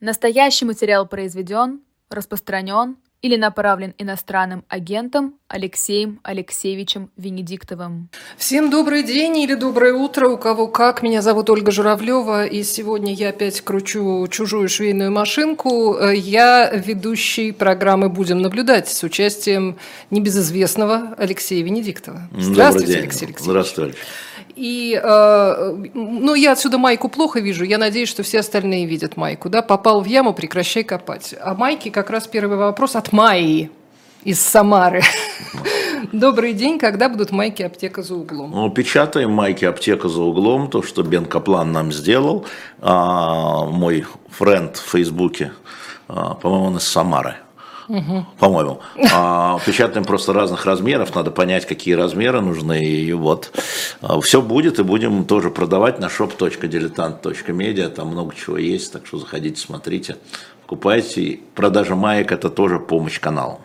Настоящий материал произведен, распространен или направлен иностранным агентом Алексеем Алексеевичем Венедиктовым. Всем добрый день или доброе утро, у кого как. Меня зовут Ольга Журавлева, и сегодня я опять кручу чужую швейную машинку. Я ведущий программы «Будем наблюдать» с участием небезызвестного Алексея Венедиктова. Здравствуйте, Алексей Алексеевич. Здравствуйте. И, э, ну, я отсюда майку плохо вижу, я надеюсь, что все остальные видят майку, да, попал в яму, прекращай копать. А майки как раз первый вопрос от Майи из Самары. Добрый день, когда будут майки «Аптека за углом»? Ну, печатаем майки «Аптека за углом», то, что Бен Каплан нам сделал, а, мой френд в Фейсбуке, а, по-моему, он из Самары угу. по-моему. А, печатаем просто разных размеров, надо понять, какие размеры нужны, и вот. А, все будет, и будем тоже продавать на shop.diletant.media, там много чего есть, так что заходите, смотрите, покупайте. Продажа маек – это тоже помощь каналу.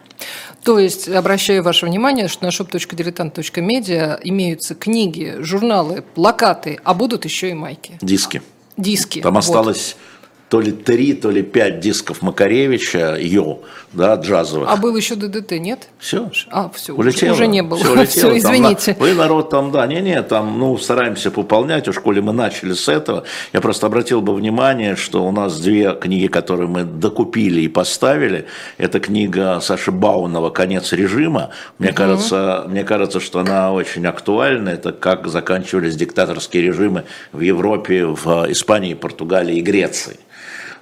То есть, обращаю ваше внимание, что на shop.diletant.media имеются книги, журналы, плакаты, а будут еще и майки. Диски. Диски. Там вот. То ли три, то ли пять дисков Макаревича, Йо, да, джазовых. А был еще ДДТ, нет? Все. А, все, улетело. уже не было. Все, улетело. все извините. Там, вы народ там, да, не-не, там, ну, стараемся пополнять, уж коли мы начали с этого. Я просто обратил бы внимание, что у нас две книги, которые мы докупили и поставили. Это книга Саши Баунова «Конец режима». Мне, угу. кажется, мне кажется, что она очень актуальна. Это как заканчивались диктаторские режимы в Европе, в Испании, Португалии и Греции.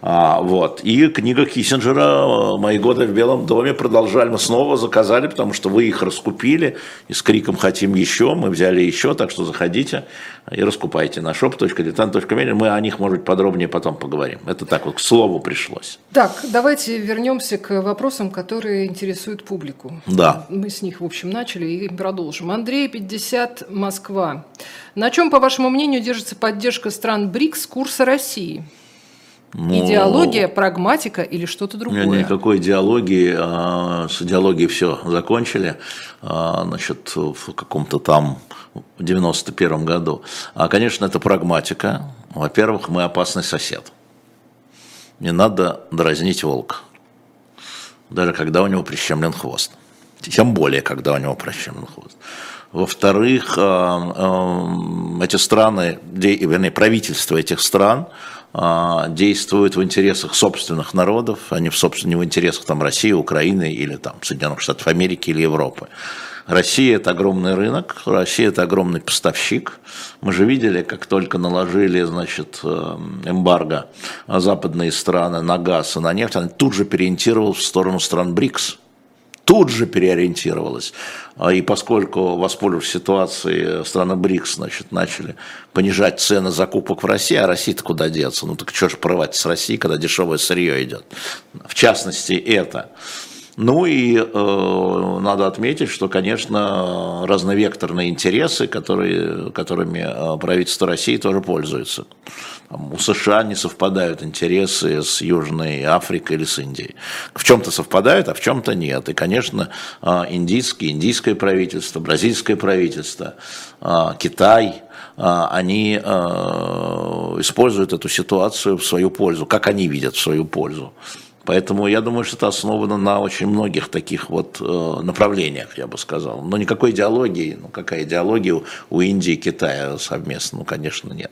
А, вот. И книга Киссинджера «Мои годы в Белом доме» продолжали, мы снова заказали, потому что вы их раскупили, и с криком «Хотим еще», мы взяли еще, так что заходите и раскупайте на shop.diletant.media, мы о них, может быть, подробнее потом поговорим. Это так вот к слову пришлось. Так, давайте вернемся к вопросам, которые интересуют публику. Да. Мы с них, в общем, начали и продолжим. Андрей, 50, Москва. На чем, по вашему мнению, держится поддержка стран БРИКС курса России? Ну, Идеология, прагматика или что-то другое? Никакой идеологии. А, с идеологией все закончили. А, значит, в каком-то там 91 году. А, конечно, это прагматика. Во-первых, мы опасный сосед. Не надо дразнить волка. Даже когда у него прищемлен хвост. Тем более, когда у него прищемлен хвост. Во-вторых, эти страны, вернее, правительство этих стран а, действуют в интересах собственных народов, а не в, собственно, в интересах там, России, Украины или там, Соединенных Штатов Америки или Европы. Россия – это огромный рынок, Россия – это огромный поставщик. Мы же видели, как только наложили значит, э, эмбарго западные страны на газ и на нефть, она тут же переориентировалась в сторону стран БРИКС тут же переориентировалась. А, и поскольку, воспользовавшись ситуацией, страны БРИКС значит, начали понижать цены закупок в России, а Россия-то куда деться? Ну так что же порывать с Россией, когда дешевое сырье идет? В частности, это. Ну и э, надо отметить, что, конечно, разновекторные интересы, которые, которыми э, правительство России тоже пользуется. Там, у США не совпадают интересы с Южной Африкой или с Индией. В чем-то совпадают, а в чем-то нет. И, конечно, э, индийские, индийское правительство, бразильское правительство, э, Китай – они используют эту ситуацию в свою пользу, как они видят в свою пользу. Поэтому я думаю, что это основано на очень многих таких вот э, направлениях, я бы сказал. Но никакой идеологии, ну какая идеология у Индии и Китая совместно, ну, конечно, нет.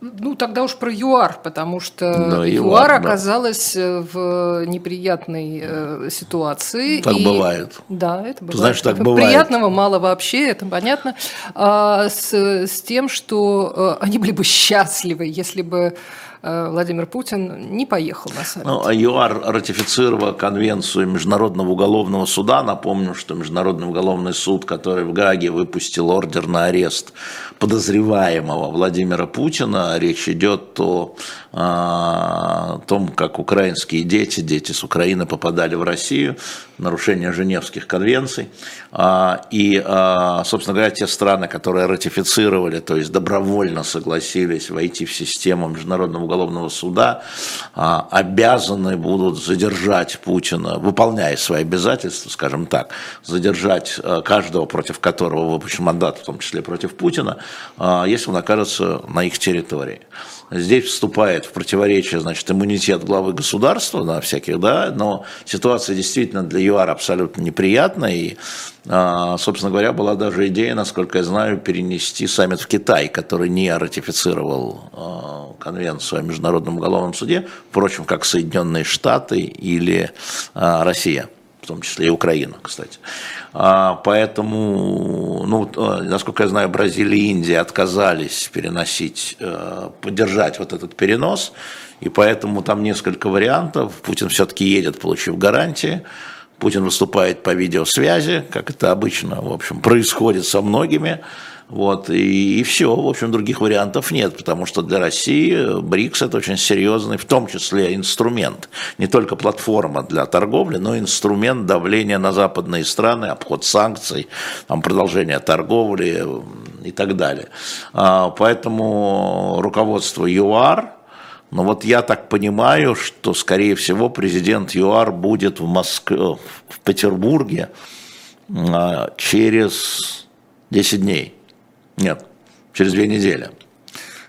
Ну, тогда уж про ЮАР, потому что да, ЮАР, ЮАР оказалась да. в неприятной э, ситуации. Так и... бывает. Да, это бывает. Знаешь, так бывает. Приятного мало вообще, это понятно. А, с, с тем, что э, они были бы счастливы, если бы Э, Владимир Путин не поехал на саммит. Ну, а ЮАР ратифицировал конвенцию Международного уголовного суда. Напомню, что Международный уголовный суд, который в Гаге выпустил ордер на арест подозреваемого Владимира Путина, речь идет о, о том, как украинские дети, дети с Украины попадали в Россию, нарушение Женевских конвенций. А, и, а, собственно говоря, те страны, которые ратифицировали, то есть добровольно согласились войти в систему Международного уголовного суда а, обязаны будут задержать Путина, выполняя свои обязательства, скажем так, задержать а, каждого, против которого выпущен мандат, в том числе против Путина, а, если он окажется на их территории. Здесь вступает в противоречие значит, иммуни... иммунитет главы государства на всяких, да, но ситуация действительно для ЮАР абсолютно неприятная, и, а, собственно говоря, была даже идея, насколько я знаю, перенести саммит в Китай, который не ратифицировал а, конвенцию о Международном уголовном суде, впрочем, как Соединенные Штаты или а, Россия том числе и Украина, кстати. Поэтому, ну, насколько я знаю, Бразилия и Индия отказались переносить, поддержать вот этот перенос, и поэтому там несколько вариантов. Путин все-таки едет, получив гарантии. Путин выступает по видеосвязи, как это обычно, в общем, происходит со многими. Вот, и, и все, в общем, других вариантов нет, потому что для России БРИКС это очень серьезный, в том числе инструмент, не только платформа для торговли, но инструмент давления на западные страны, обход санкций, там, продолжение торговли и так далее. А, поэтому руководство ЮАР, но вот я так понимаю, что, скорее всего, президент ЮАР будет в Москве, в Петербурге а, через 10 дней. Нет, через две недели.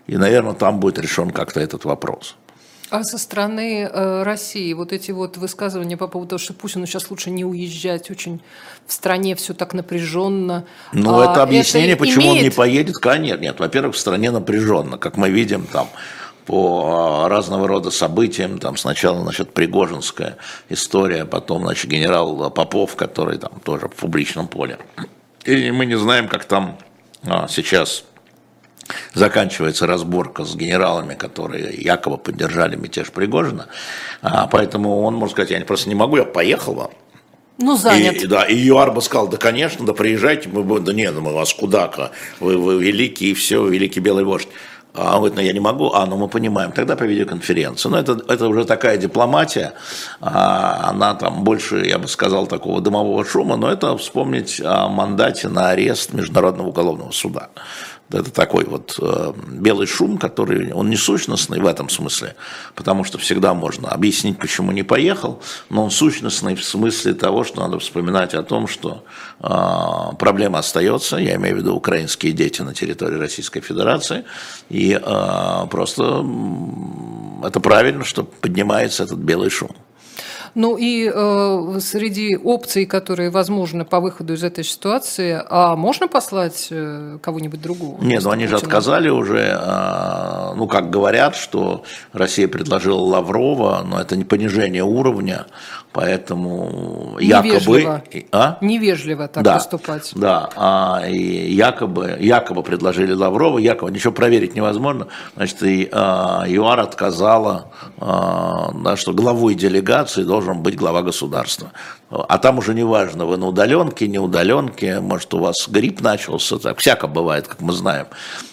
И, наверное, там будет решен как-то этот вопрос. А со стороны э, России вот эти вот высказывания по поводу того, что Путину сейчас лучше не уезжать, очень в стране все так напряженно. Ну, а это объяснение, это почему имеет... он не поедет, конечно. Нет, во-первых, в стране напряженно, как мы видим там по а, разного рода событиям, там сначала, значит, Пригожинская история, потом, значит, генерал Попов, который там тоже в публичном поле. И мы не знаем, как там сейчас заканчивается разборка с генералами, которые якобы поддержали мятеж Пригожина. А, поэтому он может сказать, я просто не могу, я поехал вам. Ну, занят. И, да, и ЮАР бы сказал, да, конечно, да, приезжайте, мы бы, да нет, ну, мы вас куда-ка, вы, вы великий, и все, великий белый вождь. А он говорит, ну я не могу, а ну мы понимаем, тогда по видеоконференции. Но это, это уже такая дипломатия, а, она там больше, я бы сказал, такого дымового шума, но это вспомнить о мандате на арест Международного уголовного суда. Это такой вот э, белый шум, который, он не сущностный в этом смысле, потому что всегда можно объяснить, почему не поехал, но он сущностный в смысле того, что надо вспоминать о том, что э, проблема остается, я имею в виду украинские дети на территории Российской Федерации, и э, просто это правильно, что поднимается этот белый шум. Ну и э, среди опций, которые возможны по выходу из этой ситуации, а можно послать э, кого-нибудь другого? Нет, ну они же отказали уже, э, ну как говорят, что Россия предложила Лаврова, но это не понижение уровня, Поэтому Невежливо. якобы... А? Невежливо так да, поступать. Да, а, и якобы, якобы предложили Лаврова, якобы, ничего проверить невозможно, значит, и а, ЮАР отказала, а, да, что главой делегации должен быть глава государства. А там уже не важно, вы на удаленке, не удаленке, может, у вас грипп начался, так всяко бывает, как мы знаем.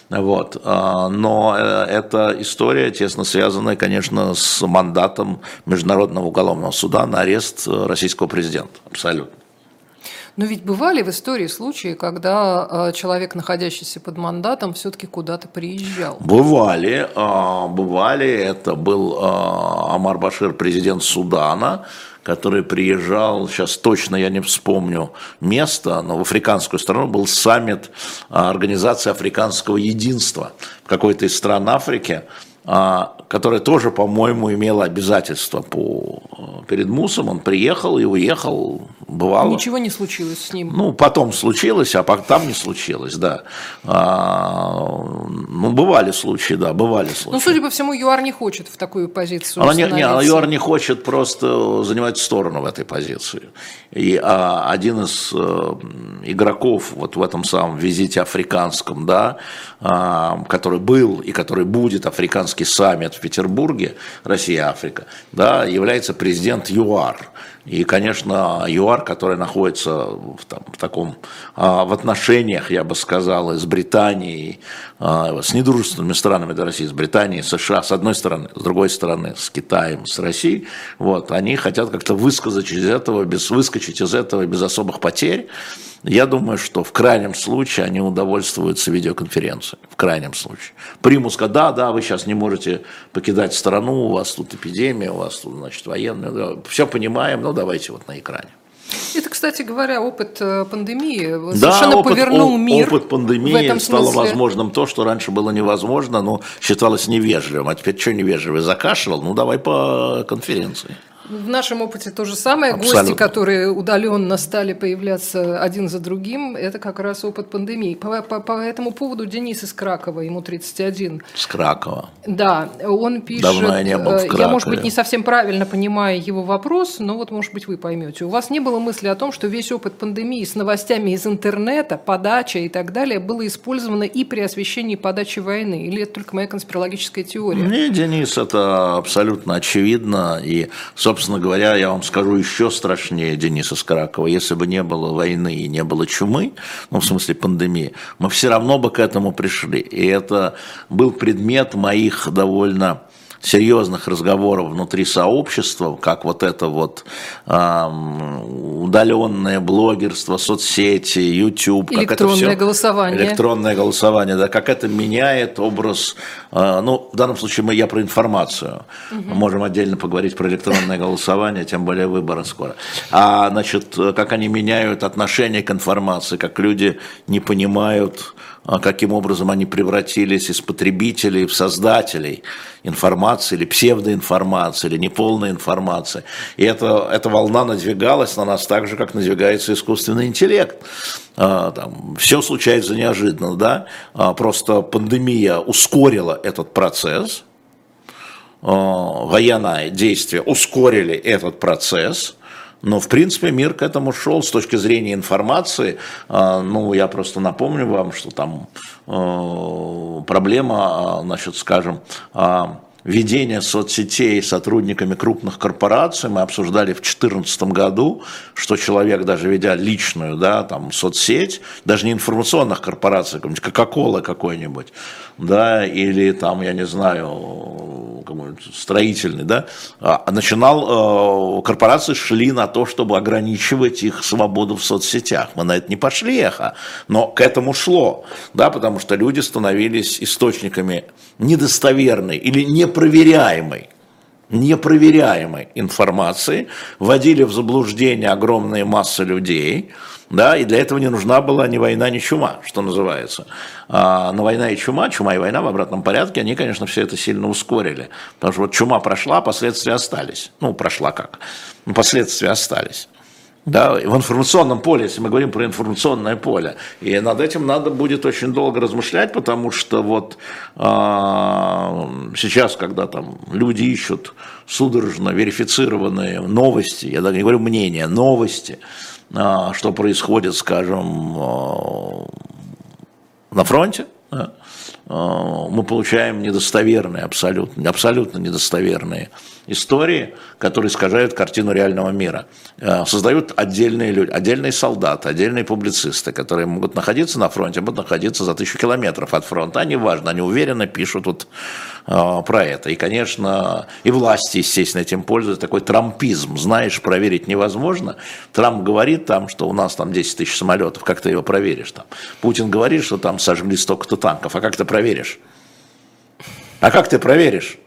Вот. А, но э, эта история тесно связана, конечно, с мандатом Международного уголовного суда на арест э, российского президента. Абсолютно. Но ведь бывали в истории случаи, когда э, человек, находящийся под мандатом, все-таки куда-то приезжал. Бывали, а, бывали. Это был Амар Башир, президент Судана, который приезжал, сейчас точно я не вспомню место, но в африканскую страну был саммит а, Организации Африканского Единства в какой-то из стран Африки, а, которая тоже, по-моему, имела обязательства по, э, перед Мусом. Он приехал и уехал, бывало. Ничего не случилось с ним. Ну, потом случилось, а там не случилось, да. А, ну, бывали случаи, да, бывали случаи. Ну, судя по всему, ЮАР не хочет в такую позицию она не, не, ЮАР не хочет просто занимать сторону в этой позиции. И а, один из а, игроков вот в этом самом визите африканском, да, а, который был и который будет африканский саммит в Петербурге, Россия-Африка, да, является президент ЮАР. И, конечно, ЮАР, который находится в, там, в таком, а, в отношениях, я бы сказал, с Британией, а, с недружественными странами до России, с Британией, США, с одной стороны, с другой стороны, с Китаем, с Россией, вот, они хотят как-то высказать из этого, без, выскочить из этого без особых потерь. Я думаю, что в крайнем случае они удовольствуются видеоконференцией. В крайнем случае. Примус сказать, да, да, вы сейчас не можете покидать страну, у вас тут эпидемия, у вас тут, значит, военная. Все понимаем, но давайте вот на экране. Это, кстати говоря, опыт э, пандемии да, совершенно опыт, повернул о, мир. Опыт пандемии в этом стало смысле. возможным то, что раньше было невозможно, но считалось невежливым. А теперь что невежливый? Закашлял? Ну, давай по конференции. В нашем опыте то же самое. Абсолютно. Гости, которые удаленно стали появляться один за другим, это как раз опыт пандемии. По, по- по этому поводу Денис из Кракова, ему 31. С Кракова. Да, он пишет... Давно я не был в э, Я, может Кракове. быть, не совсем правильно понимаю его вопрос, но вот, может быть, вы поймете. У вас не было мысли о том, что весь опыт пандемии с новостями из интернета, подача и так далее было использовано и при освещении подачи войны? Или это только моя конспирологическая теория? Не, Денис, это абсолютно очевидно. И, собственно говоря, я вам скажу еще страшнее Дениса Скаракова. Если бы не было войны и не было чумы, ну, в смысле пандемии, мы все равно бы к этому пришли. И это был предмет моих довольно серьезных разговоров внутри сообщества, как вот это вот ам, удаленное блогерство, соцсети, YouTube, как это все, голосование. электронное голосование, да, как это меняет образ, э, ну, в данном случае мы, я про информацию, мы можем отдельно поговорить про электронное голосование, тем более выборы скоро, а, значит, как они меняют отношение к информации, как люди не понимают, каким образом они превратились из потребителей в создателей информации или псевдоинформации, или неполной информации. И это, эта волна надвигалась на нас так же, как надвигается искусственный интеллект. А, Там, все случается неожиданно, да? А, Просто пандемия ускорила этот процесс, а, военные действия ускорили этот процесс, но, в принципе, мир к этому шел с точки зрения информации. А, Ну, я просто напомню вам, что там э, проблема, а, значит, скажем, а, ведения соцсетей сотрудниками крупных корпораций. Мы обсуждали в 2014 году, что человек, даже ведя личную да, там, соцсеть, даже не информационных корпораций, какой-нибудь Кока-Кола какой-нибудь, да, или там, я не знаю, строительный, да, а, начинал, э, корпорации шли на то, чтобы ограничивать их свободу в соцсетях. Мы на это не пошли, эхо, но к этому шло, да, потому что люди становились источниками недостоверной или непроверяемой непроверяемой информации, вводили в заблуждение огромные массы людей, да, и для этого не нужна была ни война, ни чума, что называется. А, но война и чума, чума и война в обратном порядке, они, конечно, все это сильно ускорили. Потому что вот чума прошла, последствия остались. Ну, прошла как? Ну, последствия остались. Да, в информационном поле, если мы говорим про информационное поле. И над этим надо будет очень долго размышлять, потому что вот а, сейчас, когда там люди ищут судорожно верифицированные новости, я даже не говорю мнения, новости, а, что происходит, скажем, а, на фронте, а, мы получаем недостоверные, абсолютно, абсолютно недостоверные истории, которые искажают картину реального мира. А, Создают отдельные люди, отдельные солдаты, отдельные публицисты, которые могут находиться на фронте, могут находиться за тысячу километров от фронта. Они важно, они уверенно пишут вот, а, про это. И, конечно, и власти, естественно, этим пользуются. Такой трампизм, знаешь, проверить невозможно. Трамп говорит там, что у нас там 10 тысяч самолетов, как ты его проверишь там? Путин говорит, что там сожгли столько-то танков, а как ты проверишь? А как ты проверишь?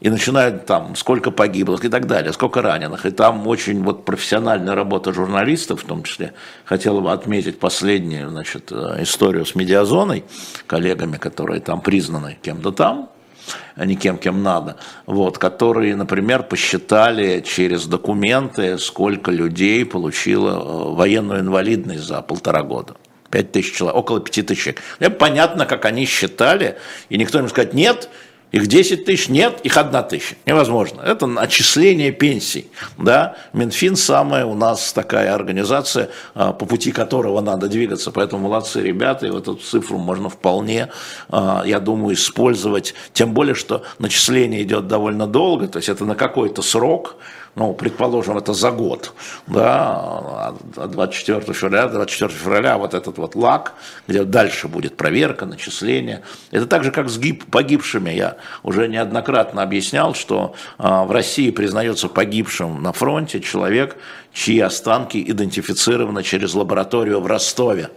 И начинают там, сколько погибло и так далее, сколько раненых. И там очень вот профессиональная работа журналистов, в том числе, хотел бы отметить последнюю значит, э, историю с медиазоной, коллегами, которые там признаны кем-то там, а не кем, кем надо, вот, которые, например, посчитали через документы, сколько людей получило э, военную инвалидность за полтора года. Пять тысяч человек, около пяти тысяч. Это понятно, как они считали, и никто им сказать, нет, их 10 тысяч, нет, их одна тысяча. Невозможно. Это отчисление пенсий. Да? Минфин самая у нас такая организация, а, по пути которого надо двигаться. Поэтому молодцы ребята, и вот эту цифру можно вполне, а, я думаю, использовать. Тем более, что начисление идет довольно долго, то есть это на какой-то срок, ну, предположим, это за год, да, от 24 февраля, 24 февраля вот этот вот лак, где дальше будет проверка, начисление. Это так же, как с гиб, погибшими. Я уже неоднократно объяснял, что а, в России признается погибшим на фронте человек, чьи останки идентифицированы через лабораторию в Ростове.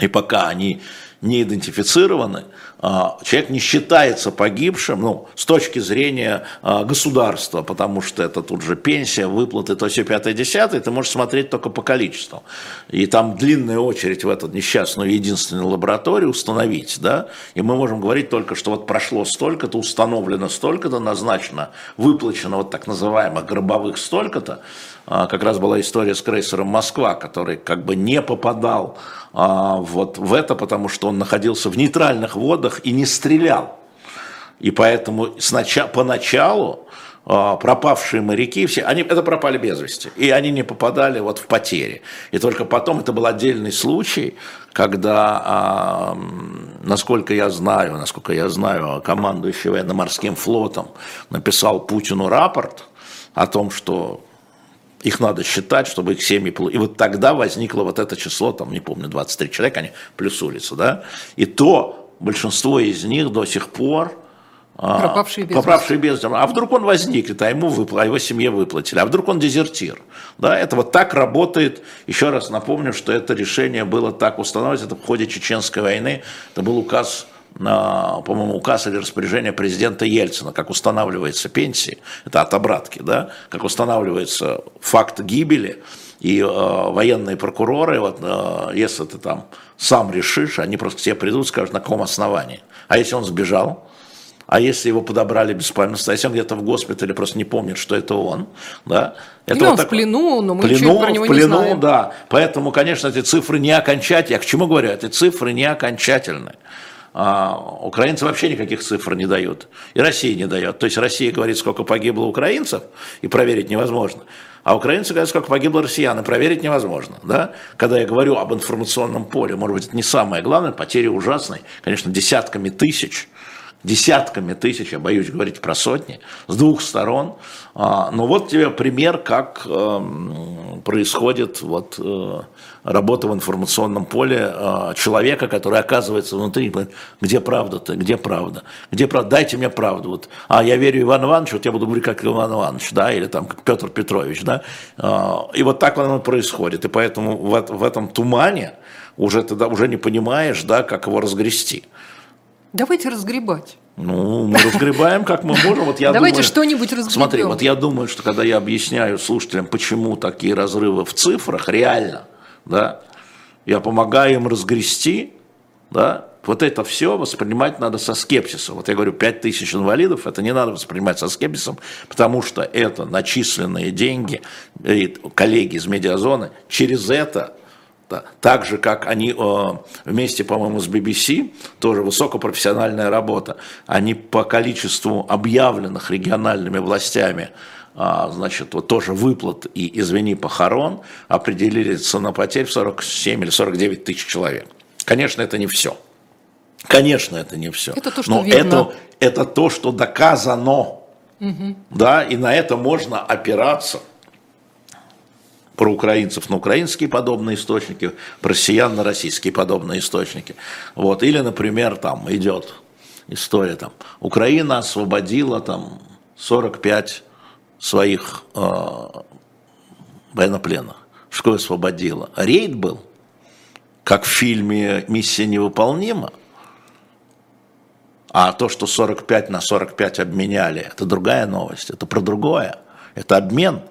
И пока они не идентифицированы, а, человек не считается погибшим, ну, с точки зрения а, государства, потому что это тут же пенсия, выплаты, то все пятое, десятое, ты можешь смотреть только по количеству. И там длинная очередь в эту несчастную единственную лабораторию установить, да, и мы можем говорить только, что вот прошло столько-то, установлено столько-то, назначено, выплачено вот так называемых гробовых столько-то, как раз была история с крейсером «Москва», который как бы не попадал а, вот в это, потому что он находился в нейтральных водах и не стрелял. И поэтому сначала, поначалу а, пропавшие моряки, все, они это пропали без вести, и они не попадали вот в потери. И только потом это был отдельный случай, когда, насколько я знаю, насколько я знаю, командующий военно-морским флотом написал Путину рапорт о том, что их надо считать, чтобы их семьи... И вот тогда возникло вот это число, там, не помню, 23 человека, они плюс улицу, да? И то большинство из них до сих пор а, Пропавшие без без А вдруг он возникнет, а ему выпла, а его семье выплатили. А вдруг он дезертир. Да, это вот так работает. Еще раз напомню, что это решение было так установлено. Это в ходе Чеченской войны. Это был указ по-моему, указ или распоряжение президента Ельцина, как устанавливается пенсии, это от обратки, да, как устанавливается факт гибели, и э, военные прокуроры, вот, э, если ты там сам решишь, они просто к тебе придут и скажут, на каком основании. А если он сбежал, а если его подобрали без памяти, а если он где-то в госпитале просто не помнит, что это он, да? Это Или вот он так... в плену, но мы плену, ничего про него в плену, не знаем. да. Поэтому, конечно, эти цифры не окончательные. Я к чему говорю? Эти цифры не окончательные. А украинцы вообще никаких цифр не дают. И Россия не дает. То есть Россия говорит, сколько погибло украинцев, и проверить невозможно. А украинцы говорят, сколько погибло россиян, и проверить невозможно. Да? Когда я говорю об информационном поле, может быть, это не самое главное, потери ужасные, конечно, десятками тысяч, десятками тысяч, я боюсь говорить про сотни, с двух сторон. А, но вот тебе пример, как эм, происходит вот э, работа в информационном поле э, человека, который оказывается внутри, где правда-то, где правда, где правда, дайте мне правду. Вот, а я верю Ивану Ивановичу, вот я буду говорить как Иван Иванович, да, или там как Петр Петрович, да. Э, и вот так оно происходит. И поэтому в, в этом тумане уже тогда уже не понимаешь, да, как его разгрести. Давайте разгребать. Ну, мы разгребаем, как мы можем. Вот я Давайте что-нибудь разгребем. Смотри, вот я думаю, что когда я объясняю слушателям, почему такие разрывы в цифрах, реально, да, я помогаю им разгрести, да, вот это все воспринимать надо со скепсисом. Вот я говорю, 5 тысяч инвалидов, это не надо воспринимать со скепсисом, потому что это начисленные деньги, коллеги из медиазоны, через это так же, как они э, вместе, по-моему, с BBC, тоже высокопрофессиональная работа, они по количеству объявленных региональными властями значит, вот тоже выплат и, извини, похорон определили потерь в 47 или 49 тысяч человек. Конечно, это не все. Конечно, это не все. Это то, что Но видно. Это, это то, что доказано. Угу. Да, и на это можно опираться про украинцев на украинские подобные источники, про россиян на российские подобные источники. Вот. Или, например, там идет история, там, Украина освободила там 45 своих э, военнопленных. Что освободила? Рейд был, как в фильме «Миссия невыполнима». А то, что 45 на 45 обменяли, это другая новость, это про другое. Это обмен.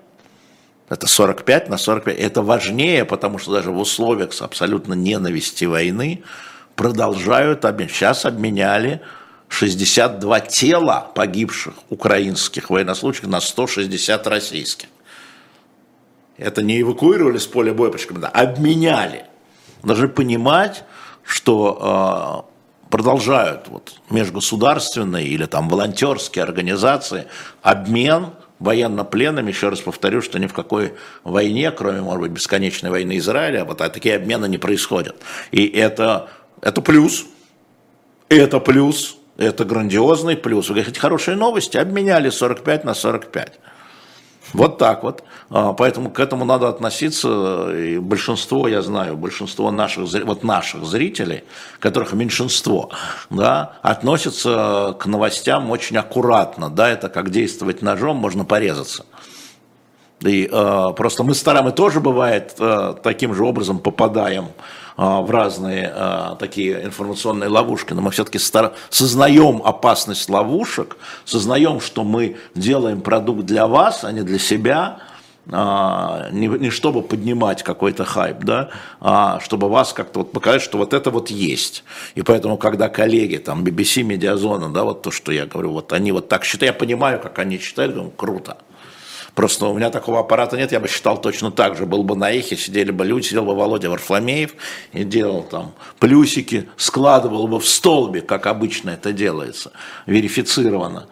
Это 45 на 45. Это важнее, потому что даже в условиях абсолютно ненависти войны продолжают обмен. Сейчас обменяли 62 тела погибших украинских военнослужащих на 160 российских. Это не эвакуировали с поля боя, да, обменяли. Должны понимать, что э, продолжают вот, межгосударственные или там волонтерские организации обмен военнопленными, еще раз повторю, что ни в какой войне, кроме, может быть, бесконечной войны Израиля, вот а такие обмены не происходят. И это, это плюс, это плюс, это грандиозный плюс. Вы говорите, хорошие новости, обменяли 45 на 45. Вот так вот. А, поэтому к этому надо относиться. И большинство, я знаю, большинство наших, вот наших зрителей, которых меньшинство, да, относятся к новостям очень аккуратно. Да, это как действовать ножом, можно порезаться. И э, просто мы стараемся, тоже бывает, э, таким же образом попадаем в разные а, такие информационные ловушки, но мы все-таки стар... сознаем опасность ловушек, сознаем, что мы делаем продукт для вас, а не для себя, а, не, не чтобы поднимать какой-то хайп, да, а чтобы вас как-то вот показать, что вот это вот есть. И поэтому, когда коллеги, там, BBC, Медиазона, да, вот то, что я говорю, вот они вот так считают, я понимаю, как они считают, думаю, круто. Просто у меня такого аппарата нет, я бы считал точно так же. Был бы на эхе, сидели бы люди, сидел бы Володя Варфломеев и делал там плюсики, складывал бы в столбик, как обычно это делается, верифицированно.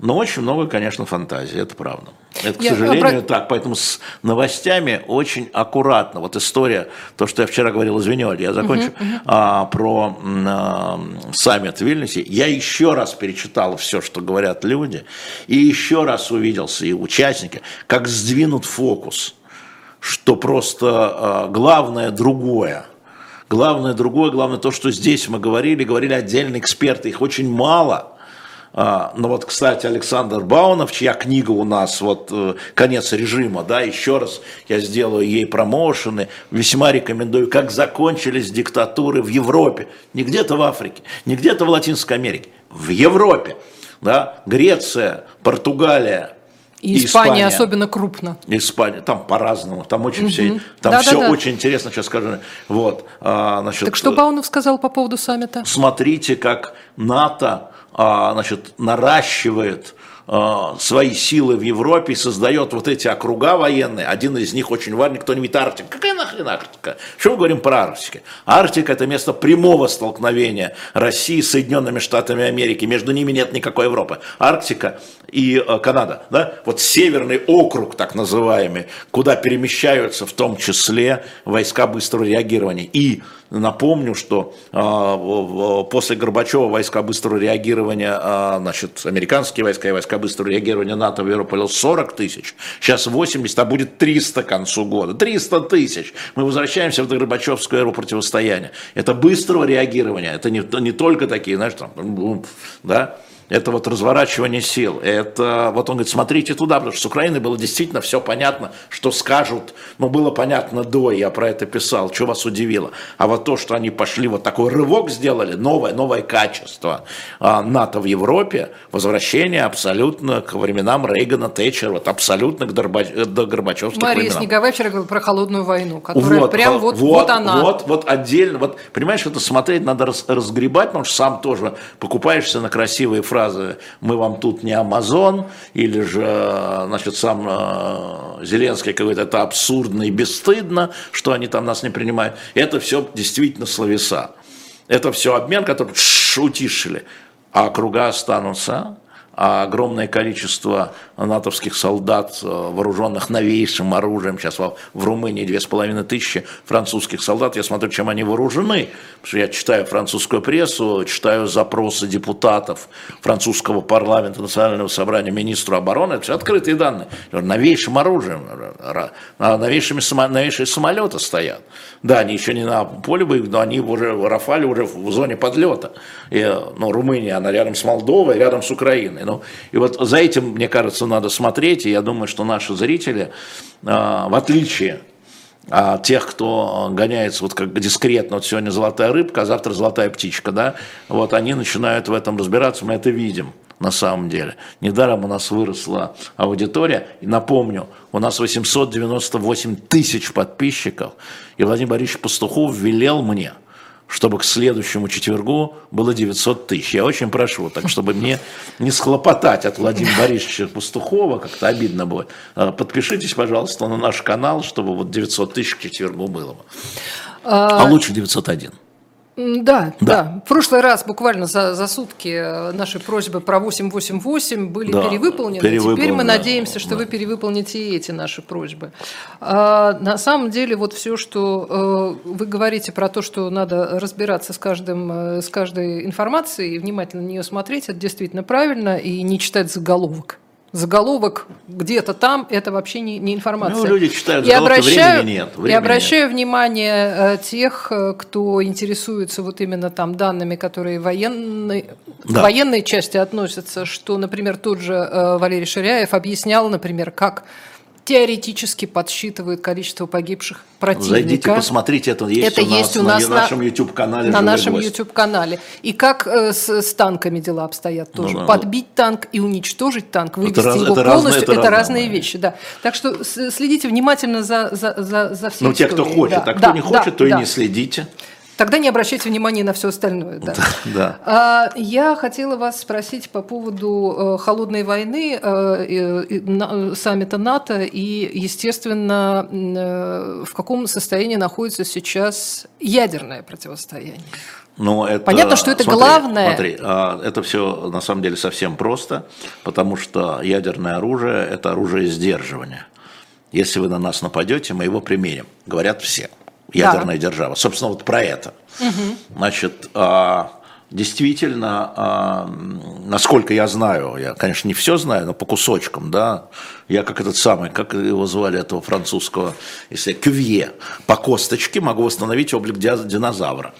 Но очень много, конечно, фантазии, это правда. Это, к я, сожалению, про... так. Поэтому с новостями очень аккуратно. Вот история, то, что я вчера говорил, извиняюсь, я закончу, uh-huh, uh-huh. А, про а, саммит в Вильнюсе. Я еще раз перечитал все, что говорят люди, и еще раз увиделся и участники, как сдвинут фокус, что просто а, главное другое. Главное другое, главное то, что здесь мы говорили, говорили отдельные эксперты, их очень мало – а, ну вот, кстати, Александр Баунов, чья книга у нас, вот э, «Конец режима», да, еще раз я сделаю ей промоушены, весьма рекомендую, как закончились диктатуры в Европе, не где-то в Африке, не где-то в Латинской Америке, в Европе, да, Греция, Португалия, и Испания, Испания особенно крупно. Испания, там по-разному, там очень угу. все, там да, все да, да. очень интересно, сейчас скажу. Вот, а, значит, так что Баунов сказал по поводу саммита? Смотрите, как НАТО значит, наращивает а, свои силы в Европе и создает вот эти округа военные. Один из них очень важный, кто не видит Арктика. Какая нахрен Арктика? Что мы говорим про Арктику? Арктика – это место прямого столкновения России с Соединенными Штатами Америки. Между ними нет никакой Европы. Арктика и э, Канада. Да? Вот северный округ, так называемый, куда перемещаются в том числе войска быстрого реагирования. И Напомню, что э, после Горбачева войска быстрого реагирования, э, значит, американские войска и войска быстрого реагирования НАТО в Европе 40 тысяч, сейчас 80, а будет 300 к концу года. 300 тысяч. Мы возвращаемся в Горбачевскую эру противостояния. Это быстрого реагирования, это не, не только такие, знаешь, там, да, это вот разворачивание сил, это вот он говорит, смотрите туда, потому что с Украиной было действительно все понятно, что скажут, но было понятно до, я про это писал, что вас удивило. А вот то, что они пошли, вот такой рывок сделали, новое, новое качество а, НАТО в Европе, возвращение абсолютно к временам Рейгана, Тэтчера, вот абсолютно к Горбач... до Горбачевских Мария временам. Снеговая вчера говорила про холодную войну, которая вот, прям вот, вот, вот она. Вот, вот отдельно, вот, понимаешь, это смотреть надо разгребать, потому что сам тоже покупаешься на красивые фразы фразы «мы вам тут не Амазон» или же, значит, сам э, Зеленский говорит «это абсурдно и бесстыдно, что они там нас не принимают». Это все действительно словеса. Это все обмен, который утишили, а округа останутся, а огромное количество натовских солдат, э, вооруженных новейшим оружием, сейчас в Румынии две с половиной тысячи французских солдат, я смотрю, чем они вооружены, потому что я читаю французскую прессу, читаю запросы депутатов французского парламента, национального собрания, министру обороны, это все открытые данные, новейшим оружием, новейшими, новейшие самолеты стоят. Да, они еще не на поле боев, но они уже, Рафали уже в зоне подлета. И, ну, Румыния, она рядом с Молдовой, рядом с Украиной. Ну, и вот за этим, мне кажется, надо смотреть, и я думаю, что наши зрители, а, в отличие от тех, кто гоняется вот как дискретно, вот сегодня золотая рыбка, а завтра золотая птичка, да, вот они начинают в этом разбираться, мы это видим на самом деле. Недаром у нас выросла аудитория. И напомню, у нас 898 тысяч подписчиков, и Владимир Борисович Пастухов велел мне – чтобы к следующему четвергу было 900 тысяч. Я очень прошу, так чтобы мне не схлопотать от Владимира Борисовича Пастухова, как-то обидно будет. А, подпишитесь, пожалуйста, на наш канал, чтобы вот 900 тысяч к четвергу было. А, а лучше 901. Да, да, да. В прошлый раз буквально за, за сутки э, наши просьбы про 888 были да, перевыполнены. Теперь мы надеемся, что да. вы перевыполните и эти наши просьбы. А, на самом деле, вот все, что э, вы говорите про то, что надо разбираться с, каждым, э, с каждой информацией и внимательно на нее смотреть, это действительно правильно, и не читать заголовок заголовок где-то там, это вообще не, не информация. Ну, люди читают и обращаю, времени нет. Времени и обращаю нет. внимание э, тех, э, кто интересуется вот именно там данными, которые военной, да. к военной части относятся, что, например, тот же э, Валерий Ширяев объяснял, например, как теоретически подсчитывают количество погибших противника. Зайдите, посмотрите, это есть, это у, есть у нас на, на нашем YouTube-канале. На нашем YouTube-канале. И как э, с, с танками дела обстоят тоже. Ну, да, Подбить танк и уничтожить танк, вывести это его это полностью, разные, это, это разные вещи. Да. Так что следите внимательно за, за, за, за всей Ну, те, кто хочет, да. а кто да, не хочет, да, то да. и не следите. Тогда не обращайте внимания на все остальное. Да. да. А, я хотела вас спросить по поводу э, холодной войны, э, саммита НАТО и, естественно, э, в каком состоянии находится сейчас ядерное противостояние. Ну, это, Понятно, что это смотри, главное. Смотри, а, это все на самом деле совсем просто, потому что ядерное оружие – это оружие сдерживания. Если вы на нас нападете, мы его применим, говорят все ядерная да. держава. Собственно, вот про это. Угу. Значит, действительно, насколько я знаю, я, конечно, не все знаю, но по кусочкам, да, я как этот самый, как его звали, этого французского, если Кювье, по косточке могу восстановить облик динозавра.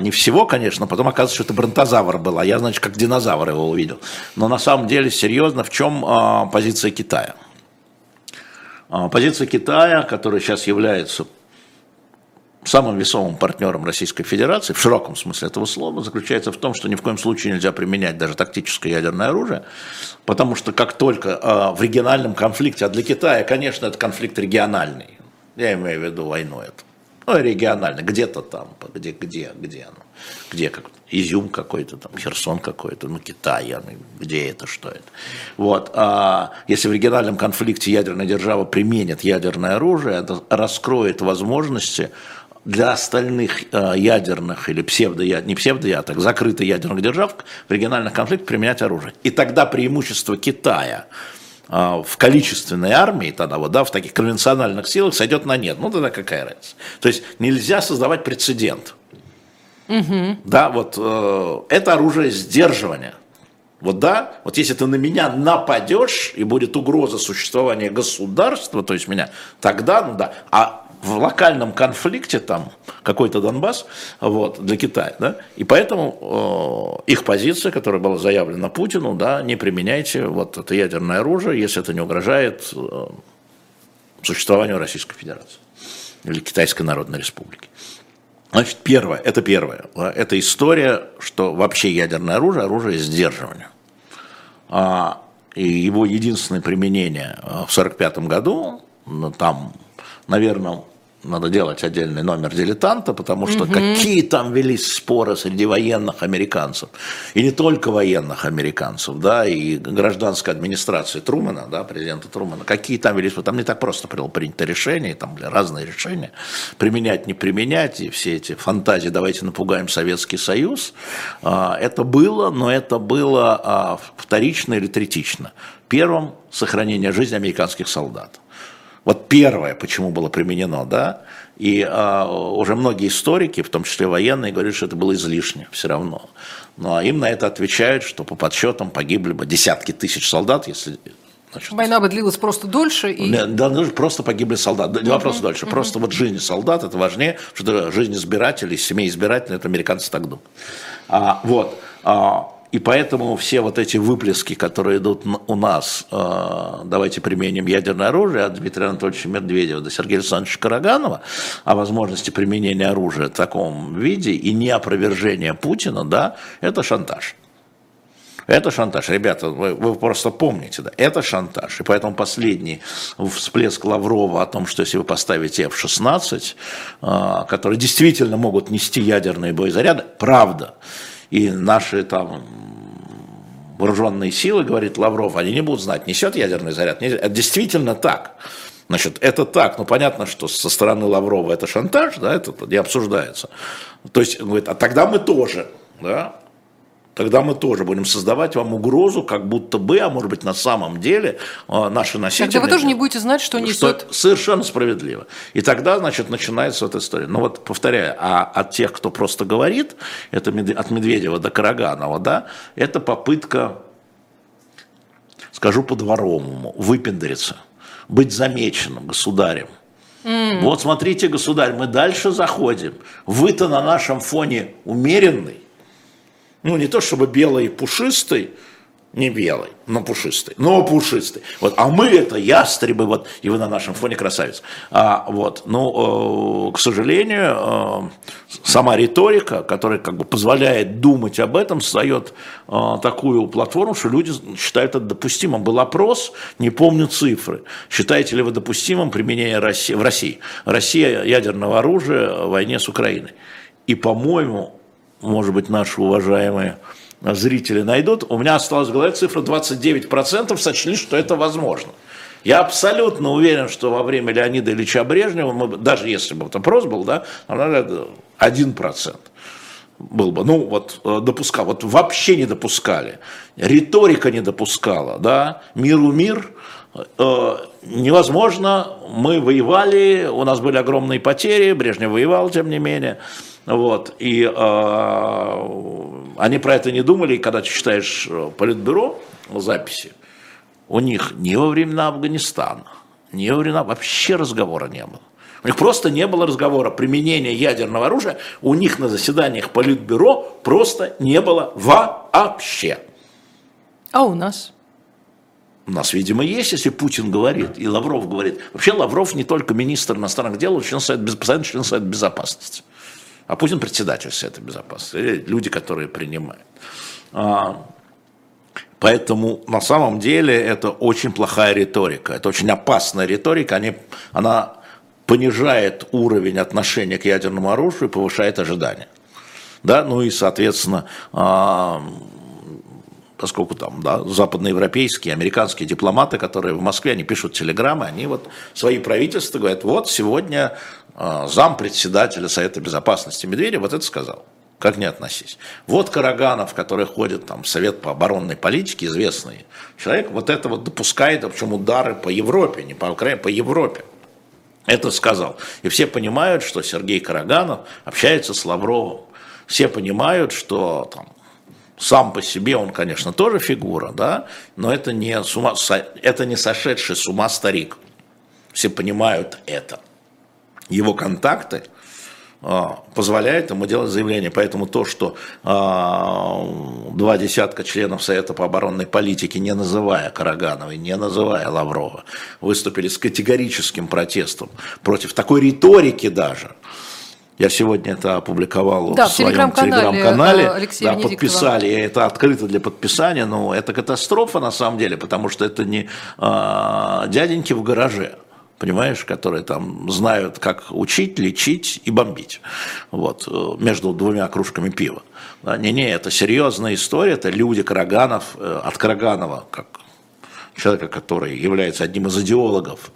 Не всего, конечно, потом оказывается, что это бронтозавр был, а я, значит, как динозавр его увидел. Но на самом деле, серьезно, в чем позиция Китая? Позиция Китая, которая сейчас является самым весомым партнером Российской Федерации, в широком смысле этого слова, заключается в том, что ни в коем случае нельзя применять даже тактическое ядерное оружие, потому что как только э, в региональном конфликте, а для Китая, конечно, это конфликт региональный, я имею в виду войну эту, ну, регионально, где-то там, где, где, где оно, где как Изюм какой-то, там, Херсон какой-то, ну, Китай, где это, что это. Вот, а если в региональном конфликте ядерная держава применит ядерное оружие, это раскроет возможности для остальных э, ядерных или псевдоядерных, не псевдоядерных, закрытых ядерных держав в региональных конфликтах применять оружие. И тогда преимущество Китая э, в количественной армии, тогда вот, да, в таких конвенциональных силах сойдет на нет. Ну тогда какая разница? То есть нельзя создавать прецедент. Угу. Да, вот э, это оружие сдерживания. Вот да, вот если ты на меня нападешь, и будет угроза существования государства, то есть меня, тогда, ну да, а в локальном конфликте там какой-то Донбасс вот, для Китая, да, и поэтому э, их позиция, которая была заявлена Путину, да, не применяйте вот это ядерное оружие, если это не угрожает э, существованию Российской Федерации или Китайской Народной Республики. Значит, первое, это первое, это история, что вообще ядерное оружие, оружие сдерживания. А, и его единственное применение в 1945 году, ну, там, наверное, надо делать отдельный номер дилетанта, потому что угу. какие там велись споры среди военных американцев. И не только военных американцев, да, и гражданской администрации Трумана, да, президента Трумана, какие там велись, там не так просто было принято решение, там были разные решения, применять, не применять, и все эти фантазии, давайте напугаем Советский Союз, это было, но это было вторично или третично. Первым – сохранение жизни американских солдат. Вот первое, почему было применено, да, и а, уже многие историки, в том числе военные, говорят, что это было излишне все равно. Ну а им на это отвечают, что по подсчетам погибли бы десятки тысяч солдат, если Значит, Война бы длилась просто дольше. И... Да, ну, просто погибли солдаты. Не uh-huh, вопрос дольше. Uh-huh. Просто вот жизнь солдат это важнее, что жизнь избирателей, семей избирателей, это американцы так думают. А, вот. А, и поэтому все вот эти выплески, которые идут у нас, э, давайте применим ядерное оружие от Дмитрия Анатольевича Медведева до Сергея Александровича Караганова о возможности применения оружия в таком виде и неопровержения Путина, да, это шантаж. Это шантаж. Ребята, вы, вы просто помните, да, это шантаж. И поэтому последний всплеск Лаврова о том, что если вы поставите F-16, э, которые действительно могут нести ядерные боезаряды, правда, и наши там вооруженные силы, говорит Лавров, они не будут знать, несет ядерный заряд. Несет. Это действительно так. Значит, это так, ну понятно, что со стороны Лаврова это шантаж, да, это не обсуждается. То есть, говорит, а тогда мы тоже, да, тогда мы тоже будем создавать вам угрозу, как будто бы, а может быть на самом деле а, наши носители... Тогда вы тоже не будете знать, что несет... Что совершенно справедливо. И тогда, значит, начинается эта история. Но вот, повторяю, а от тех, кто просто говорит, это от Медведева до Караганова, да, это попытка, скажу по-дворовому, выпендриться, быть замеченным государем. Mm. Вот смотрите, государь, мы дальше заходим. Вы-то на нашем фоне умеренный, ну не то чтобы белый пушистый, не белый, но пушистый, но пушистый. Вот, а мы это ястребы, вот, и вы на нашем фоне красавец. А, вот, ну, э, к сожалению, э, сама риторика, которая как бы позволяет думать об этом, создает э, такую платформу, что люди считают это допустимым. Был опрос, не помню цифры. Считаете ли вы допустимым применение России, в России? Россия ядерного оружия в войне с Украиной. И, по-моему, может быть, наши уважаемые зрители найдут, у меня осталась в голове цифра 29% сочли, что это возможно. Я абсолютно уверен, что во время Леонида Ильича Брежнева, мы, даже если бы это был, да, один процент был бы, ну вот э, допускал, вот вообще не допускали, риторика не допускала, да, миру мир, э, невозможно, мы воевали, у нас были огромные потери, Брежнев воевал, тем не менее, вот, и э, они про это не думали, и когда ты читаешь э, политбюро записи, у них ни во времена Афганистана, ни во времена вообще разговора не было. У них просто не было разговора. Применения ядерного оружия у них на заседаниях Политбюро просто не было вообще. А у нас? У нас, видимо, есть, если Путин говорит, и Лавров говорит. Вообще Лавров не только министр иностранных дел, он член Совета, постоянно член Совета Безопасности. А Путин председатель Совета Безопасности, люди, которые принимают. А, поэтому на самом деле это очень плохая риторика, это очень опасная риторика, они, она понижает уровень отношения к ядерному оружию и повышает ожидания. Да, ну и, соответственно, а, поскольку там да, западноевропейские, американские дипломаты, которые в Москве, они пишут телеграммы, они вот свои правительства говорят, вот сегодня зам председателя Совета Безопасности Медведев вот это сказал. Как не относись. Вот Караганов, который ходит там, в Совет по оборонной политике, известный человек, вот это вот допускает, причем удары по Европе, не по Украине, по Европе. Это сказал. И все понимают, что Сергей Караганов общается с Лавровым. Все понимают, что там, сам по себе он, конечно, тоже фигура, да, но это не, с ума, это не сошедший с ума старик. Все понимают это. Его контакты а, позволяют ему делать заявление. Поэтому то, что а, два десятка членов Совета по оборонной политике, не называя Карагановой, не называя Лаврова, выступили с категорическим протестом против такой риторики даже, я сегодня это опубликовал да, в, своем телеграм-канале, телеграм-канале. Алексея да, подписали, и это открыто для подписания, но это катастрофа на самом деле, потому что это не а, дяденьки в гараже понимаешь, которые там знают, как учить, лечить и бомбить, вот, э, между двумя кружками пива. Не-не, это серьезная история, это люди Караганов, э, от Караганова, как человека, который является одним из идеологов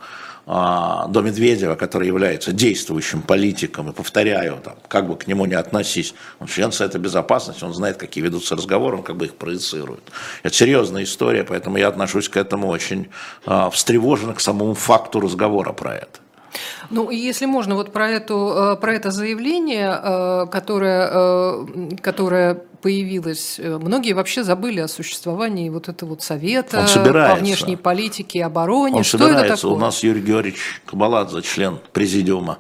до Медведева, который является действующим политиком, и повторяю, там, как бы к нему не относись, он член Совета Безопасности, он знает, какие ведутся разговоры, он как бы их проецирует. Это серьезная история, поэтому я отношусь к этому очень а, встревоженно, к самому факту разговора про это. Ну, если можно, вот про, эту, э, про это заявление, э, которое, э, которое появилось, многие вообще забыли о существовании вот этого вот совета по внешней политике и обороне. Он Что собирается. это такое? У нас Юрий Георгиевич Кабаладзе, член президиума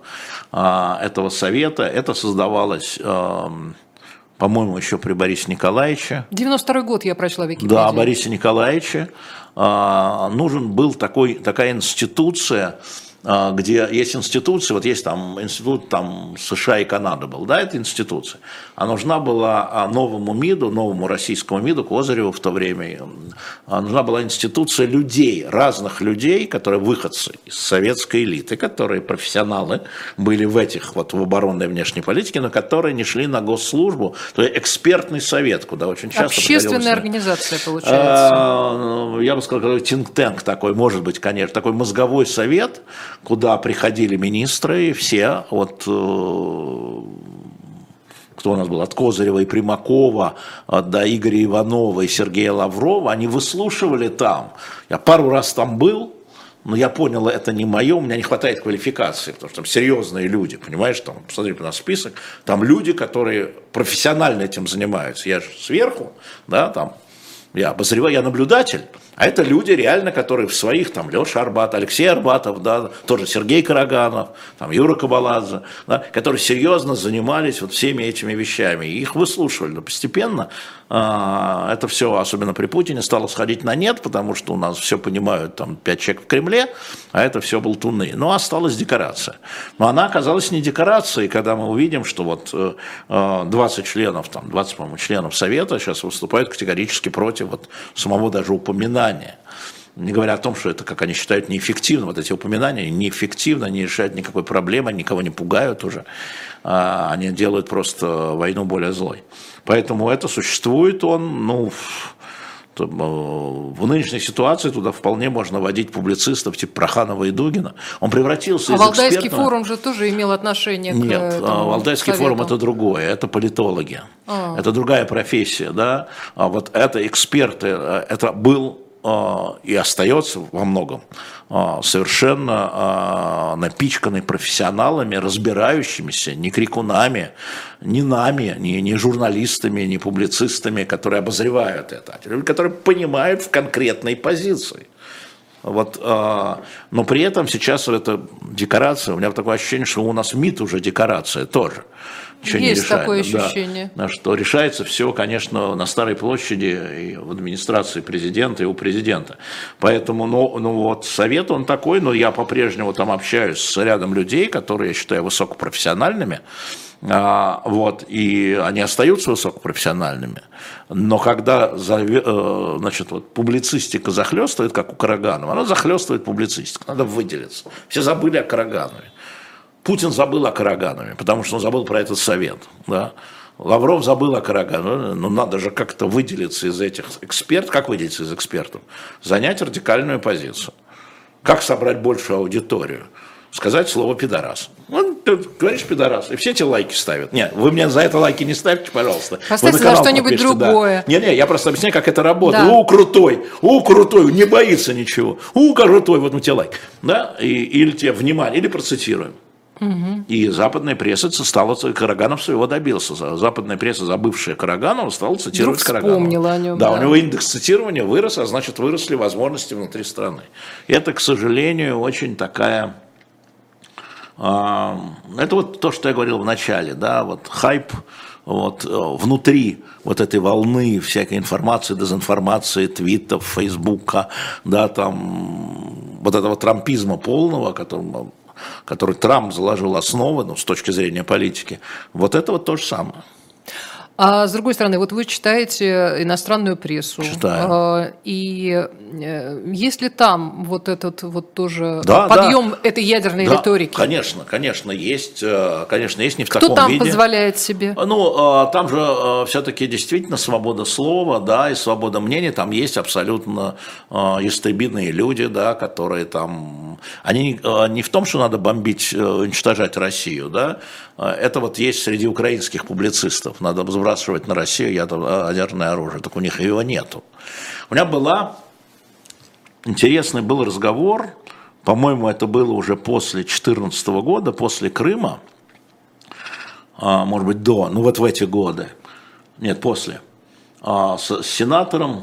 а, этого совета. Это создавалось эм, по-моему, еще при Борисе Николаевиче. 92 год я прочла Википедию. Да, Борисе Николаевиче. А, нужен был такой, такая институция, где есть институции, вот есть там институт там, США и Канады был, да, это институция. А нужна была а, новому МИДу, новому российскому МИДу, Козыреву в то время, а, нужна была институция людей, разных людей, которые выходцы из советской элиты, которые профессионалы были в этих вот в оборонной внешней политике, но которые не шли на госслужбу, то есть экспертный совет, куда очень часто Общественная организация, получается. Я бы сказал, think tank такой, может быть, конечно, такой мозговой совет, куда приходили министры, все, вот э, кто у нас был, от Козырева и Примакова до Игоря Иванова и Сергея Лаврова, они выслушивали там. Я пару раз там был, но я понял, это не мое, у меня не хватает квалификации, потому что там серьезные люди, понимаешь, там, посмотри на список, там люди, которые профессионально этим занимаются. Я же сверху, да, там, я обозреваю, я наблюдатель, А это люди реально, которые в своих, там, Леша Арбат, Алексей Арбатов, да, тоже Сергей Караганов, там, Юра Кабаладзе, да, которые серьезно занимались вот всеми этими вещами. И их выслушивали. Но постепенно это все, особенно при Путине, стало сходить на нет, потому что у нас все понимают, там, пять человек в Кремле, а это все болтуны. Но осталась декорация. Но она оказалась не декорацией, когда мы увидим, что вот 20 э, членов, там, 20, по-моему, членов Совета сейчас выступают категорически против вот самого даже упоминания не говоря о том, что это, как они считают, неэффективно, вот эти упоминания неэффективно, не решают никакой проблемы, никого не пугают уже, а они делают просто войну более злой. Поэтому это существует, он, ну, э, в нынешней ситуации туда вполне можно водить публицистов типа Проханова и Дугина. Он превратился а из Валдайский экспертного... форум же тоже имел отношение к Нет, а Валдайский совету. форум это другое, это политологи. А. Это другая профессия, да. А вот это эксперты, э, это был и остается во многом а, совершенно а, напичканный профессионалами, разбирающимися, не крикунами, не нами, не, не журналистами, не публицистами, которые обозревают это, а которые понимают в конкретной позиции. Вот, но при этом сейчас это декорация, у меня такое ощущение, что у нас МИД уже декорация тоже ничего Есть не решает. такое ощущение. Да, что решается все, конечно, на Старой площади и в администрации президента и у президента. Поэтому, ну, ну вот совет он такой, но я по-прежнему там общаюсь с рядом людей, которые я считаю высокопрофессиональными, а, вот, и они остаются высокопрофессиональными, но когда э, значит, вот, публицистика захлестывает, как у Караганова, она захлестывает публицистику, надо выделиться. Все забыли о Караганове. Путин забыл о Караганове, потому что он забыл про этот совет. Да? Лавров забыл о Караганове, но надо же как-то выделиться из этих экспертов. Как выделиться из экспертов? Занять радикальную позицию. Как собрать большую аудиторию? Сказать слово «пидорас». Ну, ты говоришь «пидорас», и все эти лайки ставят. Нет, вы мне за это лайки не ставьте, пожалуйста. Поставьте на что-нибудь другое. Да. Не-не, я просто объясняю, как это работает. Да. У, крутой, у, крутой, не боится ничего. У, крутой, вот мы тебе лайк. Да? И, или тебе внимание, или процитируем. Угу. И западная пресса стала, Караганов своего добился. Западная пресса, забывшая Караганова, стала цитировать Вдруг Караганова. о нем. Да, да, у него индекс цитирования вырос, а значит выросли возможности внутри страны. Это, к сожалению, очень такая... Э, это вот то, что я говорил в начале, да, вот хайп вот, э, внутри вот этой волны всякой информации, дезинформации, твитов, фейсбука, да, там, вот этого трампизма полного, которым который Трамп заложил основы, ну, с точки зрения политики, вот это вот то же самое. А с другой стороны, вот вы читаете иностранную прессу. Читаю. А, и э, есть ли там вот этот вот тоже да, подъем да. этой ядерной да, риторики? Конечно, конечно, есть, э, конечно, есть не в Кто таком там виде. позволяет себе? Ну, а, там же э, все-таки действительно свобода слова, да, и свобода мнения. Там есть абсолютно истребиные люди, да, которые там... Они не в том, что надо бомбить, уничтожать Россию, да, это вот есть среди украинских публицистов. Надо сбрасывать на Россию ядерное оружие, так у них его нету. У меня была интересный был разговор, по-моему, это было уже после 2014 года, после Крыма, а, может быть, до, ну вот в эти годы, нет, после, а, с сенатором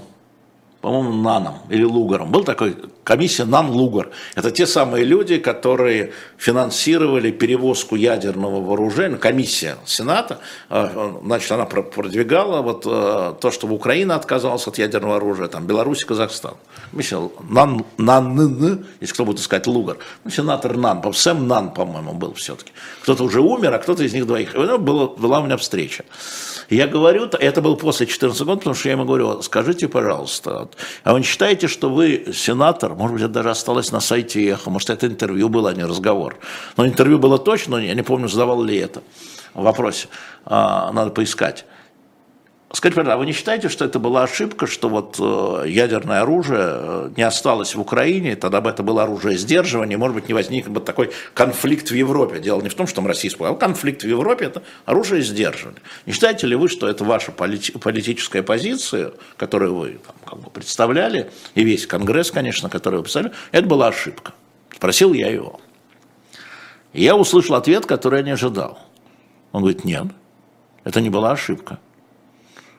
по-моему, Наном или Лугаром. Был такой комиссия Нан-Лугар. Это те самые люди, которые финансировали перевозку ядерного вооружения. Комиссия Сената, а, значит, она продвигала вот а, то, чтобы Украина отказалась от ядерного оружия, там, Беларусь, Казахстан. Комиссия Нан, Нан, если кто будет искать Лугар. Ну, сенатор Нан, Сэм Нан, по-моему, был все-таки. Кто-то уже умер, а кто-то из них двоих. Была, была у меня встреча. Я говорю, это было после 14 года, потому что я ему говорю, скажите, пожалуйста, а вы считаете, что вы сенатор, может быть, это даже осталось на сайте Эхо, может, это интервью было, а не разговор. Но интервью было точно, я не помню, задавал ли это в вопросе, а, надо поискать. Скажите, пожалуйста, а вы не считаете, что это была ошибка, что вот э, ядерное оружие э, не осталось в Украине, тогда бы это было оружие сдерживания, может быть, не возник бы такой конфликт в Европе. Дело не в том, что там Россия а конфликт в Европе – это оружие сдерживания. Не считаете ли вы, что это ваша полити- политическая позиция, которую вы там, как бы представляли, и весь Конгресс, конечно, который вы представляли, это была ошибка? Спросил я его. И я услышал ответ, который я не ожидал. Он говорит, нет, это не была ошибка.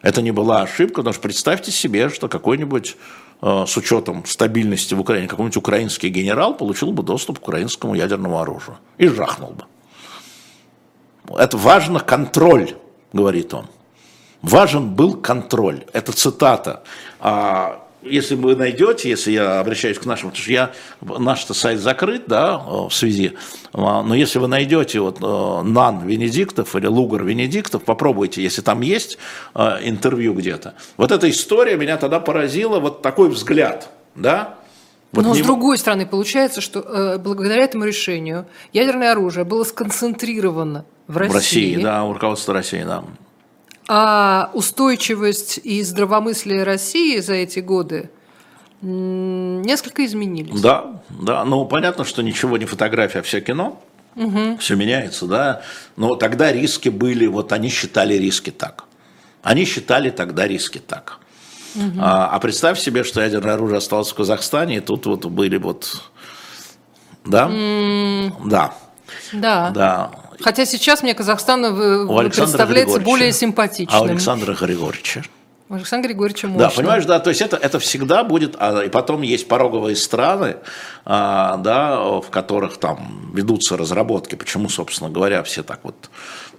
Это не была ошибка, потому что представьте себе, что какой-нибудь э, с учетом стабильности в Украине, какой-нибудь украинский генерал получил бы доступ к украинскому ядерному оружию и жахнул бы. Это важно контроль, говорит он. Важен был контроль. Это цитата. Если вы найдете, если я обращаюсь к нашему, потому что я, наш сайт закрыт, да, в связи, а, но если вы найдете вот э, Нан Венедиктов или Лугар Венедиктов, попробуйте, если там есть э, интервью где-то. Вот эта история меня тогда поразила, вот такой взгляд, да, вот Но не... с другой стороны, получается, что э, благодаря этому решению ядерное оружие было сконцентрировано в России. В России, да, у руководства России, да. А устойчивость и здравомыслие России за эти годы несколько изменились. Да, да. Ну, понятно, что ничего не фотография, а все кино. Угу. Все меняется, да. Но тогда риски были, вот они считали риски так. Они считали тогда риски так. Угу. А, а представь себе, что ядерное оружие осталось в Казахстане, и тут вот были вот, да, mm. да, да, да. Хотя сейчас мне Казахстан э, представляется более симпатичным. А у Александра Григорьевича? У Александра Григорьевича можно. Да, понимаешь, да, то есть это, это всегда будет, а, и потом есть пороговые страны, а, да, в которых там ведутся разработки, почему, собственно говоря, все так вот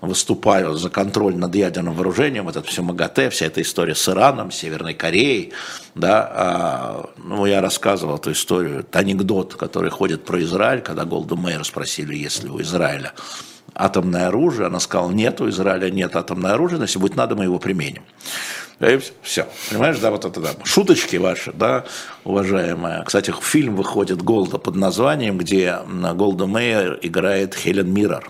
выступают за контроль над ядерным вооружением, вот это все МАГАТЭ, вся эта история с Ираном, Северной Кореей, да, а, ну, я рассказывал эту историю, это анекдот, который ходит про Израиль, когда Голда Мейер спросили, есть ли у Израиля атомное оружие. Она сказала, нет, у Израиля нет атомного оружия, но если будет надо, мы его применим. И все, понимаешь, да, вот это да. Шуточки ваши, да, уважаемая. Кстати, фильм выходит Голда под названием, где Голда Мейер играет Хелен Миррор.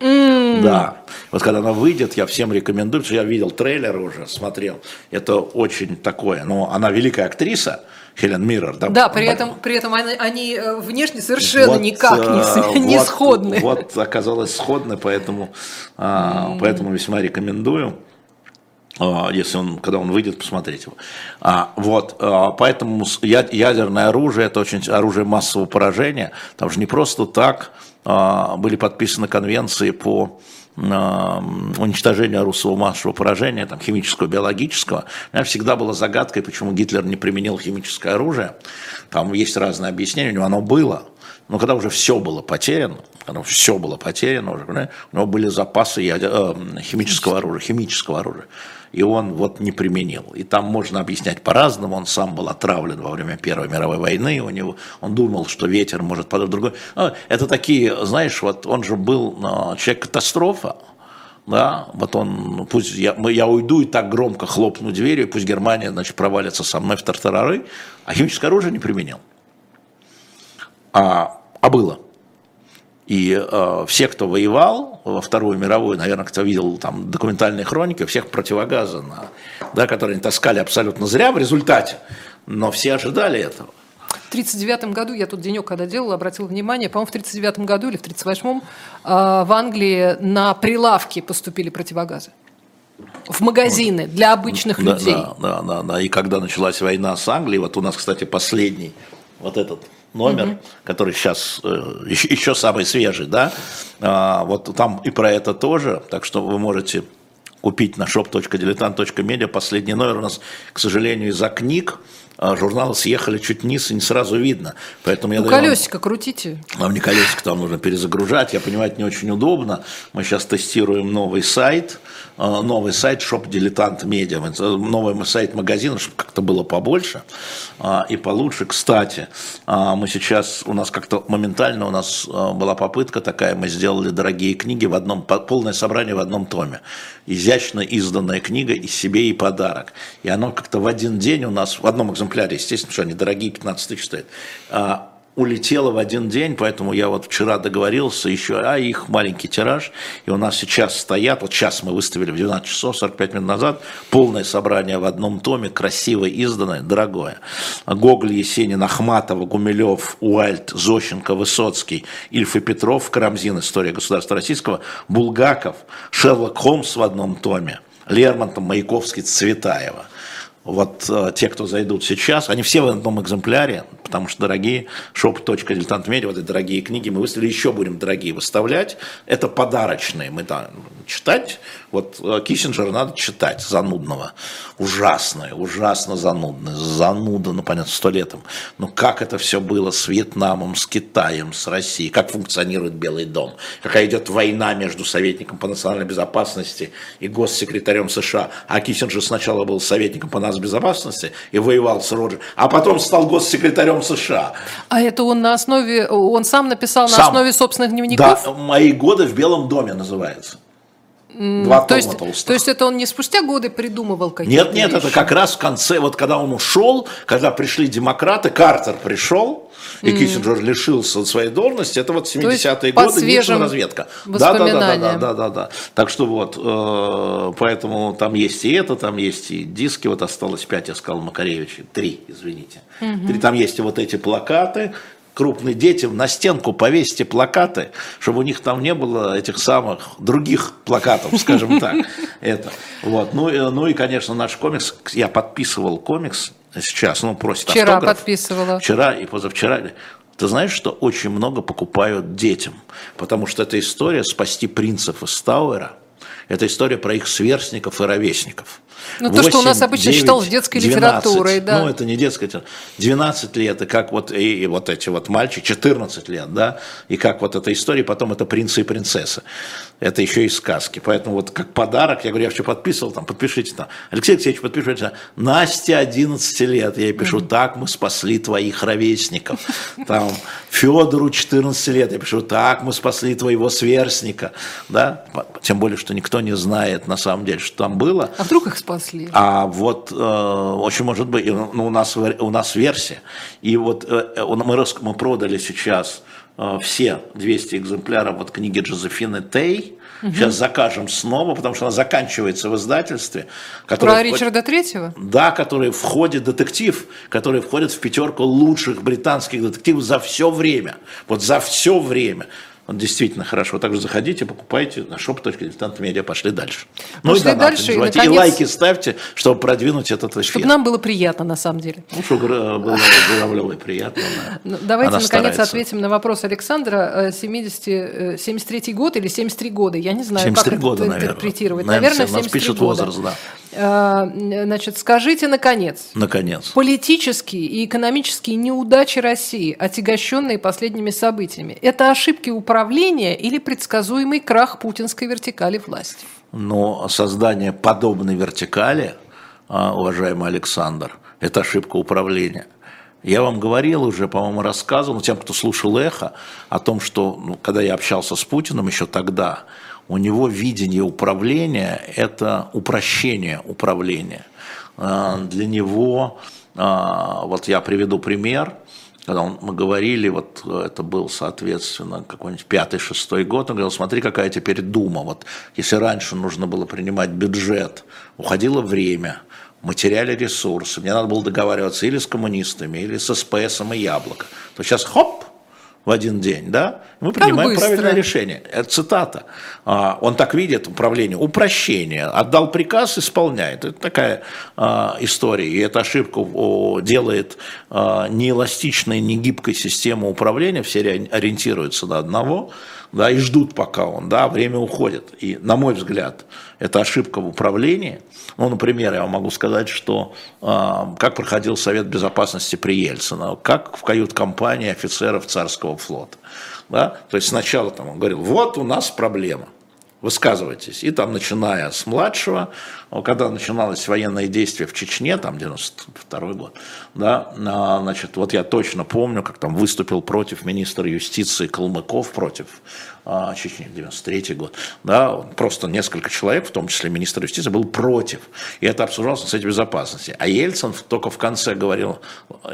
Mm. Да. Вот когда она выйдет, я всем рекомендую, потому что я видел трейлер уже, смотрел. Это очень такое. Но она великая актриса, Хелен Миррор. Да, да при, этом, при этом они, они э, внешне совершенно вот, никак не, не вот, сходны. Вот оказалось сходны, поэтому, mm. поэтому весьма рекомендую а, если он, когда он выйдет, посмотреть его. А, вот, а, поэтому ядерное оружие – это очень оружие массового поражения. Там же не просто так а, были подписаны конвенции по уничтожению русского массового поражения, там, химического, биологического. У меня всегда была загадкой, почему Гитлер не применил химическое оружие. Там есть разные объяснения, у него оно было. Но когда уже все было потеряно, когда все было потеряно, уже, у него были запасы э, химического оружия, химического оружия и он вот не применил. И там можно объяснять по-разному, он сам был отравлен во время Первой мировой войны, у него, он думал, что ветер может подать другой. Ну, это такие, знаешь, вот он же был а, человек-катастрофа, да, вот он, пусть я, я уйду и так громко хлопну дверью, пусть Германия, значит, провалится со мной в тартарары, а химическое оружие не применил. А, а было. И э, все, кто воевал во Вторую мировую, наверное, кто видел там документальные хроники, всех противогаза, на, да, которые они таскали абсолютно зря в результате, но все ожидали этого. В 1939 году, я тут денек когда делала, обратил внимание, по-моему, в 1939 году или в 1938 э, в Англии на прилавки поступили противогазы. В магазины для обычных да, людей. Да, да, да, да. И когда началась война с Англией, вот у нас, кстати, последний вот этот номер, угу. который сейчас э, еще, еще самый свежий, да, а, вот там и про это тоже, так что вы можете купить на shop.diletant.media последний номер у нас, к сожалению, из-за книг, журналы съехали чуть вниз и не сразу видно. Поэтому я ну, даю колесико вам, крутите. Вам не колесико там нужно перезагружать. Я понимаю, это не очень удобно. Мы сейчас тестируем новый сайт, а, новый сайт Shop Дилетант Медиа, новый сайт магазина, чтобы как-то было побольше а, и получше. Кстати, мы сейчас, у нас как-то моментально у нас была попытка такая, мы сделали дорогие книги в одном, полное собрание в одном томе. Изящно изданная книга и себе, и подарок. И оно как-то в один день у нас, в одном экземпляре экземпляре, естественно, что они дорогие, 15 тысяч стоят, а, улетело в один день, поэтому я вот вчера договорился еще, а их маленький тираж, и у нас сейчас стоят, вот сейчас мы выставили в 12 часов 45 минут назад, полное собрание в одном томе, красиво изданное, дорогое. Гоголь, Есенин, Ахматова, Гумилев, Уальт, Зощенко, Высоцкий, Ильф и Петров, Карамзин, История государства российского, Булгаков, Шерлок Холмс в одном томе, Лермонтов, Маяковский, Цветаева – вот э, те, кто зайдут сейчас, они все в одном экземпляре, потому что дорогие shop.diletant.media, вот эти дорогие книги мы выставили, еще будем дорогие выставлять. Это подарочные, мы там читать. Вот э, Киссинджера надо читать, занудного. Ужасное, ужасно занудное, зануда, ну понятно, сто летом. Но как это все было с Вьетнамом, с Китаем, с Россией, как функционирует Белый дом, какая идет война между советником по национальной безопасности и госсекретарем США. А Киссинджер сначала был советником по безопасности и воевал с Роджером, а потом стал госсекретарем США. А это он на основе, он сам написал сам. на основе собственных дневников? Да, «Мои годы в Белом доме» называется. Два то, есть, то есть это он не спустя годы придумывал какие-то Нет, нет, вещи? это как раз в конце, вот когда он ушел, когда пришли демократы, Картер пришел, и mm. Киссинджер лишился своей должности, это вот 70-е годы, Никсон разведка. Да, да, да, да, да, да, да. Так что вот, э, поэтому там есть и это, там есть и диски, вот осталось 5, я сказал Макаревич, 3, извините. Mm-hmm. 3, там есть и вот эти плакаты, крупные детям на стенку повесьте плакаты, чтобы у них там не было этих самых других плакатов, скажем так. Это. Вот. Ну, и, ну и, конечно, наш комикс, я подписывал комикс сейчас, ну, просит Вчера автограф. подписывала. Вчера и позавчера. Ты знаешь, что очень много покупают детям, потому что это история спасти принцев из Тауэра, это история про их сверстников и ровесников. Ну, 8, то, что у нас обычно 9, считалось детской 12, литературой, да. Ну, это не детская литература. 12 лет, и как вот, и, и вот эти вот мальчики, 14 лет, да, и как вот эта история, потом это принцы и принцессы. Это еще и сказки. Поэтому вот как подарок, я говорю, я все подписывал, там, подпишите там. Алексей Алексеевич, подпишите. Настя 11 лет, я ей пишу, так мы спасли твоих ровесников. Там, Федору 14 лет, я пишу, так мы спасли твоего сверстника. Да? Тем более, что никто не знает на самом деле, что там было. А вдруг их спасли? А вот э, очень может быть, ну, у, нас, у нас версия. И вот э, мы, мы продали сейчас э, все 200 экземпляров от книги Джозефины Тей. Угу. Сейчас закажем снова, потому что она заканчивается в издательстве. Про Ричарда Третьего? Да, который входит, детектив, который входит в пятерку лучших британских детективов за все время. Вот за все время. Он действительно хорошо. Также заходите, покупайте на shop.diletant.media, пошли дальше. Ну пошли и донаты дальше, и, наконец... и лайки ставьте, чтобы продвинуть этот эфир. Чтобы нам было приятно, на самом деле. Ну, чтобы было Журавлевой приятно. Ну, давайте, наконец, старается. ответим на вопрос Александра. 70, 73 год или 73 года? Я не знаю, как года, это наверное. интерпретировать. Наверное, наверное 73 пишет года. возраст, да. Э, значит, скажите, наконец. Наконец. Политические и экономические неудачи России, отягощенные последними событиями, это ошибки управления или предсказуемый крах путинской вертикали власти? Но создание подобной вертикали, а, уважаемый Александр, это ошибка управления. Я вам говорил уже, по-моему, рассказывал, тем, кто слушал эхо, о том, что ну, когда я общался с Путиным еще тогда, у него видение управления – это упрощение управления. А, для него, а, вот я приведу пример, когда мы говорили, вот это был, соответственно, какой-нибудь пятый-шестой год, он говорил, смотри, какая теперь дума, вот если раньше нужно было принимать бюджет, уходило время, мы теряли ресурсы, мне надо было договариваться или с коммунистами, или с СПСом и Яблоко, то сейчас хоп, в один день, да, мы принимаем правильное решение. Это цитата. А, он так видит управление. Упрощение. Отдал приказ, исполняет. Это такая а, история. И эта ошибка делает а, неэластичной, негибкой систему управления. Все ориентируются на одного да, и ждут, пока он, да, время уходит. И, на мой взгляд, это ошибка в управлении. Ну, например, я могу сказать, что э, как проходил Совет Безопасности при Ельцине, как в кают-компании офицеров царского флота. Да? То есть сначала там он говорил, вот у нас проблема высказывайтесь. И там, начиная с младшего, когда начиналось военное действие в Чечне, там 92 год, да, значит, вот я точно помню, как там выступил против министра юстиции Калмыков, против а, Чечни, 93 год, да, просто несколько человек, в том числе министр юстиции, был против. И это обсуждалось на Совете Безопасности. А Ельцин только в конце говорил,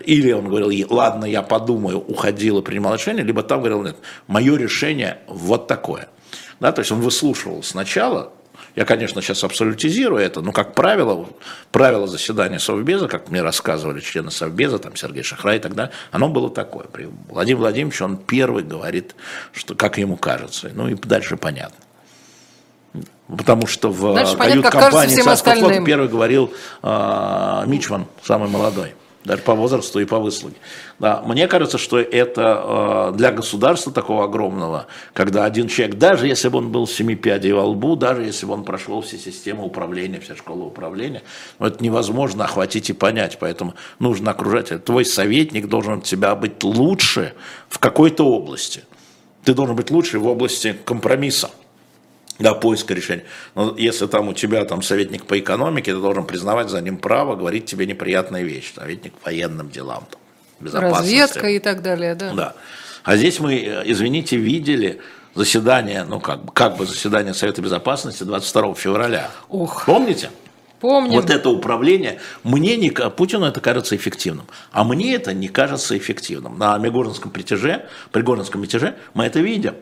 или он говорил, ладно, я подумаю, уходил и принимал решение, либо там говорил, нет, мое решение вот такое. Да, то есть он выслушивал сначала, я, конечно, сейчас абсолютизирую это, но, как правило, правило заседания Совбеза, как мне рассказывали члены Совбеза, там Сергей Шахрай и так далее, оно было такое. При Владимире Владимировиче он первый говорит, что, как ему кажется. Ну и дальше понятно. Потому что в кают-компании всем царского флота первый говорил э, Мичман, самый молодой, даже по возрасту и по выслуге. Да, мне кажется, что это э, для государства такого огромного, когда один человек, даже если бы он был семи пядей во лбу, даже если бы он прошел все системы управления, вся школа управления, ну, это невозможно охватить и понять, поэтому нужно окружать. Твой советник должен от тебя быть лучше в какой-то области. Ты должен быть лучше в области компромисса да, поиска решения. Но если там у тебя там советник по экономике, ты должен признавать за ним право говорить тебе неприятные вещи. Советник по военным делам, там, безопасности. Разведка и так далее, да. Да. А здесь мы, э, извините, видели заседание, ну как, бы- как бы заседание Совета Безопасности 22 февраля. Ох. Помните? Помним. Вот это управление, мне не, Путину это кажется эффективным, а мне это не кажется эффективным. На Мегоринском притяже, Пригоринском мятеже мы это видим.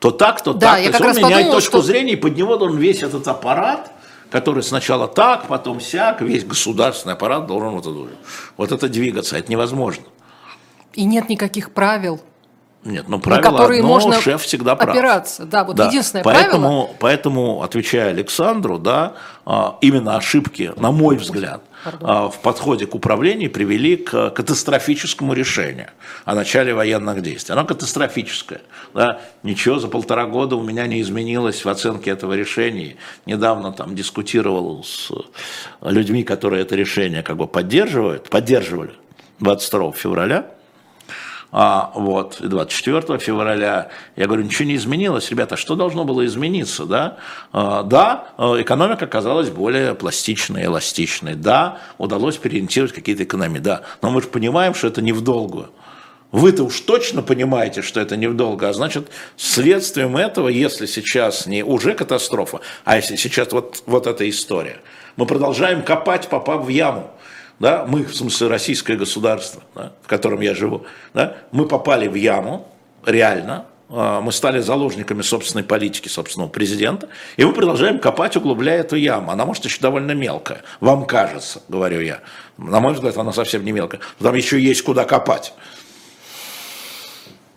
То так, то Да, так. я То есть как он раз меняет подумала, точку что- зрения, и под него должен весь этот аппарат, который сначала так, потом сяк, весь государственный аппарат должен вот это, вот это двигаться. Это невозможно. И нет никаких правил, Нет, ну на правило которые одно, можно шеф всегда прав. опираться. Да, вот Да, единственное поэтому, правило. Поэтому, отвечая Александру, да, а, именно ошибки, на мой взгляд, а, в подходе к управлению привели к катастрофическому решению о начале военных действий. Оно катастрофическое. Да. Ничего за полтора года у меня не изменилось в оценке этого решения. Недавно там дискутировал с людьми, которые это решение как бы поддерживают, поддерживали 22 февраля. А, вот, и 24 февраля, я говорю, ничего не изменилось, ребята, что должно было измениться, да? А, да, э, экономика оказалась более пластичной, эластичной, да, удалось переориентировать какие-то экономии, да, но мы же понимаем, что это не в долгую. Вы-то уж точно понимаете, что это не в долгую, а значит, следствием этого, если сейчас не уже катастрофа, а если сейчас вот, вот эта история, мы продолжаем копать, попав в яму, да, мы, в смысле, российское государство, да, в котором я живу, да, мы попали в яму, реально, а, мы стали заложниками собственной политики, собственного президента, и мы продолжаем копать, углубляя эту яму. Она, может, еще довольно мелкая, вам кажется, говорю я. На мой взгляд, она совсем не мелкая. Там еще есть куда копать.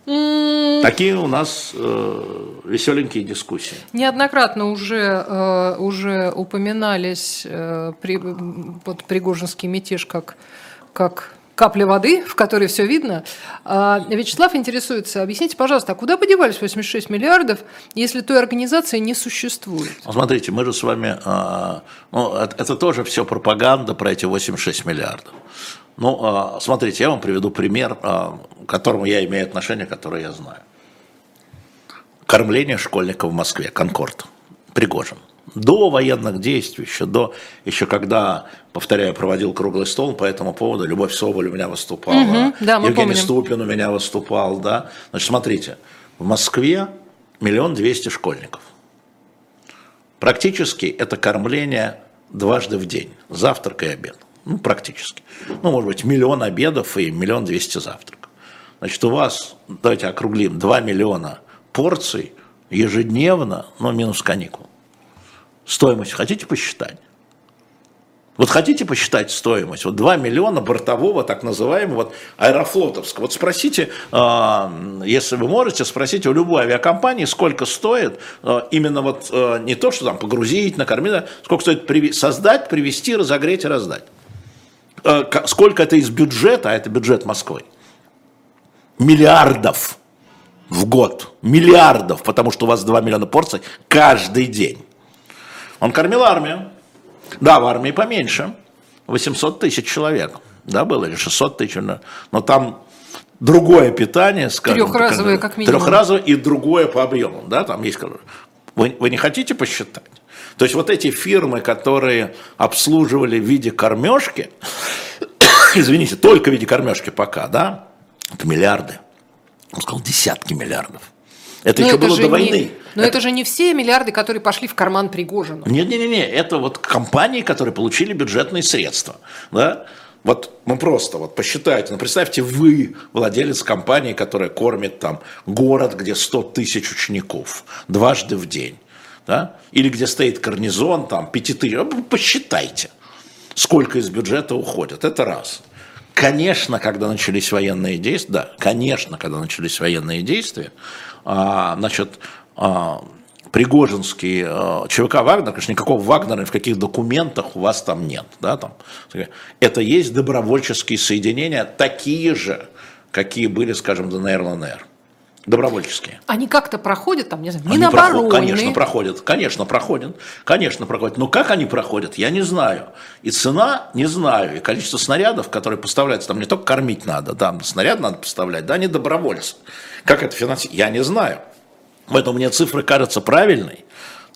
Такие у нас э, веселенькие дискуссии. Неоднократно уже, э, уже упоминались э, при, вот Пригожинский мятеж как, как капля воды, в которой все видно. А, Вячеслав интересуется, объясните, пожалуйста, а куда подевались 86 миллиардов, если той организации не существует? Ну, Смотрите, мы же с вами, а, ну, это, это тоже все пропаганда про эти 86 миллиардов. Ну, а, смотрите, я вам приведу пример, а, к которому я имею отношение, который я знаю. Кормление школьников в Москве, Конкорд, Пригожин. До военных действий, еще до, еще когда, повторяю, проводил круглый стол по этому поводу, Любовь Соболь у меня выступала, Мгм, да, Евгений помним. Ступин у меня выступал, да. Значит, смотрите, в Москве миллион двести школьников. Практически это кормление дважды в день, завтрак и обед. Ну, практически. Ну, может быть, миллион обедов и миллион двести завтраков. Значит, у вас, давайте округлим, 2 миллиона порций ежедневно, но минус каникул. Стоимость хотите посчитать? Вот хотите посчитать стоимость? Вот 2 миллиона бортового, так называемого, вот, аэрофлотовского. Вот спросите, а, если вы можете, спросите у любой авиакомпании, сколько стоит а, именно вот а, не то, что там погрузить, накормить, сколько стоит создать, привезти, разогреть и раздать. Ка- Сколько это из бюджета, а это бюджет Москвы, миллиардов в год. Миллиардов, потому что у вас 2 миллиона порций каждый день. Он кормил армию. Да, в армии поменьше. 800 тысяч человек. Да, было, или 600 тысяч. но- там другое питание, скажем. Трехразовое, как минимум. Трехразовое и другое по объему. Да, там есть... Вы, вы не хотите посчитать? То есть вот эти фирмы, которые обслуживали в виде кормежки, извините, только в виде кормежки пока, да, это миллиарды. Он сказал, десятки миллиардов. Это Но еще это было до не- войны. но это же не все миллиарды, которые пошли в карман Пригожину. Нет, нет, нет, нет, это вот компании, которые получили бюджетные средства, да. Вот, ну просто, вот посчитайте, ну представьте, вы владелец компании, которая кормит там город, где 100 тысяч учеников дважды в день, да, или где стоит гарнизон, там, 5 тысяч, Ну, посчитайте, сколько из бюджета уходит, это раз. Конечно, когда начались военные действия, да, конечно, когда начались военные действия, а, значит, а, Пригожинский э, ЧВК Вагнер, конечно, никакого Вагнера в каких документах у вас там нет. Да, там. Это есть добровольческие соединения, такие же, какие были, скажем, ДНР, ЛНР добровольческие. Они как-то проходят там, не знаю, Минобороны? Проход, конечно, проходят, конечно, проходят, конечно, проходят. Но как они проходят, я не знаю. И цена, не знаю. И количество снарядов, которые поставляются, там не только кормить надо, там снаряд надо поставлять, да, они добровольцы. Как это финансировать, я не знаю. Поэтому мне цифры кажутся правильной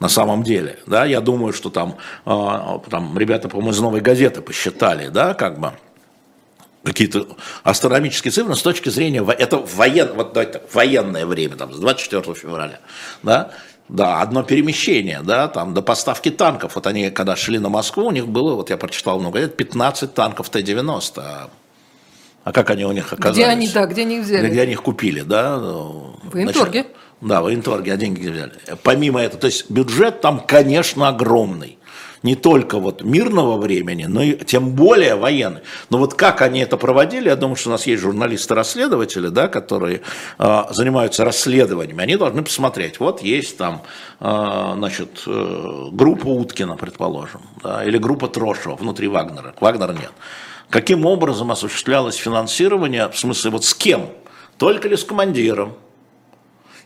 на самом деле. Да, я думаю, что там, э, там ребята, по-моему, из «Новой газеты» посчитали, да, как бы, какие-то астрономические цифры, но с точки зрения, это воен, вот, давайте, военное время, там, с 24 февраля, да, да, одно перемещение, да, там, до поставки танков, вот они, когда шли на Москву, у них было, вот я прочитал много лет, 15 танков Т-90, а как они у них оказались? Где они, да, где они их взяли? Где они их купили, да? В военторге. Да, в военторге, а деньги где взяли. Помимо этого, то есть бюджет там, конечно, огромный не только вот мирного времени, но и тем более военный. Но вот как они это проводили, я думаю, что у нас есть журналисты-расследователи, да, которые э, занимаются расследованиями, они должны посмотреть, вот есть там, э, значит, э, группа Уткина, предположим, да, или группа Трошева внутри Вагнера, Вагнера нет. Каким образом осуществлялось финансирование, в смысле, вот с кем? Только ли с командиром?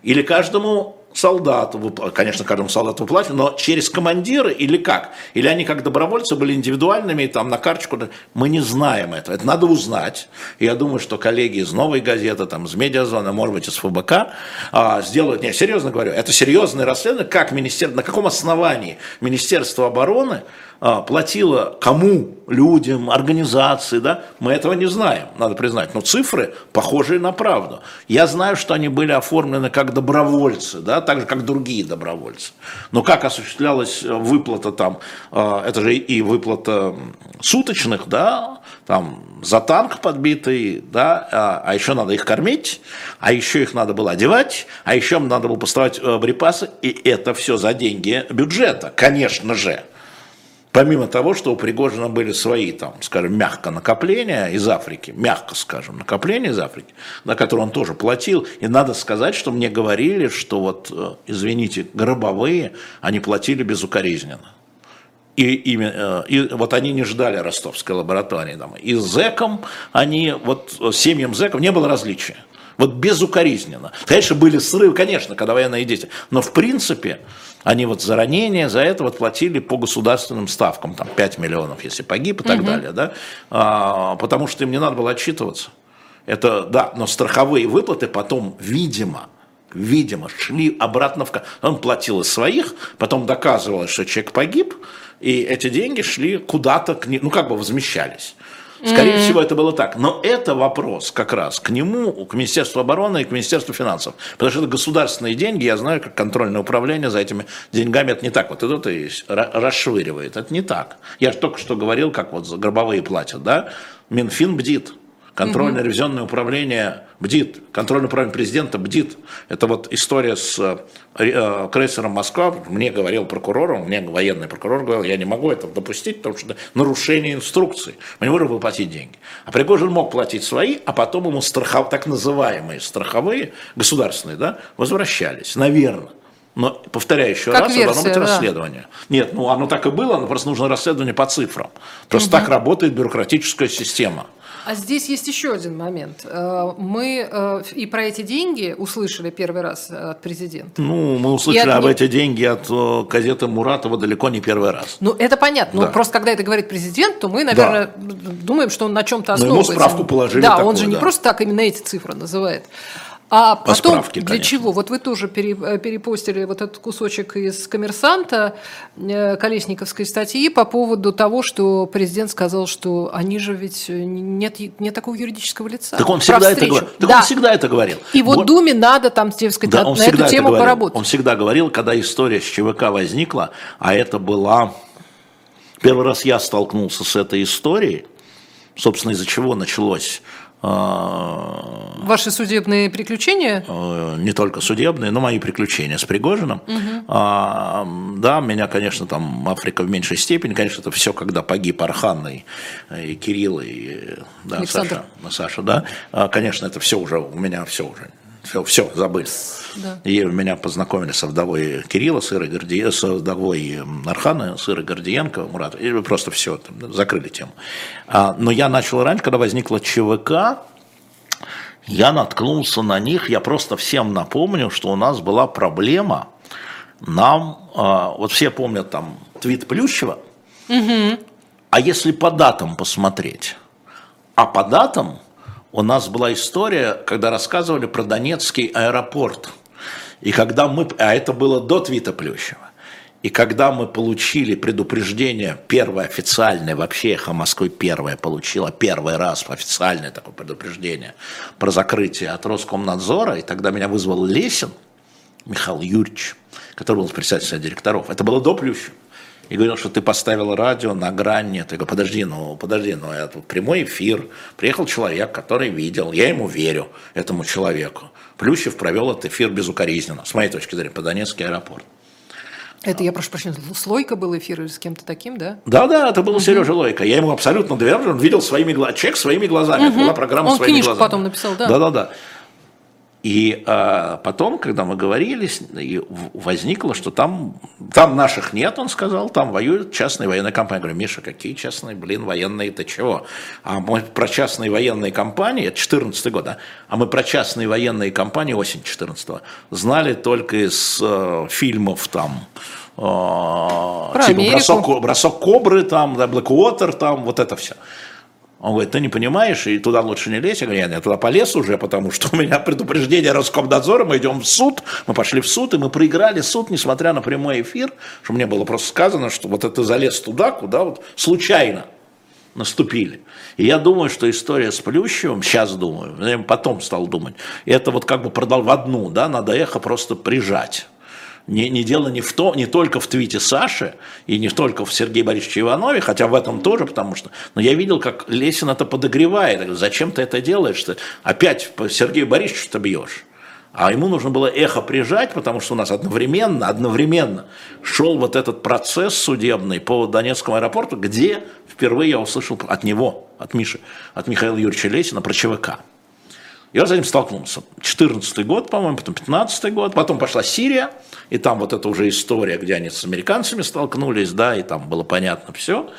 Или каждому солдату, конечно, каждому солдату выплачивали, но через командира или как? Или они как добровольцы были индивидуальными, там на карточку, мы не знаем этого, это надо узнать. И я думаю, что коллеги из «Новой газеты», там, из «Медиазона», может быть, из ФБК а, сделают, не, серьезно говорю, это серьезное расследование, как министерство, на каком основании Министерство обороны платила кому, людям, организации, да, мы этого не знаем, надо признать. Но цифры похожие на правду. Я знаю, что они были оформлены как добровольцы, да, так же, как другие добровольцы. Но как осуществлялась выплата там, а, это же и выплата суточных, да, там, за танк подбитый, да, а, а еще надо их кормить, а еще их надо было одевать, а еще надо было поставить э, припасы, и это все за деньги бюджета, конечно же. Помимо того, что у Пригожина были свои, там, скажем, мягко накопления из Африки, мягко скажем, накопления из Африки, на которые он тоже платил. И надо сказать, что мне говорили, что вот, э, извините, гробовые, они платили безукоризненно. И, и, э, и вот они не ждали ростовской лаборатории. Там. И зэкам они, вот семьям зэков не было различия. Вот безукоризненно. Конечно, были срывы, конечно, когда военные действия. Но в принципе они вот за ранение, за это вот платили по государственным ставкам, там 5 миллионов, если погиб и так угу. далее, да, а, потому что им не надо было отчитываться. Это, да, но страховые выплаты потом, видимо, видимо, шли обратно в... Он платил из своих, потом доказывалось, что человек погиб, и эти деньги шли куда-то, ну как бы возмещались. Скорее mm-hmm. всего, это было так. Но это вопрос как раз к нему, к Министерству обороны и к Министерству финансов. Потому что это государственные деньги, я знаю, как контрольное управление за этими деньгами, это не так. Вот это и расшвыривает, это не так. Я же только что говорил, как вот гробовые платят, да? Минфин бдит. Контрольное ревизионное управление бдит, контрольное управление президента бдит. Это вот история с э, э, крейсером Москва. Мне говорил прокурор, мне военный прокурор говорил, я не могу этого допустить, потому что это нарушение инструкций. Мы не можем выплатить деньги. А Пригожин мог платить свои, а потом ему страхов, так называемые страховые, государственные, да, возвращались, наверное. Но, повторяю еще как раз, версия, должно быть да. расследование. Нет, ну оно так и было, но просто нужно расследование по цифрам. Просто угу. так работает бюрократическая система. А здесь есть еще один момент. Э, мы э, и про эти деньги услышали первый раз от президента. Ну, мы услышали от... об эти деньги от э, газеты Муратова далеко не первый раз. Ну, это понятно. Да. Но просто когда это говорит президент, то мы, наверное, да. думаем, что он на чем-то основывается. Но ему справку положили. Да, такую, он же да. не просто так именно эти цифры называет. А По потом справке, для конечно. чего? Вот вы тоже э, перепостили вот этот кусочек из «Коммерсанта» э, Колесниковской статьи по поводу того, что президент сказал, что они же ведь э, нет, нет такого юридического лица. Так он всегда, это, говорил. так да. он всегда это говорил. И вот, вот Думе надо там, сказать, да, на, на эту тему говорил. поработать. Он всегда говорил, когда история с ЧВК возникла, а это была... Первый раз я столкнулся с этой историей, собственно, из-за чего началось а, Ваши судебные приключения? Э, не только судебные, но мои приключения с Пригожиным. Угу. А, да, меня, конечно, там Африка в меньшей степени, конечно, это все, когда погиб Архан и, Кирилл, и да, Саша, Саша, да, а, конечно, это все уже, у меня все уже Все, все забыли. Да. И меня познакомили со вдовой Кирилла, с Ирой Горди... с вдовой Архана, с Ирой Гордиенко, Мурат, и просто все, там, закрыли тему. А, но я начал раньше, когда возникла ЧВК, я наткнулся на них, я просто всем напомню, что у нас была проблема, нам, а, вот все помнят там твит Плющева, угу. а если по датам посмотреть, а по датам у нас была история, когда рассказывали про Донецкий аэропорт. И когда мы, а это было до твита Плющева, и когда мы получили предупреждение, первое официальное, вообще «Эхо Москвы» первое получило, первый раз официальное такое предупреждение про закрытие от Роскомнадзора, и тогда меня вызвал Лесин, Михаил Юрьевич, который был председателем директоров. Это было до Плющева и говорил, что ты поставил радио на грани. Я говорю, подожди, ну, подожди, ну, это прямой эфир. Приехал человек, который видел, я ему верю, этому человеку. Плющев провел этот эфир безукоризненно, с моей точки зрения, по Донецкий аэропорт. Это, я прошу прощения, Слойка был эфир с кем-то таким, да? Да, да, это был угу. Сережа Лойка. Я ему абсолютно доверял, он видел своими глазами, человек своими глазами. Угу. Была программа он своими глазами. потом написал, да? Да, да, да. И а, потом, когда мы говорили, возникло, что там, там наших нет, он сказал, там воюют частные военные компании. Я говорю, Миша, какие частные, блин, военные, это чего? А мы про частные военные компании, это 14 год, да? а мы про частные военные компании осень 14 знали только из э, фильмов там, э, про типа бросок, бросок кобры, там, да, Blackwater, там, вот это все. Он говорит, ты не понимаешь, и туда лучше не лезь. Я говорю, я туда полез уже, потому что у меня предупреждение Роскомнадзора, мы идем в суд, мы пошли в суд, и мы проиграли суд, несмотря на прямой эфир, что мне было просто сказано, что вот это залез туда, куда вот случайно наступили. И я думаю, что история с Плющевым, сейчас думаю, я потом стал думать, это вот как бы продал в одну, да, надо эхо просто прижать не, не дело не, в то, не только в твите Саши и не только в Сергее Борисовиче Иванове, хотя в этом тоже, потому что... Но я видел, как Лесин это подогревает. говорю, Зачем ты это делаешь? Ты опять по Сергею Борисовичу ты бьешь. А ему нужно было эхо прижать, потому что у нас одновременно, одновременно шел вот этот процесс судебный по Донецкому аэропорту, где впервые я услышал от него, от Миши, от Михаила Юрьевича Лесина про ЧВК. Я с этим столкнулся. 14 год, по-моему, потом 15 год, потом пошла Сирия, и там вот эта уже история, где они с американцами столкнулись, да, и там было понятно все.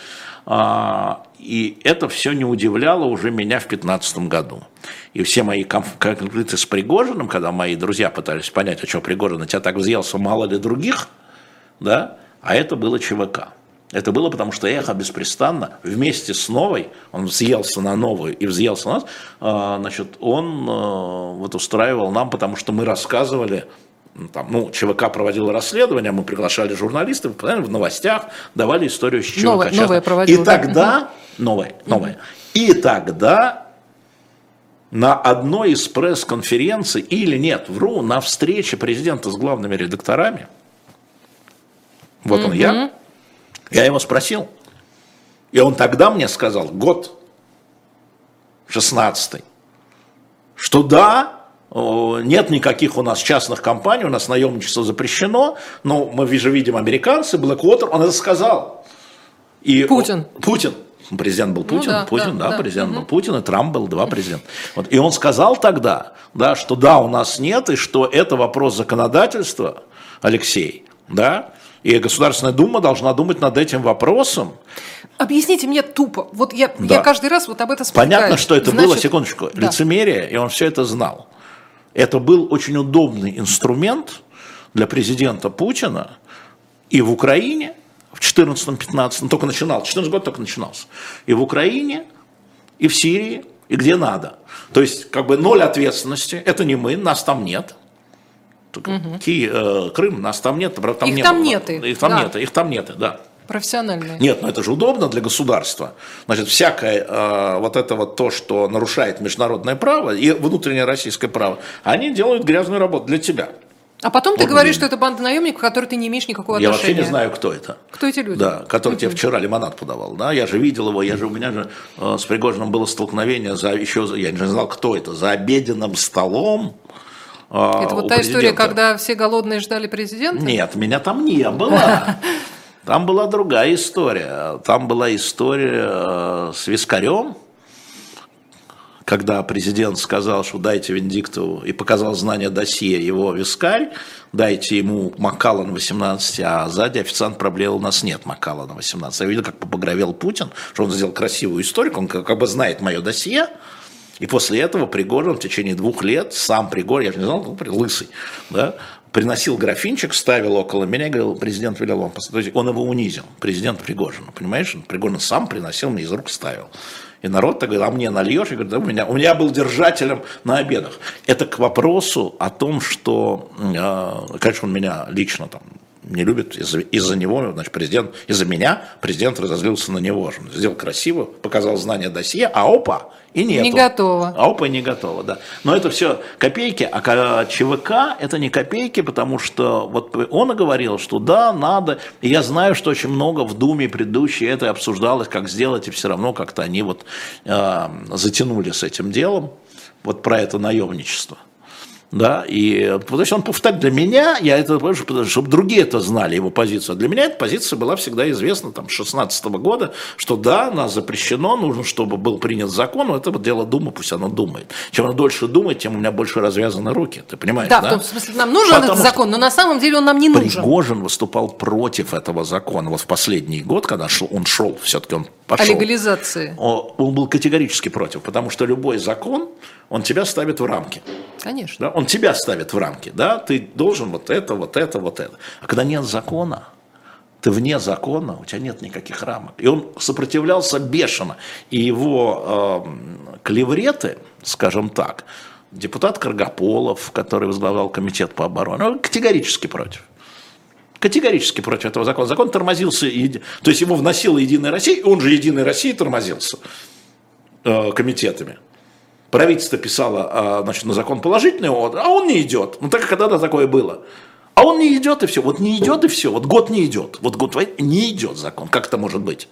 А, и это все не удивляло уже меня в 15 году. И все мои конфликты с Пригожиным, когда мои друзья пытались понять, а что Пригожин, на тебя так взъелся, мало ли других, да, а это было ЧВК. Это было потому, что эхо беспрестанно вместе с новой, он взъелся на новую и взъелся на нас, а, значит, он а, вот устраивал нам, потому что мы рассказывали, там, ну, ЧВК проводил расследование, мы приглашали журналистов, в новостях давали историю с ЧВК. Новое, новое проводил, и тогда, новое, новое, и тогда на одной из пресс-конференций, или нет, вру, на встрече президента с главными редакторами, вот он я, я его спросил, и он тогда мне сказал, год 16 что да, нет никаких у нас частных компаний, у нас наемничество запрещено, но мы же видим американцы, Blackwater, он это сказал. И Путин. Путин. Президент был ну Путин, ну, да, Путин, да, да, да президент угу. был Путин, и Трамп был, два президента. Вот, и он сказал тогда, да, что да, у нас нет, и что это вопрос законодательства, Алексей, да, и Государственная Дума должна думать над этим вопросом. Объясните мне тупо. Вот я, да. я каждый раз вот об этом спрашиваю. Понятно, что это Значит, было, секундочку, да. лицемерие, и он все это знал. Это был очень удобный инструмент для президента Путина и в Украине в 14-15, только начинал, 14 год только начинался, и в Украине, и в Сирии, и где надо. То есть, как бы ноль ответственности, это не мы, нас там нет, Угу. Ки, э, Крым, нас там нет, там их нет. Там нет их там да. нет, их там нет, да. Профессиональные. Нет, но это же удобно для государства. Значит, всякое э, вот это вот то, что нарушает международное право и внутреннее российское право, они делают грязную работу для тебя. А потом ты говоришь, что это банда наемников, к которой ты не имеешь никакого отношения. Я вообще не знаю, кто это. Кто эти люди? Да, который тебе вчера лимонад подавал. Да, я же видел его, я же у меня же э, с Пригожиным было столкновение за еще, я не знал, кто это, за обеденным столом Это вот та история, когда все голодные ждали президента? Нет, меня там не было. Там была другая история. Там была история э, с Вискарем, когда президент сказал, что дайте Венедиктову, и показал знание досье его вискарь, дайте ему Макалан 18, а сзади официант проблеял, у нас нет Макалана 18. Я видел, как побагровел Путин, что он сделал красивую историю, он как бы знает мое досье, и после этого Пригожин в течение двух лет, сам Пригожин, я же не знал, ну, лысый, да, приносил графинчик, ставил около меня говорил, президент велел вам есть он его унизил, президент Пригожин, понимаешь? Пригожин сам приносил, мне из рук ставил. И народ так говорит, а мне нальешь? Я говорю, да у меня, у меня был держателем на обедах. Это к вопросу о том, что, э, конечно, он меня лично там не любит, из-за, из-за него, значит, президент, из-за меня президент разозлился на него. Сделал красиво, показал знание досье, а опа, и нет. Не готово. А опа, не готово, да. Но это все копейки, а ЧВК это не копейки, потому что вот он и говорил, что да, надо, и я знаю, что очень много в Думе предыдущей это обсуждалось, как сделать, и все равно как-то они вот э, затянули с этим делом, вот про это наемничество да, и то есть он повторяет для меня, я это, чтобы другие это знали, его позицию, а для меня эта позиция была всегда известна, там, с 16 года, что да, нас запрещено, нужно, чтобы был принят закон, но это вот дело Думы, пусть оно думает. Чем оно дольше думает, тем у меня больше развязаны руки, ты понимаешь, да? Да, в том смысле, нам нужен Потому этот закон, но на самом деле он нам не нужен. Пригожин выступал против этого закона, вот в последний год, когда шел, он шел, все-таки он пошел. О легализации. Он был категорически против, потому что любой закон, он тебя ставит в рамки. Конечно. Да? Он тебя ставит в рамки, да, ты должен вот это, вот это, вот это. А когда нет закона, ты вне закона, у тебя нет никаких рамок. И он сопротивлялся бешено. И его э, клевреты, скажем так, депутат Каргополов, который возглавлял комитет по обороне, он категорически против. Категорически против этого закона. Закон тормозился, то есть его вносила Единая Россия, он же Единая Россия тормозился э, комитетами правительство писало а, значит, на закон положительный, а он не идет. Ну так как когда-то такое было. А он не идет и все. Вот не идет и все. Вот год не идет. Вот год не идет закон. Как это может быть?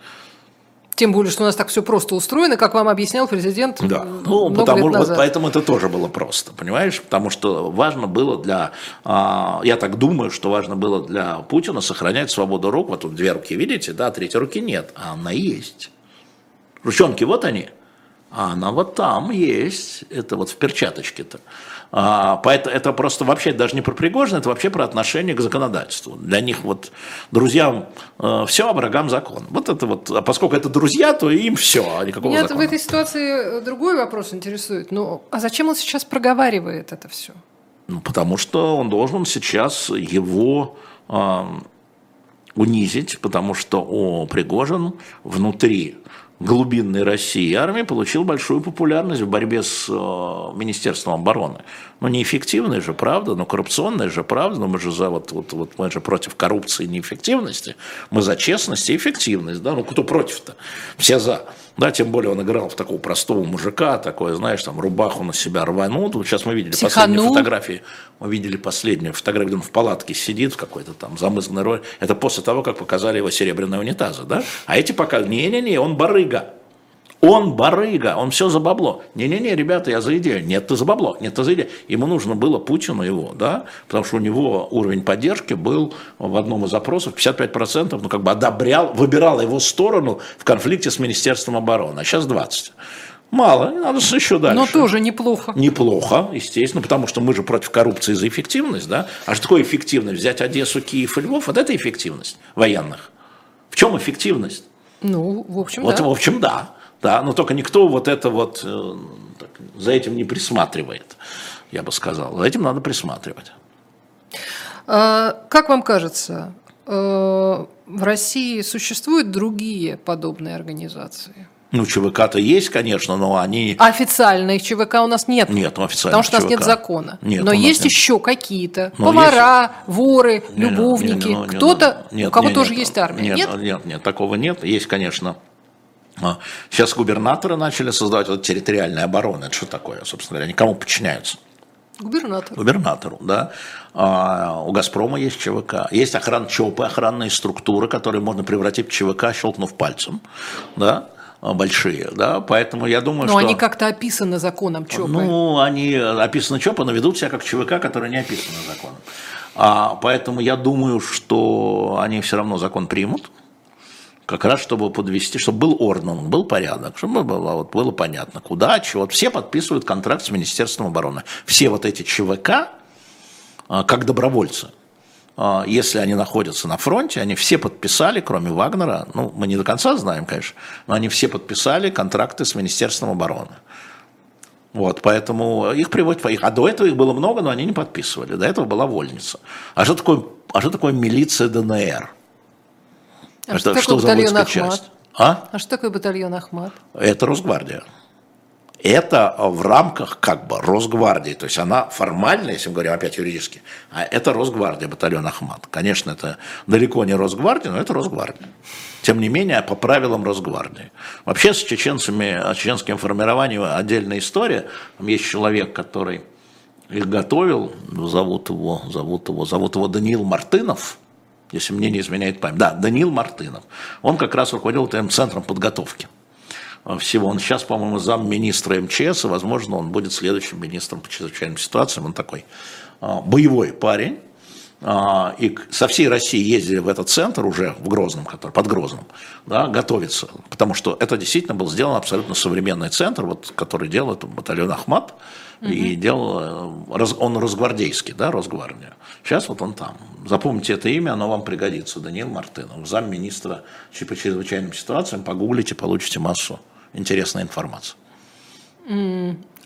Тем более, что у нас так все просто устроено, как вам объяснял президент. Да, ну, потому, лет назад. Вот поэтому это тоже было просто, понимаешь? Потому что важно было для, а, я так думаю, что важно было для Путина сохранять свободу рук. Вот тут две руки, видите, да, третьей руки нет, а она есть. Ручонки вот они – а она вот там есть, это вот в перчаточке-то. А, поэтому это просто вообще даже не про Пригожина, это вообще про отношение к законодательству. Для них вот друзьям э, все, а врагам закон. Вот это вот, а поскольку это друзья, то им все, а никакого Меня закона. в этой ситуации другой вопрос интересует. Ну, а зачем он сейчас проговаривает это все? Ну, потому что он должен сейчас его э, унизить, потому что о Пригожин внутри глубинной России армии получил большую популярность в борьбе с э, Министерством обороны. Ну, неэффективная же, правда, но коррупционная же, правда, но мы же за вот, вот, вот мы же против коррупции и неэффективности, мы за честность и эффективность, да, ну кто против-то? Все за. Да, тем более он играл в такого простого мужика, такое, знаешь, там рубаху на себя рванул. Вот сейчас мы видели Психану. последнюю фотографию, мы видели последнюю фотографию, где он в палатке сидит в какой-то там замызганной роли. Это после того, как показали его серебряные унитазы, да? А эти пока, не-не-не, он барыга. Он барыга, он все за бабло. Не-не-не, ребята, я за идею. Нет, ты за бабло, нет, ты за идею. Ему нужно было Путину его, да, потому что у него уровень поддержки был в одном из запросов 55%, ну, как бы одобрял, выбирал его сторону в конфликте с Министерством обороны, а сейчас 20%. Мало, надо еще дальше. Но тоже неплохо. Неплохо, естественно, потому что мы же против коррупции за эффективность, да? А что такое эффективность? Взять Одессу, Киев и Львов, вот это эффективность военных. В чем эффективность? Ну, в общем, вот, да. В общем, да да, но только никто вот это вот э, так, за этим не присматривает, я бы сказал. За этим надо присматривать. А, как вам кажется, э, в России существуют другие подобные организации? Ну, ЧВК-то есть, конечно, но они... Официальных ЧВК у нас нет. Нет, ну, официальных Потому что у нас нет закона. Нет, но есть нет. еще какие-то. Но Повара, есть... воры, любовники. Кто-то, у кого нет, тоже нет, есть армия. Нет, нет, нет, такого нет. Есть, конечно, а, сейчас губернаторы начали создавать вот территориальная оборона. Это что такое, собственно говоря? Никому подчиняются. Губернатору. Губернатору, да. А, у «Газпрома» есть ЧВК. Есть охран ЧОПы, охранные структуры, которые можно превратить в ЧВК, щелкнув пальцем, да а, большие, да, поэтому я думаю, но что... Но они как-то описаны законом ЧОПы. Ну, они описаны ЧОПы, но ведут себя как ЧВК, которые не описаны законом. А, поэтому я думаю, что они все равно закон примут, как раз чтобы подвести, чтобы был орден, был порядок, чтобы было, вот, было понятно, куда, чего. Все подписывают контракт с Министерством обороны. Все вот эти ЧВК, а, как добровольцы, а, если они находятся на фронте, они все подписали, кроме Вагнера, ну, мы не до конца знаем, конечно, но они все подписали контракты с Министерством обороны. Вот, поэтому их приводят. А до этого их было много, но они не подписывали. До этого была вольница. А что такое, а что такое милиция ДНР? А это, что, что за воинская часть? А? а что такое батальон Ахмат? Это Росгвардия. Это в рамках как бы Росгвардии, то есть она формально, если мы говорим опять юридически, а это Росгвардия, батальон Ахмат. Конечно, это далеко не Росгвардия, но это Росгвардия. Тем не менее, по правилам Росгвардии. Вообще с чеченцами, чеченским формированием отдельная история. Там есть человек, который их готовил, зовут его, зовут его, зовут его Даниил Мартынов, если мне не изменяет память. Да, Даниил Мартынов. Он как раз руководил этим центром подготовки всего. Он сейчас, по-моему, замминистра МЧС, и, возможно, он будет следующим министром по чрезвычайным ситуациям. Он такой а, боевой парень. А, и со всей России ездили в этот центр уже в Грозном, который, под Грозным, да, готовиться. Потому что это действительно был сделан абсолютно современный центр, вот, который делал это батальон Ахмат. И делал, э, он Росгвардейский, да, Росгвардия. Сейчас вот он там. Запомните это имя, оно вам пригодится. Даниил Мартынов, замминистра по чрезвычайным ситуациям. Погуглите, получите массу интересной информации.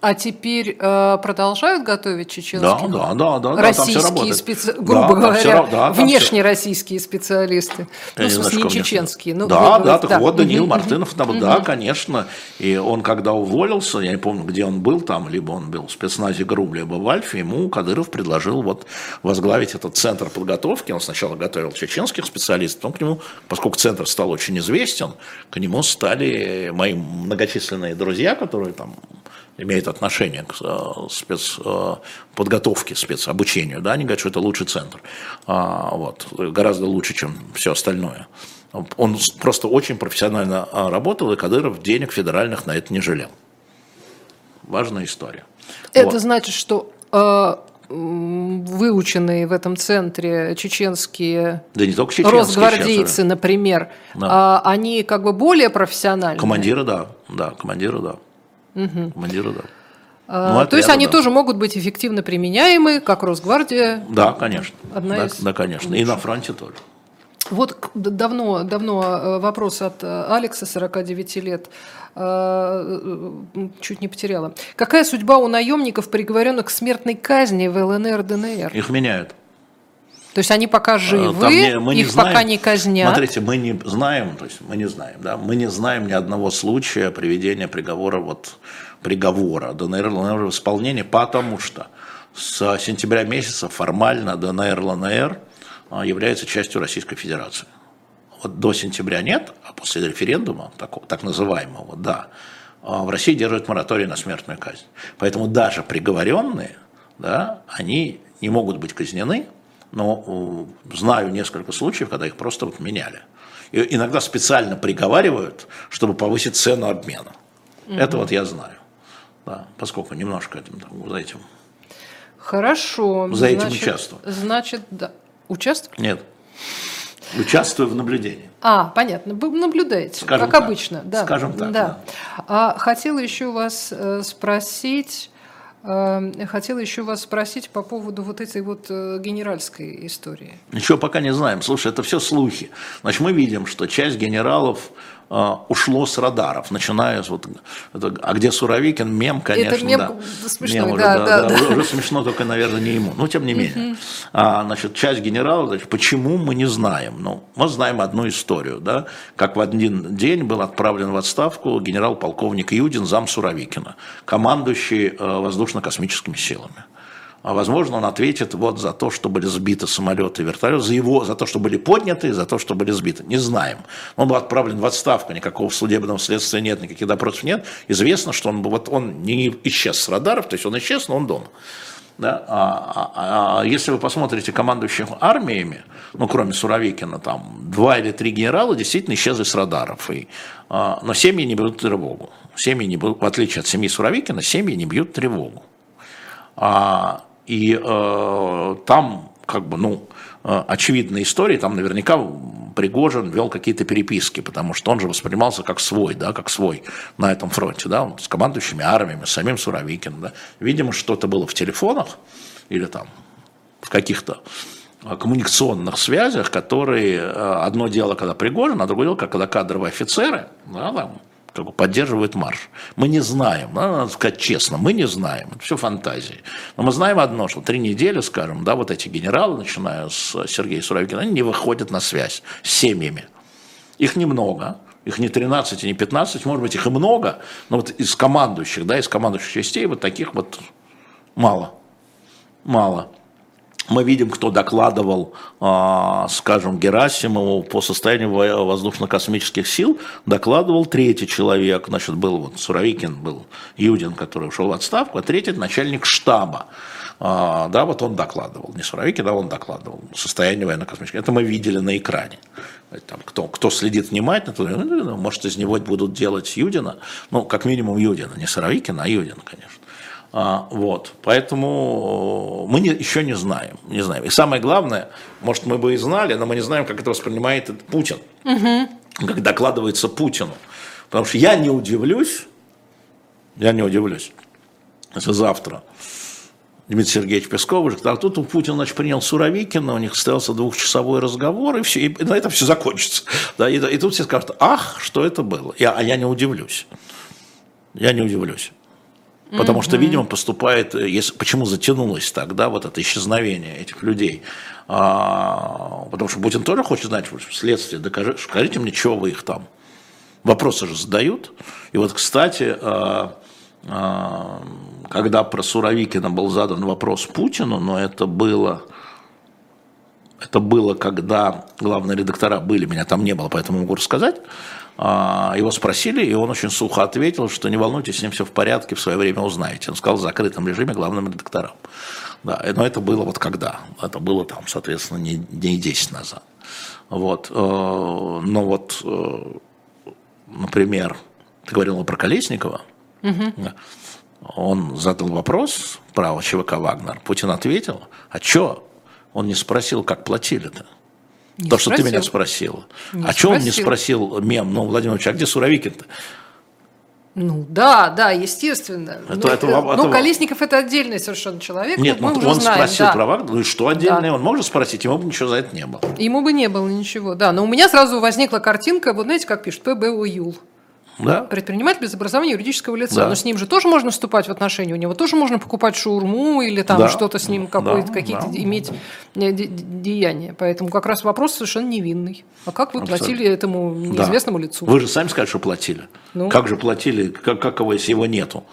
А теперь э, продолжают готовить чеченские? Да, да, да, да. Российские, специ... грубо да, говоря, все, да, внешне все. российские специалисты. Я ну, в смысле, не чеченские. Ну, да, да, так да. вот Даниил Мартынов, там, да, конечно. И он, когда уволился, я не помню, где он был там, либо он был в спецназе ГРУ, либо в Альфе, ему Кадыров предложил вот возглавить этот центр подготовки. Он сначала готовил чеченских специалистов, потом к нему, поскольку центр стал очень известен, к нему стали мои многочисленные друзья, которые там имеет отношение к э, спецподготовке, э, спецобучению, да, они говорят, что это лучший центр, а, вот, гораздо лучше, чем все остальное. Он просто очень профессионально а, работал, и Кадыров денег федеральных на это не жалел. Важная история. Это вот. значит, что э, выученные в этом центре чеченские, да не только чеченские росгвардейцы, сейчас, например, да. они как бы более профессиональные? Командиры, да, да, командиры, да. Угу. Командиры, да. А, ну, то есть они да. тоже могут быть эффективно применяемы, как Росгвардия? Да, конечно. Одна да, из... да, конечно. И на фронте тоже. Вот давно, давно э, вопрос от э, Алекса, 49 лет, э, чуть не потеряла. Какая судьба у наемников, приговоренных к смертной казни в ЛНР, ДНР? Их меняют. То есть они пока живы, не, мы их знаем, пока не казнят. Смотрите, мы не знаем, то есть мы не знаем, да, мы не знаем ни одного случая приведения приговора, вот приговора ДНР, ЛНР в исполнение, потому что с сентября месяца формально ДНР, ЛНР а, является частью Российской Федерации. Вот до сентября нет, а после референдума, такого, так называемого, да, а, в России держат мораторий на смертную казнь. Поэтому даже приговоренные, да, они не могут быть казнены, но э, знаю несколько случаев, когда их просто вот меняли. И иногда специально приговаривают, чтобы повысить цену обмена. Угу. Это вот я знаю. Да, поскольку немножко этим, там, за этим. Хорошо. За этим значит, участвую. Значит, да. Участвую? Нет. Участвую в наблюдении. А, понятно. Вы наблюдаете, Скажем как так. обычно. Да. Скажем так. Да. да. А, хотела еще вас э, спросить хотела еще вас спросить по поводу вот этой вот э, генеральской истории. Ничего пока не знаем. Слушай, это все слухи. Значит, мы видим, что часть генералов ушло с радаров, начиная с вот, это, а где Суровикин, мем, конечно, это мем да. смешной, мем уже, да, да, да, да. Уже, смешно, только, наверное, не ему, но тем не менее. А, значит, часть генералов, значит, почему мы не знаем? Ну, мы знаем одну историю, да, как в один день был отправлен в отставку генерал-полковник Юдин, зам Суровикина, командующий э, воздушно-космическими силами. А возможно, он ответит вот за то, что были сбиты самолеты и вертолеты, за его, за то, что были подняты, за то, что были сбиты. Не знаем. Он был отправлен в отставку, никакого судебного следствия нет, никаких допросов нет. Известно, что он, вот он не исчез с радаров, то есть он исчез, но он дома. Да? А, а, а если вы посмотрите командующих армиями, ну, кроме Суровикина, там два или три генерала действительно исчезли с радаров. И, а, но семьи не бьют тревогу. Семьи не в отличие от семьи Суровикина, семьи не бьют тревогу. А, и э, там, как бы, ну, э, очевидные истории, там наверняка Пригожин вел какие-то переписки, потому что он же воспринимался как свой, да, как свой на этом фронте, да, с командующими армиями, с самим Суровикиным, да. Видимо, что-то было в телефонах или там в каких-то а, коммуникационных связях, которые а, одно дело, когда Пригожин, а другое дело, когда кадровые офицеры, да, там, как бы поддерживают марш. Мы не знаем, надо сказать честно, мы не знаем, это все фантазии. Но мы знаем одно, что три недели, скажем, да, вот эти генералы, начиная с Сергея Суровикина, они не выходят на связь с семьями. Их немного, их не 13 и не 15, может быть, их и много, но вот из командующих, да, из командующих частей вот таких вот мало. Мало мы видим, кто докладывал, а, скажем, Герасимову по состоянию воздушно-космических сил, докладывал третий человек, значит, был вот Суровикин, был Юдин, который ушел в отставку, а третий начальник штаба. А, да, вот он докладывал, не Суровикин, а он докладывал состояние военно-космического. Это мы видели на экране. Там, кто, кто следит внимательно, то, ну, может, из него будут делать Юдина, ну, как минимум Юдина, не Суровикина, а Юдина, конечно. А, вот, поэтому мы не, еще не знаем, не знаем. И самое главное, может, мы бы и знали, но мы не знаем, как это воспринимает Путин, угу. как докладывается Путину. Потому что я не удивлюсь, я не удивлюсь, если завтра Дмитрий Сергеевич Песков уже, а тут у Путина значит, принял Суровикина, у них состоялся двухчасовой разговор, и все, и на этом все закончится. Да, и, и тут все скажут, ах, что это было. Я, а я не удивлюсь. Я не удивлюсь. Потому что, видимо, поступает, э, если, почему затянулось тогда вот это исчезновение этих людей. А, потому что Путин тоже хочет знать, следствие, докажи, скажите мне, чего вы их там. Вопросы же задают. И вот, кстати, а, а, когда про Суровикина был задан вопрос Путину, но это было, это было, когда главные редактора были, меня там не было, поэтому могу рассказать. А, его спросили, и он очень сухо ответил, что не волнуйтесь, с ним все в порядке, в свое время узнаете. Он сказал в закрытом режиме главным редакторам. Да, но это было вот когда? Это было там, соответственно, не, не 10 назад. Вот. Э, но вот, э, например, ты говорил про Колесникова. Угу. Он задал вопрос про ЧВК «Вагнер». Путин ответил, а что? Он не спросил, как платили-то. Не То, спросил. что ты меня спросила. Не а что он не спросил мем? Ну, Владимир Ильич, а где Суровикин-то? Ну да, да, естественно. Это, ну, это, это, ну, Колесников это отдельный совершенно человек. Нет, мы ну, уже он знаем, спросил да. про Вагнер, ну и что отдельное? Да. Он может спросить, ему бы ничего за это не было. Ему бы не было ничего, да. Но у меня сразу возникла картинка, вот знаете, как пишут, ПБУ Юл. Да. Предприниматель без образования юридического лица. Да. Но с ним же тоже можно вступать в отношения, у него тоже можно покупать шаурму или там да. что-то с ним, да. какие-то да. иметь э, деяния. Поэтому как раз вопрос совершенно невинный. А как вы Абсолютно. платили этому неизвестному да. лицу? Вы же сами сказали, что платили. Ну. Как же платили, как, как его, если его нету?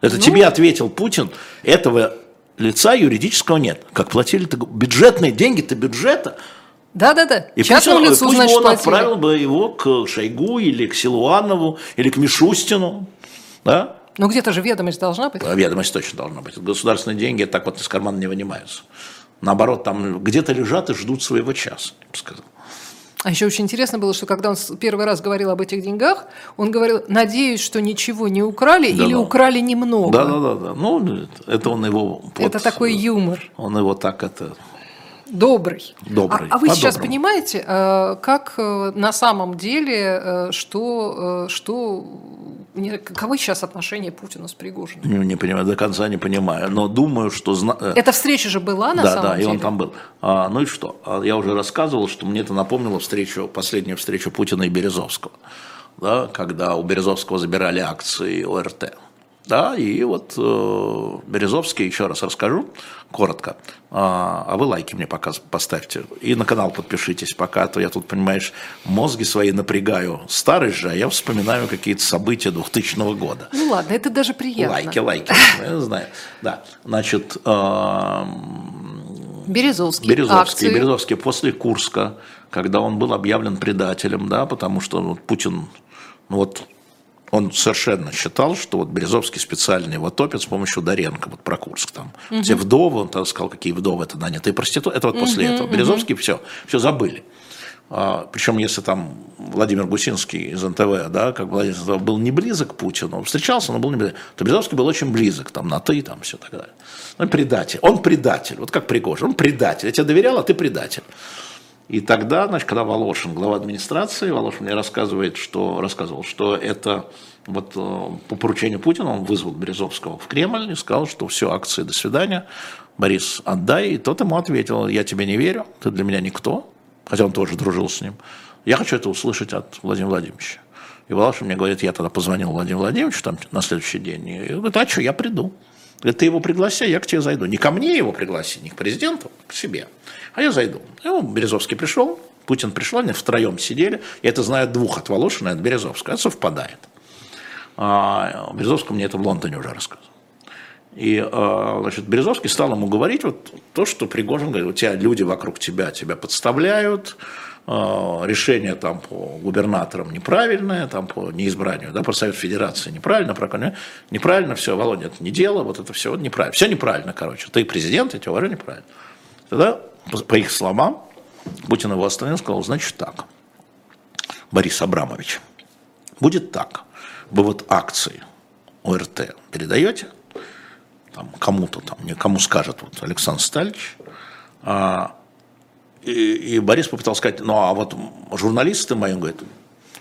Это ну. тебе ответил Путин, этого лица юридического нет. Как платили-то бюджетные деньги-то бюджета – да-да-да. И Частному пусть, лицу, пусть значит, он платили. отправил бы его к Шойгу или к Силуанову или к Мишустину. Да? Ну где-то же ведомость должна быть. Ведомость точно должна быть. Государственные деньги так вот из кармана не вынимаются. Наоборот, там где-то лежат и ждут своего часа, я бы сказал. А еще очень интересно было, что когда он первый раз говорил об этих деньгах, он говорил, надеюсь, что ничего не украли да, или да. украли немного. Да, да, да, да. Ну, это он его... Это такой юмор. Он его так это Добрый. Добрый. А, а вы сейчас понимаете, э, как э, на самом деле, э, что, что каковы сейчас отношения Путина с Пригожиным? Не, не понимаю, до конца не понимаю, но думаю, что... Эта встреча же была на да, самом да, деле? Да, и он там был. А, ну и что? А я уже рассказывал, что мне это напомнило встречу, последнюю встречу Путина и Березовского, да, когда у Березовского забирали акции ОРТ. Да, и вот э, Березовский, еще раз расскажу, коротко. А, а вы лайки мне пока поставьте. И на канал подпишитесь пока, а то я тут, понимаешь, мозги свои напрягаю. Старый же, а я вспоминаю какие-то события 2000 года. Ну ладно, это даже приятно. Лайки, лайки, я знаю. Да, значит... Э, Березовский. Березовский. Акции. Березовский после Курска, когда он был объявлен предателем, да, потому что ну, Путин, ну вот он совершенно считал, что вот Березовский специально его топит с помощью Доренко, вот про Курск там. Угу. Все вдовы, он тогда сказал, какие вдовы, это нанятые проституты. Это вот угу, после этого. Березовский угу. все, все забыли. А, причем, если там Владимир Гусинский из НТВ, да, как Владимир был не близок к Путину, встречался, но был не близок, то Березовский был очень близок, там, на «ты», там, все так далее. Он предатель. Он предатель. Вот как Пригожин. Он предатель. Я тебе доверял, а ты предатель. И тогда, значит, когда Волошин, глава администрации, Волошин мне рассказывает, что, рассказывал, что это вот э, по поручению Путина он вызвал Березовского в Кремль и сказал, что все, акции, до свидания, Борис, отдай. И тот ему ответил, я тебе не верю, ты для меня никто, хотя он тоже дружил с ним. Я хочу это услышать от Владимира Владимировича. И Волошин мне говорит, я тогда позвонил Владимиру Владимировичу там, на следующий день, и говорит, а что, я приду. Говорит, ты его пригласи, я к тебе зайду. Не ко мне его пригласи, не к президенту, к себе. А я зайду. И он, Березовский пришел, Путин пришел, они втроем сидели. Я это знаю двух от Волошина и от Березовского. Это совпадает. А Березовский мне это в Лондоне уже рассказывал. И а, значит, Березовский стал ему говорить вот то, что Пригожин говорит, у тебя люди вокруг тебя тебя подставляют, а, решение там по губернаторам неправильное, там по неизбранию, да, по Совет Федерации неправильно, про неправильно все, Володя, это не дело, вот это все неправильно, все неправильно, короче, ты президент, я тебя уважаю, неправильно. Тогда, по их словам, Путин его остановил, сказал, значит так, Борис Абрамович, будет так, вы вот акции ОРТ передаете, там, кому-то там, кому скажет вот Александр Стальевич, а, и, и Борис попытался сказать, ну а вот журналисты мои, он говорит,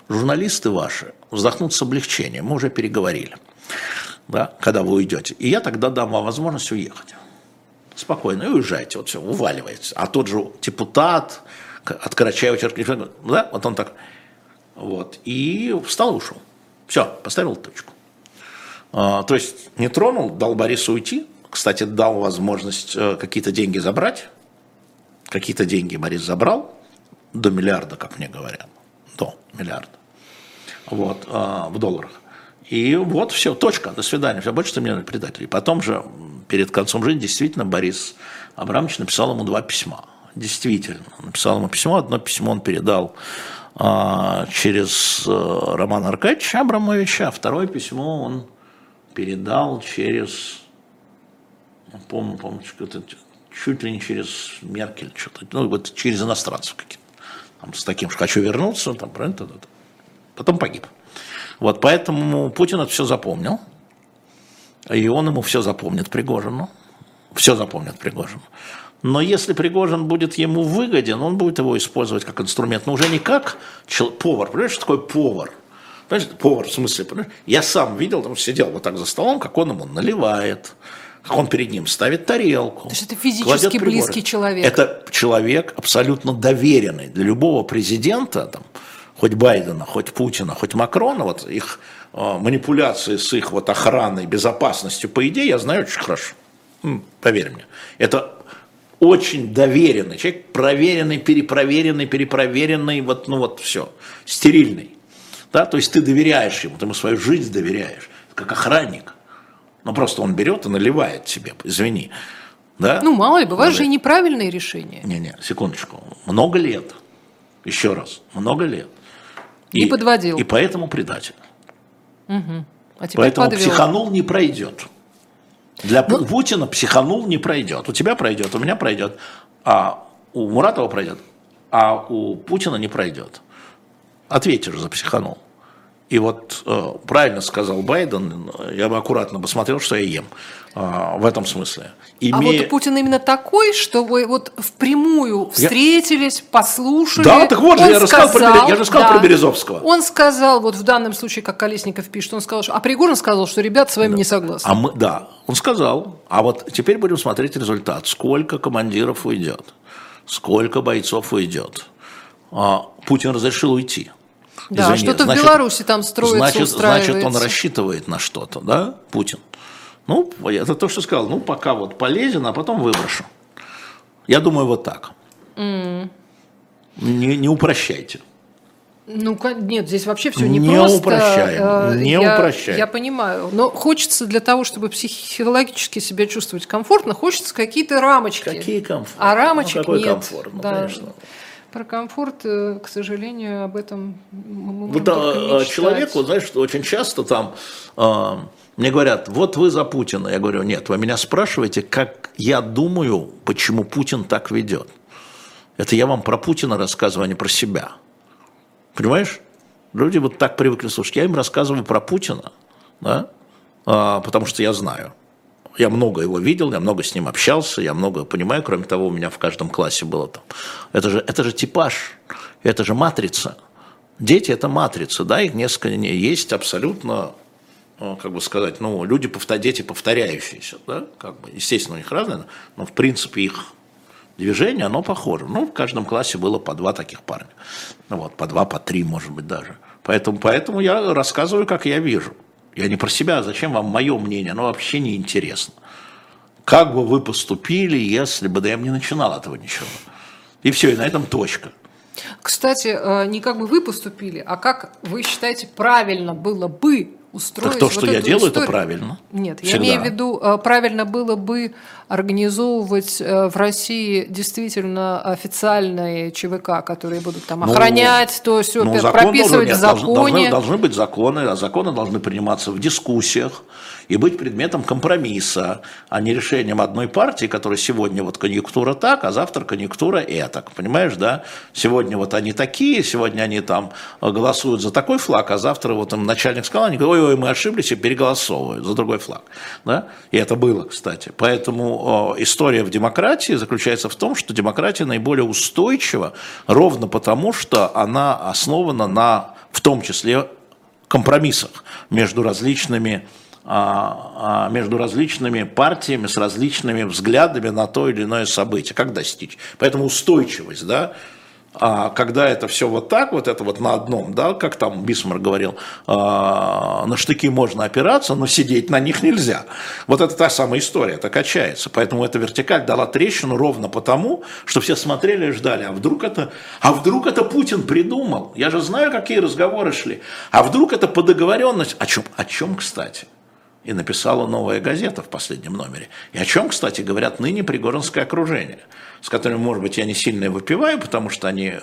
журналисты ваши вздохнут с облегчением, мы уже переговорили, да, когда вы уйдете. И я тогда дам вам возможность уехать. Спокойно, и уезжайте, вот все, уваливается. А тот же депутат от Карачаева, да, вот он так, вот, и встал и ушел. Все, поставил точку. А, то есть не тронул, дал Борису уйти, кстати, дал возможность э, какие-то деньги забрать, какие-то деньги Борис забрал, до миллиарда, как мне говорят, до миллиарда, вот, а, в долларах. И вот все, точка, до свидания, все, больше ты мне предатель. И потом же, перед концом жизни, действительно, Борис Абрамович написал ему два письма. Действительно, написал ему письмо, одно письмо он передал а, через а, Романа Аркадьевича Абрамовича, а второе письмо он передал через, помню, помню, чуть ли не через Меркель, что-то, ну, вот через иностранцев каких-то. Там, с таким, что хочу вернуться, там, правильно, потом погиб. Вот, поэтому Путин это все запомнил, и он ему все запомнит Пригожину, все запомнит Пригожину. Но если Пригожин будет ему выгоден, он будет его использовать как инструмент, но уже не как повар. Понимаешь, что такое повар? Понимаешь, повар, в смысле, понимаешь? Я сам видел, там сидел вот так за столом, как он ему наливает, как он перед ним ставит тарелку. То есть это физически близкий человек. Это человек абсолютно доверенный для любого президента, там, хоть Байдена, хоть Путина, хоть Макрона, вот их э, манипуляции с их вот охраной, безопасностью, по идее, я знаю очень хорошо. Поверь мне. Это очень доверенный человек, проверенный, перепроверенный, перепроверенный, вот, ну вот все, стерильный. Да? То есть ты доверяешь ему, ты ему свою жизнь доверяешь, как охранник. Ну, просто он берет и наливает себе, извини. Да? Ну, мало ли, бывают же и неправильные решения. Не-не, секундочку. Много лет. Еще раз, много лет. И, и подводил. И поэтому предатель. Угу. А поэтому подвел. психанул не пройдет. Для ну, Путина психанул не пройдет. У тебя пройдет, у меня пройдет, а у Муратова пройдет, а у Путина не пройдет. Ответьте же за психанул. И вот э, правильно сказал Байден, я бы аккуратно посмотрел, что я ем э, в этом смысле. Имея... А вот Путин именно такой, что вы вот впрямую встретились, я... послушали. Да, так вот же, я, сказал, рассказал про, я же сказал да, про Березовского. Он сказал, вот в данном случае, как Колесников пишет, он сказал, что, а Пригожин сказал, что ребята с вами да. не согласны. А мы, да, он сказал. А вот теперь будем смотреть результат. Сколько командиров уйдет, сколько бойцов уйдет. А, Путин разрешил уйти. Да, что-то в Беларуси там строится, значит, значит, он рассчитывает на что-то, да, Путин? Ну, это то, что сказал, ну, пока вот полезен, а потом выброшу. Я думаю, вот так. Mm. Не, не упрощайте. Ну, нет, здесь вообще все не, не просто. Упрощаем, э, не я, упрощаем. Я понимаю. Но хочется для того, чтобы психологически себя чувствовать комфортно, хочется какие-то рамочки. Какие комфорт? А рамочек ну, какой нет. комфорт? Ну, да. конечно. Про комфорт, э, к сожалению, об этом мы вот, а, человек, вот, знаешь, очень часто там э, мне говорят, вот вы за Путина. Я говорю, нет, вы меня спрашиваете, как я думаю, почему Путин так ведет. Это я вам про Путина рассказываю, а не про себя. Понимаешь? Люди вот так привыкли слушать. Я им рассказываю про Путина, да? а, потому что я знаю. Я много его видел, я много с ним общался, я много понимаю. Кроме того, у меня в каждом классе было там. Это же, это же типаж, это же матрица. Дети – это матрица, да, их несколько есть абсолютно ну, как бы сказать, ну, люди, дети повторяющиеся, да, как бы, естественно, у них разные, но в принципе их движение, оно похоже. Ну, в каждом классе было по два таких парня. Ну, вот, по два, по три, может быть, даже. Поэтому, поэтому я рассказываю, как я вижу. Я не про себя, а зачем вам мое мнение, оно вообще не интересно. Как бы вы поступили, если бы, бы не начинал этого ничего. И все, и на этом точка. Кстати, э, не как бы вы поступили, а как вы считаете правильно было бы устроить. Так то, что вот я делаю, историю. это правильно. Нет, Всегда. я имею в виду, э, правильно было бы организовывать э, в России действительно официальные ЧВК, которые будут там ну, охранять, то все ну, прописывать в законе. Должны, должны быть законы, а законы должны приниматься в дискуссиях и быть предметом компромисса, а не решением одной партии, которая сегодня вот конъюнктура так, а завтра конъюнктура этак. Понимаешь, да? Сегодня вот они такие, сегодня они там голосуют за такой флаг, а завтра вот им начальник сказал, они говорят, ой, ой, мы ошиблись и переголосовывают за другой флаг. Да? И это было, кстати. Поэтому история в демократии заключается в том, что демократия наиболее устойчива ровно потому, что она основана на, в том числе, компромиссах между различными между различными партиями с различными взглядами на то или иное событие. Как достичь? Поэтому устойчивость, да, а когда это все вот так, вот это вот на одном, да, как там Бисмар говорил, э, на штыки можно опираться, но сидеть на них нельзя. Вот это та самая история, это качается. Поэтому эта вертикаль дала трещину ровно потому, что все смотрели и ждали, а вдруг это, а вдруг это Путин придумал? Я же знаю, какие разговоры шли. А вдруг это по договоренности? О чем, о чем кстати? И написала новая газета в последнем номере. И о чем, кстати, говорят ныне Пригоринское окружение, с которым, может быть, я не сильно выпиваю, потому что они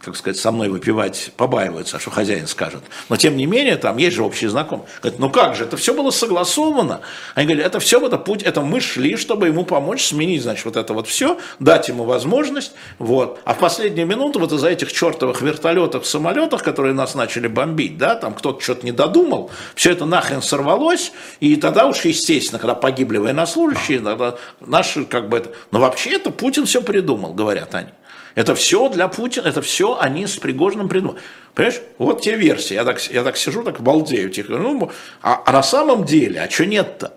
как сказать, со мной выпивать побаиваются, что хозяин скажет. Но тем не менее, там есть же общие знакомые. Говорят, ну как же, это все было согласовано. Они говорят, это все, это путь, это мы шли, чтобы ему помочь сменить, значит, вот это вот все, дать ему возможность. Вот. А в последнюю минуту вот из-за этих чертовых вертолетов, самолетах, которые нас начали бомбить, да, там кто-то что-то не додумал, все это нахрен сорвалось, и тогда уж, естественно, когда погибли военнослужащие, тогда наши, как бы это... Но вообще это Путин все придумал, говорят они. Это все для Путина, это все они с Пригожиным придумали. Понимаешь, вот те версии. Я так, я так сижу, так балдею. Тихо. Ну, а, а на самом деле, а что нет-то?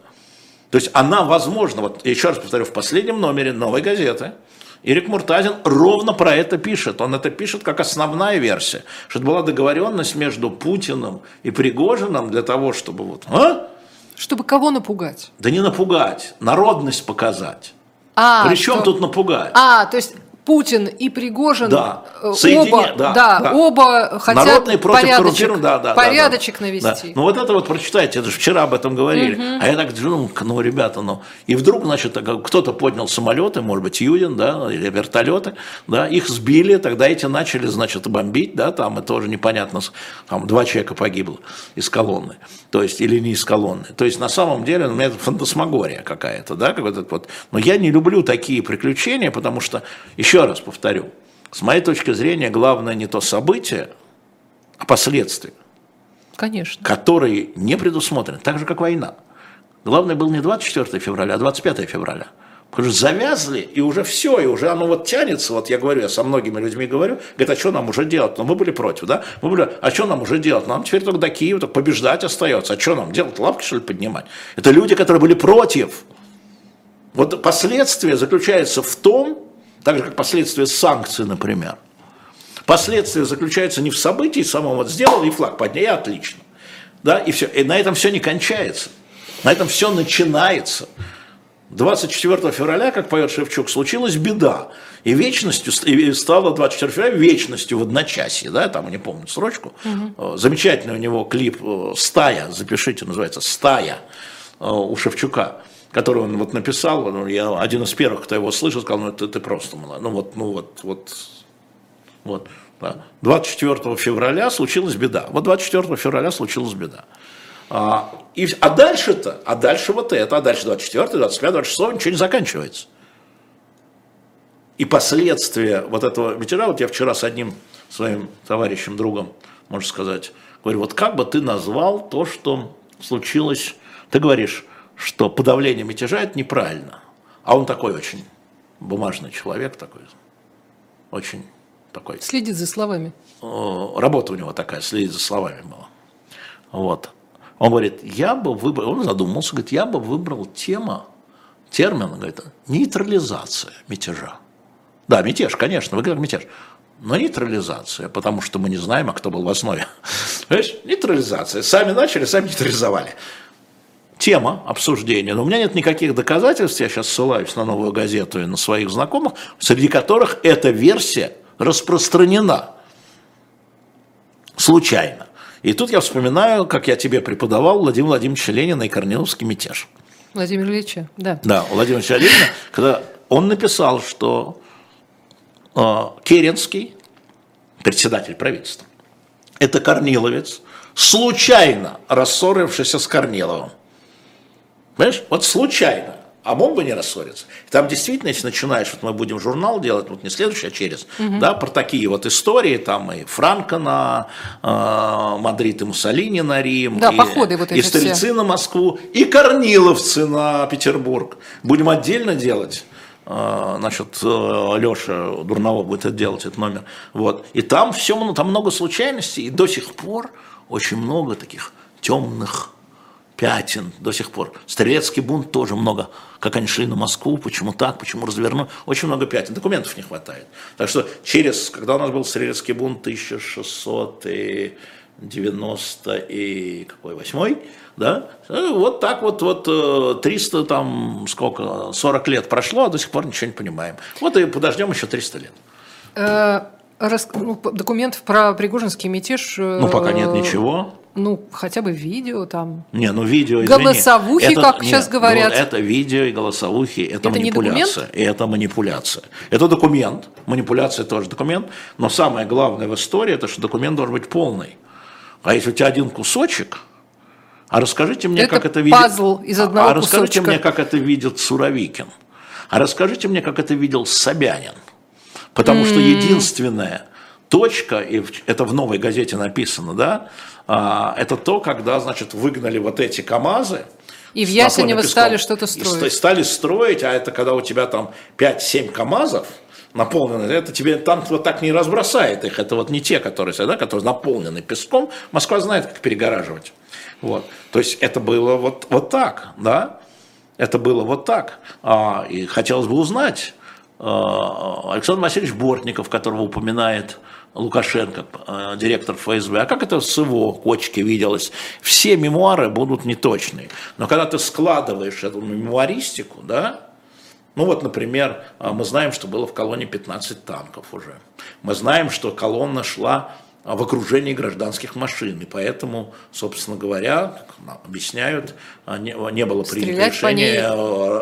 То есть она возможно, вот еще раз повторю, в последнем номере новой газеты Ирик Муртазин ровно про это пишет. Он это пишет как основная версия, что это была договоренность между Путиным и Пригожиным для того, чтобы вот... А? Чтобы кого напугать? Да не напугать, народность показать. А, Причем что... тут напугать? А, то есть Путин и Пригожин да. Э, оба, да, да, да. оба хотят Народные против порядочек, да, да, порядочек да, да. навести. Да. Ну вот это вот прочитайте, это же вчера об этом говорили. Угу. А я так думаю, ну, ребята, ну и вдруг, значит, кто-то поднял самолеты, может быть, Юдин, да, или вертолеты, да, их сбили, тогда эти начали, значит, бомбить, да, там и тоже непонятно, там два человека погибло из колонны, то есть или не из колонны. То есть на самом деле, ну, у меня это фантасмагория какая-то, да, как вот, вот. Но я не люблю такие приключения, потому что еще еще раз повторю, с моей точки зрения, главное не то событие, а последствия. Конечно. Которые не предусмотрены, так же, как война. Главное был не 24 февраля, а 25 февраля. Потому что завязли, и уже все, и уже оно вот тянется, вот я говорю, я со многими людьми говорю, говорят, а что нам уже делать? Но ну, мы были против, да? Мы были, а что нам уже делать? Нам теперь только до Киева, только побеждать остается. А что нам делать? Лапки, что ли, поднимать? Это люди, которые были против. Вот последствия заключаются в том, так же, как последствия санкций, например. Последствия заключаются не в событии самом, вот сделал и флаг поднял, и отлично. Да, и все. И на этом все не кончается. На этом все начинается. 24 февраля, как поет Шевчук, случилась беда. И вечностью, и стало 24 февраля вечностью в одночасье, да, там, не помню срочку. Угу. Замечательный у него клип э, «Стая», запишите, называется «Стая» э, у Шевчука который он вот написал, ну, я один из первых, кто его слышал, сказал, ну это ты просто ну вот, ну вот, вот, вот. Да. 24 февраля случилась беда. Вот 24 февраля случилась беда. А, и, а дальше-то, а дальше вот это, а дальше 24, 25, 26, ничего не заканчивается. И последствия вот этого мятежа, вот я вчера с одним своим товарищем, другом, можно сказать, говорю, вот как бы ты назвал то, что случилось, ты говоришь, что подавление мятежа – это неправильно. А он такой очень бумажный человек такой, очень такой. Следит за словами. Работа у него такая, следит за словами была. Вот. Он говорит, я бы выбрал, он задумался, говорит, я бы выбрал тема, термин, говорит, нейтрализация мятежа. Да, мятеж, конечно, вы говорите мятеж. Но нейтрализация, потому что мы не знаем, а кто был в основе. Понимаешь? Нейтрализация. Сами начали, сами нейтрализовали. Тема обсуждения. Но у меня нет никаких доказательств, я сейчас ссылаюсь на новую газету и на своих знакомых, среди которых эта версия распространена. Случайно. И тут я вспоминаю, как я тебе преподавал Владимир Владимировича Ленина и Корниловский мятеж. Владимир Ильича, да. Да, Владимир Ильича Ленина, когда он написал, что э, Керенский, председатель правительства, это Корниловец, случайно рассорившийся с Корниловым. Понимаешь? Вот случайно а мог бы не рассориться. Там действительно, если начинаешь, вот мы будем журнал делать, вот не следующий, а через, угу. да, про такие вот истории, там и Франко на э, Мадрид, и Муссолини на Рим, да, и, походы вот эти и Стрельцы все. на Москву, и Корниловцы на Петербург. Будем отдельно делать. Э, значит, э, Леша Дурново будет это делать, этот номер. Вот. И там все, там много случайностей, и до сих пор очень много таких темных пятен до сих пор. Стрелецкий бунт тоже много. Как они шли на Москву, почему так, почему развернули. Очень много пятен. Документов не хватает. Так что через, когда у нас был Стрелецкий бунт 1690 и какой, восьмой, да, ну, вот так вот, вот 300 там, сколько, 40 лет прошло, а до сих пор ничего не понимаем. Вот и подождем еще 300 лет. Э, рас... ну, документов про Пригожинский мятеж... Ну, пока нет ничего. Ну, хотя бы видео там. Не, ну видео, извини, Голосовухи, это, как нет, сейчас говорят. это видео и голосовухи, это, это манипуляция. И это манипуляция. Это документ, манипуляция тоже документ, но самое главное в истории, это что документ должен быть полный. А если у тебя один кусочек, а расскажите мне, это как это видит... пазл из одного А расскажите кусочка. мне, как это видит Суровикин. А расскажите мне, как это видел Собянин. Потому mm-hmm. что единственная точка, и это в новой газете написано, да, а, это то, когда, значит, выгнали вот эти КАМАЗы, и в Ясенево стали что-то строить. И стали строить, а это когда у тебя там 5-7 КАМАЗов, наполнены, это тебе там вот так не разбросает их, это вот не те, которые, да, которые наполнены песком, Москва знает, как перегораживать. Вот. То есть это было вот, вот так, да, это было вот так. А, и хотелось бы узнать, а, Александр Васильевич Бортников, которого упоминает Лукашенко, э, директор ФСБ, а как это с его кочки виделось? Все мемуары будут неточные. Но когда ты складываешь эту мемуаристику, да, ну вот, например, э, мы знаем, что было в колонне 15 танков уже. Мы знаем, что колонна шла в окружении гражданских машин. И поэтому, собственно говоря, объясняют, а, не, было принято решение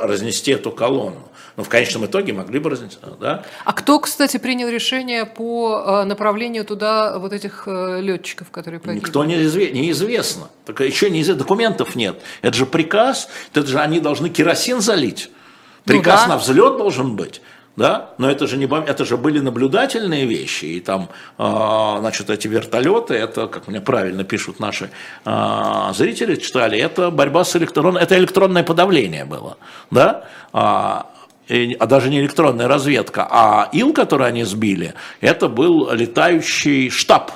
разнести эту колонну. Но в конечном итоге могли бы разнести. Да? А кто, кстати, принял решение по а, направлению туда вот этих э, летчиков, которые погибли? Никто не неизвестно. Так еще неизвестно, документов нет. Это же приказ, это же они должны керосин залить. Приказ ну, да. на взлет должен быть да, но это же не это же были наблюдательные вещи, и там, э, значит, эти вертолеты, это, как мне правильно пишут наши э, зрители, читали, это борьба с электронной, это электронное подавление было, да, а, а даже не электронная разведка, а ил, который они сбили, это был летающий штаб,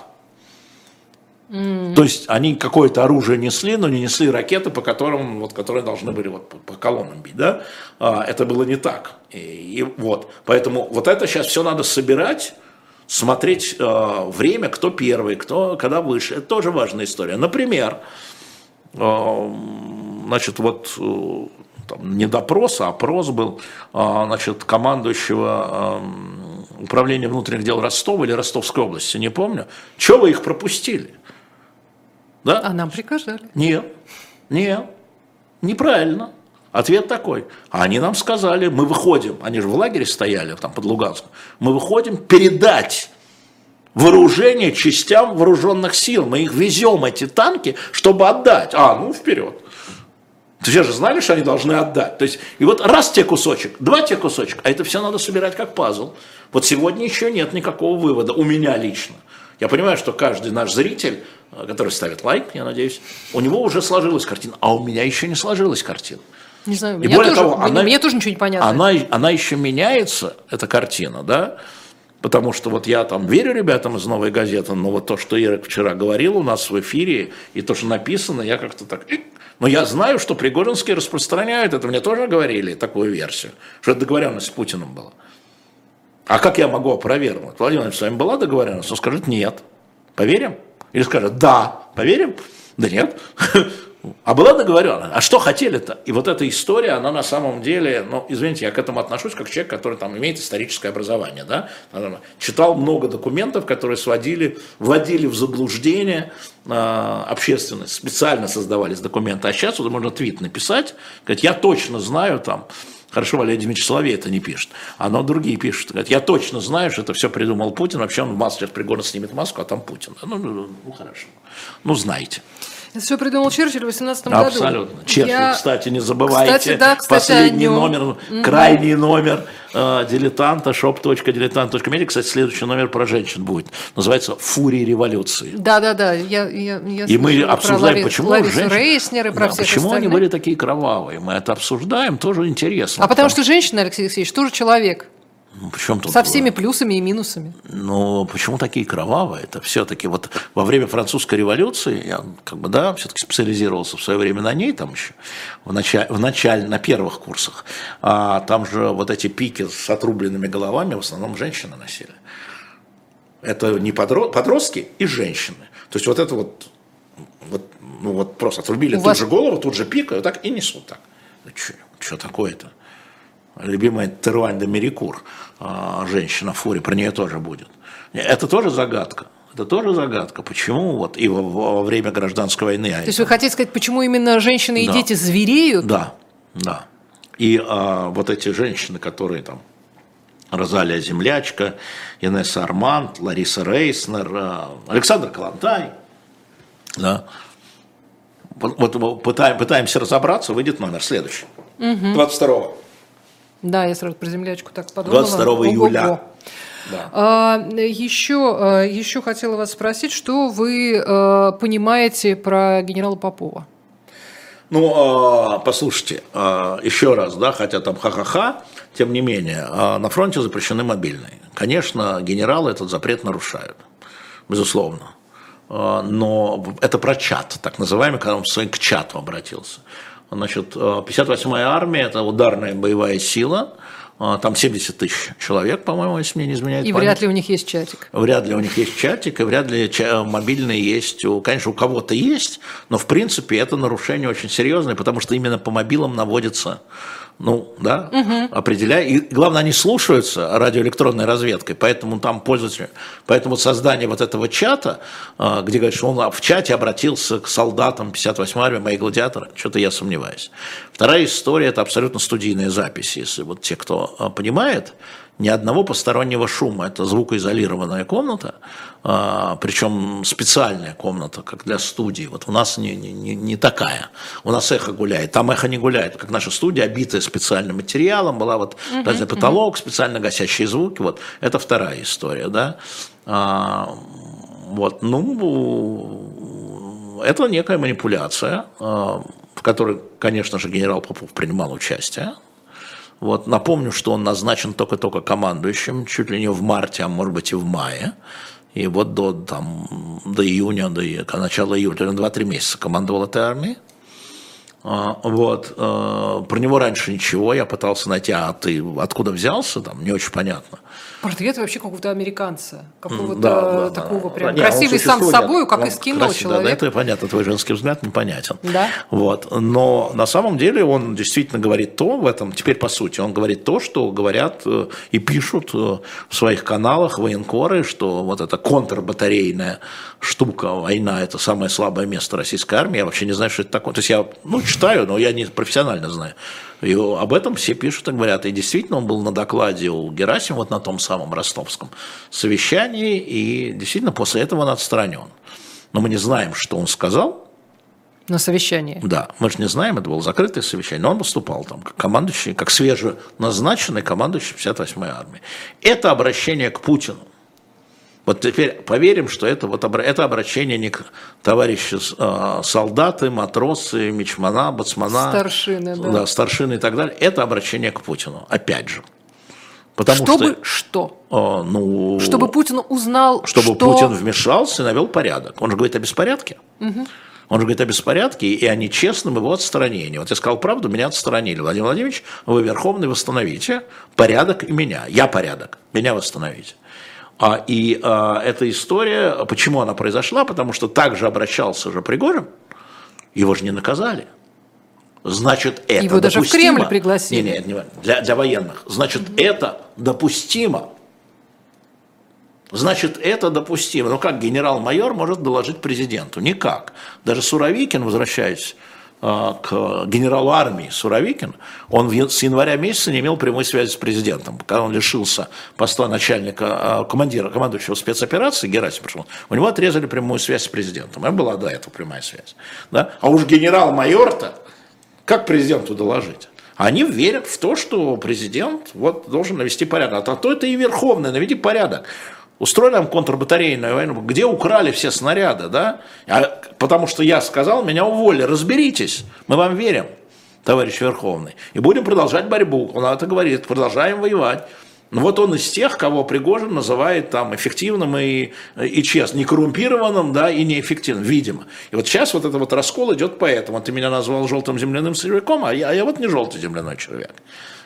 Mm. То есть они какое-то оружие несли, но не несли ракеты, по которым, вот, которые должны были вот, по колоннам бить. Да? А, это было не так. И, и вот. Поэтому вот это сейчас все надо собирать, смотреть э, время, кто первый, кто когда выше. Это тоже важная история. Например, э, значит, вот э, там, не допрос, а опрос был э, значит, командующего э, управления внутренних дел Ростова или Ростовской области, не помню. Чего вы их пропустили? Да? А нам приказали. Нет, нет, неправильно. Ответ такой. А они нам сказали, мы выходим, они же в лагере стояли там под Луганском, мы выходим передать вооружение частям вооруженных сил. Мы их везем, эти танки, чтобы отдать. А, ну вперед. Все же знали, что они должны отдать. То есть, и вот раз те кусочек, два те кусочек, а это все надо собирать как пазл. Вот сегодня еще нет никакого вывода, у меня лично. Я понимаю, что каждый наш зритель, э, который ставит лайк, я надеюсь, у него уже сложилась картина, а у меня еще не сложилась картина. Не знаю, И более тоже, того, мне, она- мне тоже ничего не понятно. Она, она еще меняется, эта картина, да, потому что вот я там верю ребятам из «Новой газеты», но вот то, что Ирок вчера говорил у нас в эфире, и то, что написано, я как-то так... «Ик». Но я знаю, что Пригожинские распространяют, это мне тоже говорили, такую версию, что это договоренность с Путиным была. А как я могу опровергнуть? Владимир с вами была договоренность? Он скажет нет. Поверим? Или скажет да. Поверим? Да нет. А была договоренность? А что хотели-то? И вот эта история, она на самом деле, ну, извините, я к этому отношусь как человек, который там имеет историческое образование, да? Читал много документов, которые сводили, вводили в заблуждение э, общественность. Специально создавались документы. А сейчас вот можно твит написать, сказать, я точно знаю там, Хорошо, Валерий Дмитриевич Соловей это не пишет, а но другие пишут. Говорят, я точно знаю, что это все придумал Путин, вообще он в маске сейчас пригодно снимет маску, а там Путин. Ну, ну, ну, хорошо. Ну, знаете. Это все придумал Черчилль в 18 году. Абсолютно. Черчилль, Я- кстати, не забывайте. Кстати, да, кстати, последний номер, крайний номер э, дилетанта, shop.diletant.media. Кстати, следующий номер про женщин будет. Называется «Фурия революции». Да, да, да. Я, я, я И мы обсуждаем, Лари- почему Ларису женщины- Рейснер и про Да, всех почему они остальных. были такие кровавые. Мы это обсуждаем, тоже интересно. А потому что женщина, Алексей Алексеевич, тоже человек. Ну, причем тут, Со всеми плюсами и минусами. Ну, почему такие кровавые? Это все-таки вот во время французской революции, я как бы, да, все-таки специализировался в свое время на ней, там еще, в начале, в начале на первых курсах. А там же вот эти пики с отрубленными головами в основном женщины носили. Это не подро- подростки и женщины. То есть вот это вот, вот, ну вот просто отрубили У тут вас- же голову, тут же пик, и вот так и несут так. Что такое-то? Любимая Теруань де Мерикур, а, женщина в фуре, про нее тоже будет. Это тоже загадка. Это тоже загадка. Почему вот и во, во время гражданской войны... То есть вы хотите сказать, почему именно женщины и Да. дети звереют? Да, да. И а, вот эти женщины, которые там Розалия Землячка, Инесса Арманд, Лариса Рейснер, а, Александр Калантай, да. Вот, вот мы пытаем- пытаемся разобраться, выйдет номер следующий. 22 Да, я сразу про землячку так подумала. 22 Ого-го. июля. Да. А, еще, а, еще хотела вас спросить, что вы а, понимаете про генерала Попова? Ну, а, послушайте, а, еще раз, да, хотя там ха-ха-ха, тем не менее, а, на фронте запрещены мобильные. Конечно, генералы этот запрет нарушают, безусловно. А, Но это про чат, так называемый, когда он к чату обратился. Значит, а, 58-я армия – это ударная боевая сила, а, там 70 тысяч человек, по-моему, если мне не изменяет И память. вряд ли у них есть чатик. Вряд ли у них есть чатик, и вряд ли ча- мобильные есть. Конечно, у кого-то есть, но в принципе это нарушение очень серьезное, потому что именно по мобилам наводится, ну, да, определяя. И главное, они слушаются радиоэлектронной разведкой, поэтому там пользуются. Поэтому создание вот этого чата, а, где говорят, что он в чате обратился к солдатам 58-й армии, мои гладиаторы, что-то я сомневаюсь. Вторая история – это абсолютно студийная запись. Если вот те, кто а, понимает, ни одного постороннего шума. Это звукоизолированная комната, а, причем специальная комната, как для студии. Вот у нас не, не, не, такая. У нас эхо гуляет, там эхо не гуляет. Как наша студия, обитая специальным материалом, была вот разный потолок, специально гасящие звуки. Вот это вторая история, да. А, вот, ну, это некая манипуляция, а, в которой, конечно же, генерал Попов принимал участие. Вот, напомню, что он назначен только-только командующим, чуть ли не в марте, а может быть и в мае. И вот до, там, до июня, до начала июля, то есть 2-3 месяца командовал этой армией. А, Вот. э, Про него раньше ничего, я пытался найти, а ты откуда взялся, там, не очень понятно. Портрет вообще какого-то американца, какого-то Да, да, такого да. прям он красивый сам с собой, как из кино красив- Да, человек. это понятно, твой женский взгляд непонятен. Да. Вот. Но на самом деле он действительно говорит то в этом, теперь по сути, он говорит то, что говорят э, и пишут э, в своих каналах военкоры, что вот эта контрбатарейная штука, война, это самое слабое место российской армии. Я вообще не знаю, что это такое. То есть я, ну, читаю, но я не профессионально знаю. И об этом все пишут и говорят. И действительно, он был на докладе у Герасимова, вот на том самом ростовском совещании, и действительно после этого он отстранен. Но мы не знаем, что он сказал, На совещании. да, мы же не знаем, это было закрытое совещание, но он выступал там как командующий, как свеженазначенный командующий 58-й армии. Это обращение к Путину. Вот теперь поверим, что это, вот, это обращение не к товарищу э, солдаты, матросы, мичмана, бацмана, старшины, да. Да, старшины и так далее. Это обращение к Путину, опять же. Потому чтобы что? что э, ну, чтобы Путин узнал, Чтобы что... Путин вмешался и навел порядок. Он же говорит о беспорядке. Угу. Он же говорит о беспорядке и о нечестном его отстранении. Вот я сказал правду, меня отстранили. Владимир Владимирович, вы Верховный, восстановите порядок и меня. Я порядок, меня восстановите. А, и а, эта история, почему она произошла? Потому что также обращался же Пригожин, его же не наказали. Значит, это Его даже допустимо. в Кремль пригласили. Не, не, не, для, для военных. Значит, угу. это допустимо. Значит, это допустимо. Но как генерал-майор может доложить президенту? Никак. Даже Суровикин, возвращаясь к генералу армии Суровикин, он с января месяца не имел прямой связи с президентом. Когда он лишился поста начальника, э, командира, командующего спецоперации, Герасим у него отрезали прямую связь с президентом. Это была до этого прямая связь. Да? А уж генерал-майор-то, как президенту доложить? Они верят в то, что президент вот, должен навести порядок. А то это и верховный, наведи порядок. Устроили нам контрбатарейную войну, где украли все снаряды, да? А, потому что я сказал, меня уволили, разберитесь, мы вам верим, товарищ Верховный. И будем продолжать борьбу. Он это говорит, продолжаем воевать. Но вот он из тех, кого Пригожин называет там эффективным и, и честным, не коррумпированным, да, и неэффективным, видимо. И вот сейчас вот этот вот раскол идет поэтому. Ты меня назвал желтым земляным червяком, а я, а я вот не желтый земляной червяк.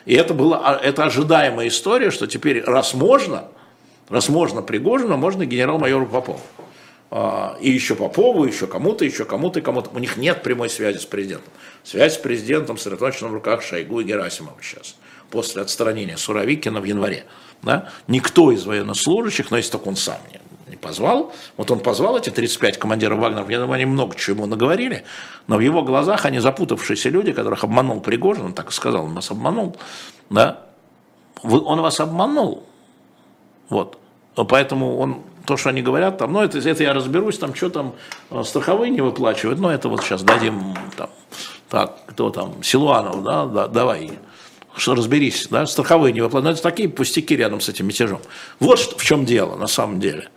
И это была это ожидаемая история, что теперь, раз можно, Раз можно Пригожина, можно генерал-майору Попову. А, и еще Попову, еще кому-то, еще кому-то кому-то. У них нет прямой связи с президентом. Связь с президентом сосредоточена в руках Шойгу и Герасимова сейчас. После отстранения Суровикина в январе. Да? Никто из военнослужащих, но если только он сам не, не позвал, вот он позвал эти 35 командиров Вагнеров, я думаю, они много чего ему наговорили, но в его глазах они запутавшиеся люди, которых обманул Пригожин, он так и сказал, он нас обманул, да? он вас обманул, вот. Поэтому он, то, что они говорят, там, ну, это, это я разберусь, там, что там э, страховые не выплачивают, но это вот сейчас дадим, там, так, кто там, Силуанов, да, да давай, что разберись, да, страховые не выплачивают, но это такие пустяки рядом с этим мятежом. Вот что, в чем дело, на самом деле.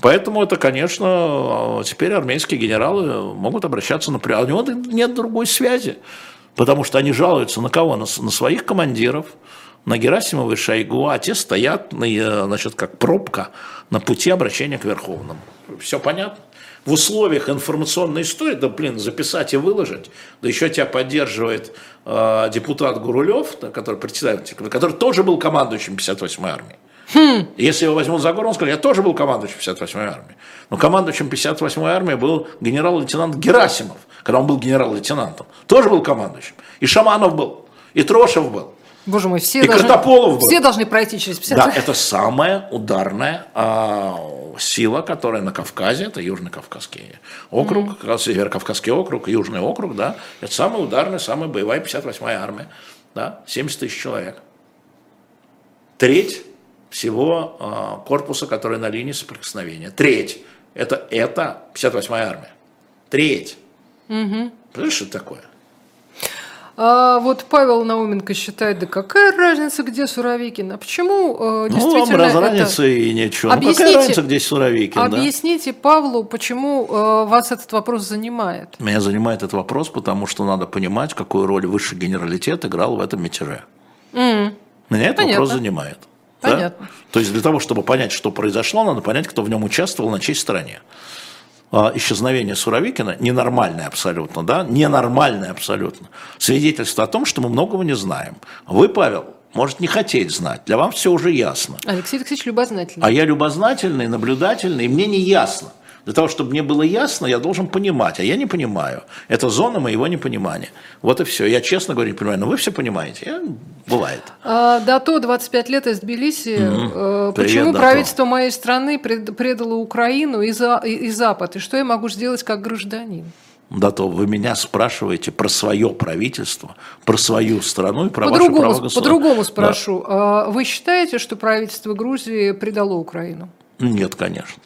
Поэтому это, конечно, теперь армейские генералы могут обращаться напрямую. А у него нет другой связи, потому что они жалуются на кого? На, на своих командиров, на Герасимова и Шойгу, а те стоят, значит, как пробка на пути обращения к Верховному. Все понятно? В условиях информационной истории, да блин, записать и выложить, да еще тебя поддерживает э, депутат Гурулев, да, который председатель, который тоже был командующим 58-й армии. Хм. Если его возьмут за горло, он скажет, я тоже был командующим 58-й армии. Но командующим 58-й армии был генерал-лейтенант Герасимов, когда он был генерал-лейтенантом. Тоже был командующим. И Шаманов был, и Трошев был. Боже мой, все, и должны, был. все должны пройти через 50 Да, это самая ударная а, сила, которая на Кавказе, это Южный Кавказский округ, mm-hmm. Северокавказский округ, Южный округ, да, это самая ударная, самая боевая 58-я армия, да, 70 тысяч человек. Треть всего а, корпуса, который на линии соприкосновения. Треть. Это, это 58-я армия. Треть. Угу. Понимаешь, что это такое? А вот Павел Науменко считает, да какая разница, где Суровикин? А почему э, действительно Ну, вам разница это... и ничего. Объясните, ну, какая разница, где Суровикин? Объясните да? Павлу, почему э, вас этот вопрос занимает? Меня занимает этот вопрос, потому что надо понимать, какую роль высший генералитет играл в этом мятеже. Mm. Меня этот Понятно. вопрос занимает. Понятно. Да? То есть для того, чтобы понять, что произошло, надо понять, кто в нем участвовал, на чьей стороне. А, исчезновение Суровикина, ненормальное абсолютно, да, ненормальное абсолютно, свидетельство о том, что мы многого не знаем. Вы, Павел, может не хотеть знать, для вас все уже ясно. Алексей Алексеевич любознательный. А я любознательный, наблюдательный, и мне не ясно. Для того, чтобы мне было ясно, я должен понимать, а я не понимаю. Это зона моего непонимания. Вот и все. Я честно говорю, не понимаю, но вы все понимаете. Я... Бывает. А, Дато 25 лет из Тбилиси. Mm-hmm. Почему Привет, правительство моей страны предало Украину и, за, и, Запад? И что я могу сделать как гражданин? Да то вы меня спрашиваете про свое правительство, про свою страну и про по ваше право государства. По-другому спрошу. Да. Вы считаете, что правительство Грузии предало Украину? Нет, конечно.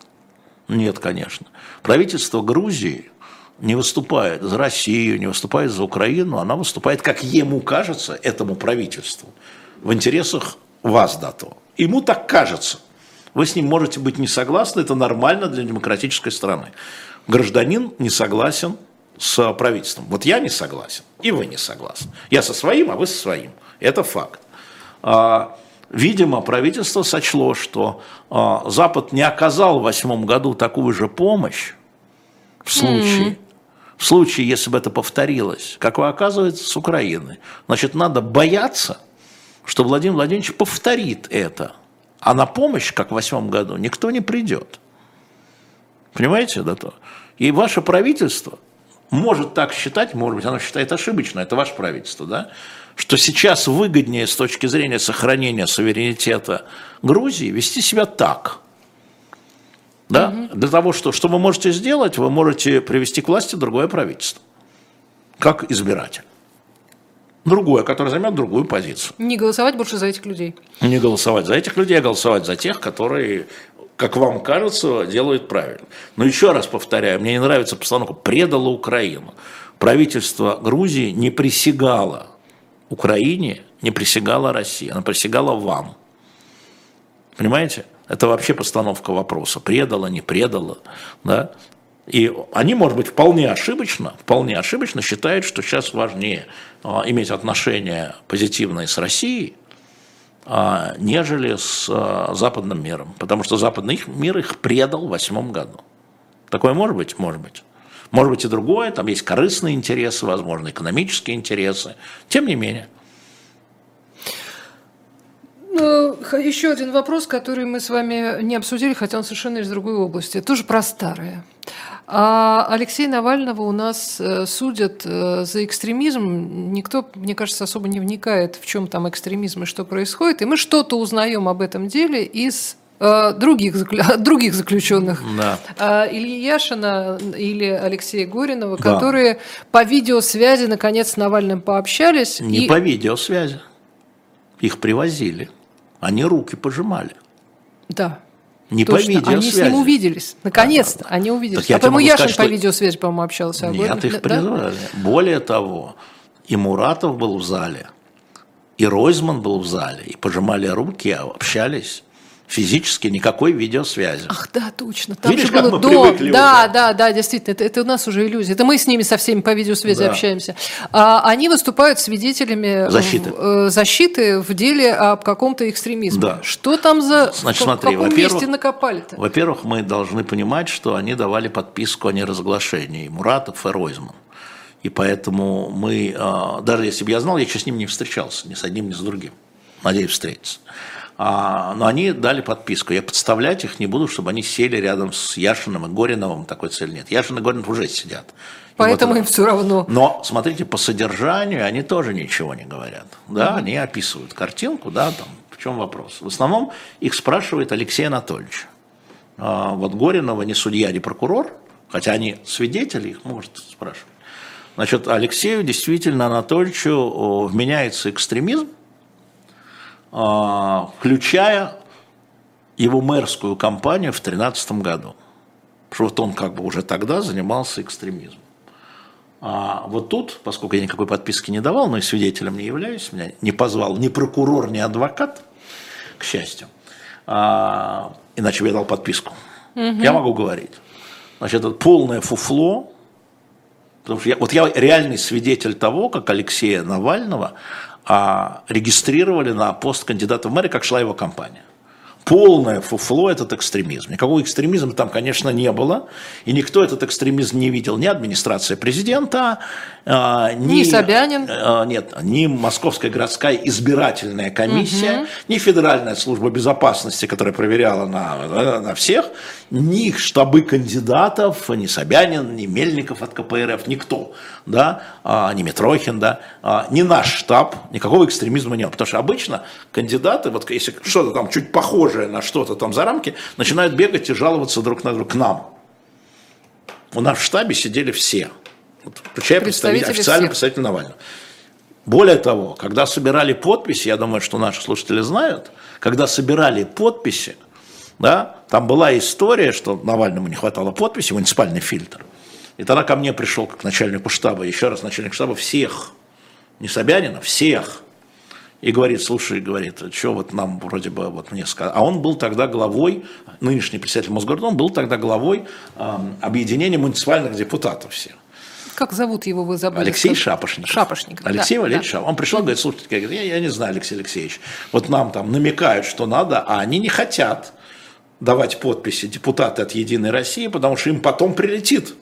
Нет, конечно. Правительство Грузии не выступает за Россию, не выступает за Украину, она выступает, как ему кажется, этому правительству, в интересах вас, Дато. Ему так кажется. Вы с ним можете быть не согласны, это нормально для демократической страны. Гражданин не согласен с правительством. Вот я не согласен, и вы не согласны. Я со своим, а вы со своим. Это факт. Видимо, правительство сочло, что а, Запад не оказал в восьмом году такую же помощь в случае, mm-hmm. в случае, если бы это повторилось, как оказывается с Украиной. Значит, надо бояться, что Владимир Владимирович повторит это. А на помощь, как в восьмом году, никто не придет. Понимаете, да то? И ваше правительство может так считать, может быть, оно считает ошибочно, это ваше правительство, да, что сейчас выгоднее с точки зрения сохранения суверенитета Грузии вести себя так. Да? Угу. Для того, что, что вы можете сделать, вы можете привести к власти другое правительство, как избиратель. Другое, которое займет другую позицию. Не голосовать больше за этих людей. Не голосовать за этих людей, а голосовать за тех, которые как вам кажется, делают правильно. Но еще раз повторяю, мне не нравится постановка «предала Украину». Правительство Грузии не присягало Украине, не присягало России, она присягала вам. Понимаете? Это вообще постановка вопроса. Предала, не предала. Да? И они, может быть, вполне ошибочно, вполне ошибочно считают, что сейчас важнее а, иметь отношения позитивные с Россией, а, нежели с а, западным миром. Потому что западный мир их предал в восьмом году. Такое может быть? Может быть. Может быть и другое, там есть корыстные интересы, возможно, экономические интересы. Тем не менее. Ну, еще один вопрос, который мы с вами не обсудили, хотя он совершенно из другой области, тоже про старое. А Алексея Навального у нас э, судят э, за экстремизм. Никто, мне кажется, особо не вникает, в чем там экстремизм и что происходит. И мы что-то узнаем об этом деле из других, других заключенных. Да. А, Ильи Яшина или Алексея Горинова, да. которые по видеосвязи наконец с Навальным пообщались. Не и... по видеосвязи. Их привозили. Они руки пожимали. Да. Не Точно. по видеосвязи. Они с ним увиделись. Наконец-то а, они увиделись. Так а по-моему, Яшин сказать, по что... видеосвязи, по-моему, общался. А Нет, их призвали. Да? Более того, и Муратов был в зале, и Ройзман был в зале, и пожимали руки, общались физически никакой видеосвязи. Ах, да, точно. Там Видишь, же было как мы до... Да, уже. да, да, действительно, это, это у нас уже иллюзия. Это мы с ними со всеми по видеосвязи да. общаемся. А, они выступают свидетелями защиты. В, э, защиты в деле об каком-то экстремизме. Да. Что там за... Значит, смотри, в каком месте накопали-то? Во-первых, мы должны понимать, что они давали подписку о неразглашении. Муратов и Ройзман. И поэтому мы, а, даже если бы я знал, я еще с ним не встречался, ни с одним, ни с другим. Надеюсь встретиться. А, но они дали подписку. Я подставлять их не буду, чтобы они сели рядом с Яшиным и Гориновым. Такой цели нет. Яшин и Горинов уже сидят. Поэтому вот, им все равно. Но, смотрите, по содержанию они тоже ничего не говорят. Да, угу. они описывают картинку, да, там, в чем вопрос. В основном их спрашивает Алексей Анатольевич. А, вот Горинова не судья, не прокурор, хотя они свидетели, их может спрашивать. Значит, Алексею действительно Анатольевичу вменяется экстремизм, включая его мэрскую кампанию в 2013 году. Потому что вот он как бы уже тогда занимался экстремизмом. А вот тут, поскольку я никакой подписки не давал, но и свидетелем не являюсь, меня не позвал ни прокурор, ни адвокат, к счастью, а, иначе бы я дал подписку. Угу. Я могу говорить. Значит, это полное фуфло, потому что я, вот я реальный свидетель того, как Алексея Навального а, регистрировали на пост кандидата в мэре, как шла его кампания полное фуфло этот экстремизм. Никакого экстремизма там, конечно, не было, и никто этот экстремизм не видел, ни администрация президента, а, ни, ни Собянин, а, нет, ни Московская городская избирательная комиссия, угу. ни Федеральная служба безопасности, которая проверяла на, на всех, ни штабы кандидатов, ни Собянин, ни Мельников от КПРФ, никто, да, а, ни Митрохин, да, ни наш штаб, никакого экстремизма не было, потому что обычно кандидаты, вот если что-то там чуть похожее на что-то там за рамки, начинают бегать и жаловаться друг на друга к нам. У нас в штабе сидели все – включая представитель, официальный представитель Навального. Более того, когда собирали подписи, я думаю, что наши слушатели знают, когда собирали подписи, да, там была история, что Навальному не хватало подписи, муниципальный фильтр. И тогда ко мне пришел как начальнику штаба, еще раз начальник штаба всех, не Собянина, всех. и говорит, слушай, говорит, что вот нам вроде бы вот мне сказали. А он был тогда главой, нынешний председатель Мосгорда, он был тогда главой э, объединения муниципальных депутатов всех. Как зовут его, вы забыли? Алексей Шапошников. Шапошников, Алексей да, Валерьевич да. Шапошников. Он пришел, говорит, слушайте, я, я не знаю, Алексей Алексеевич, вот нам там намекают, что надо, а они не хотят давать подписи депутаты от Единой России, потому что им потом прилетит.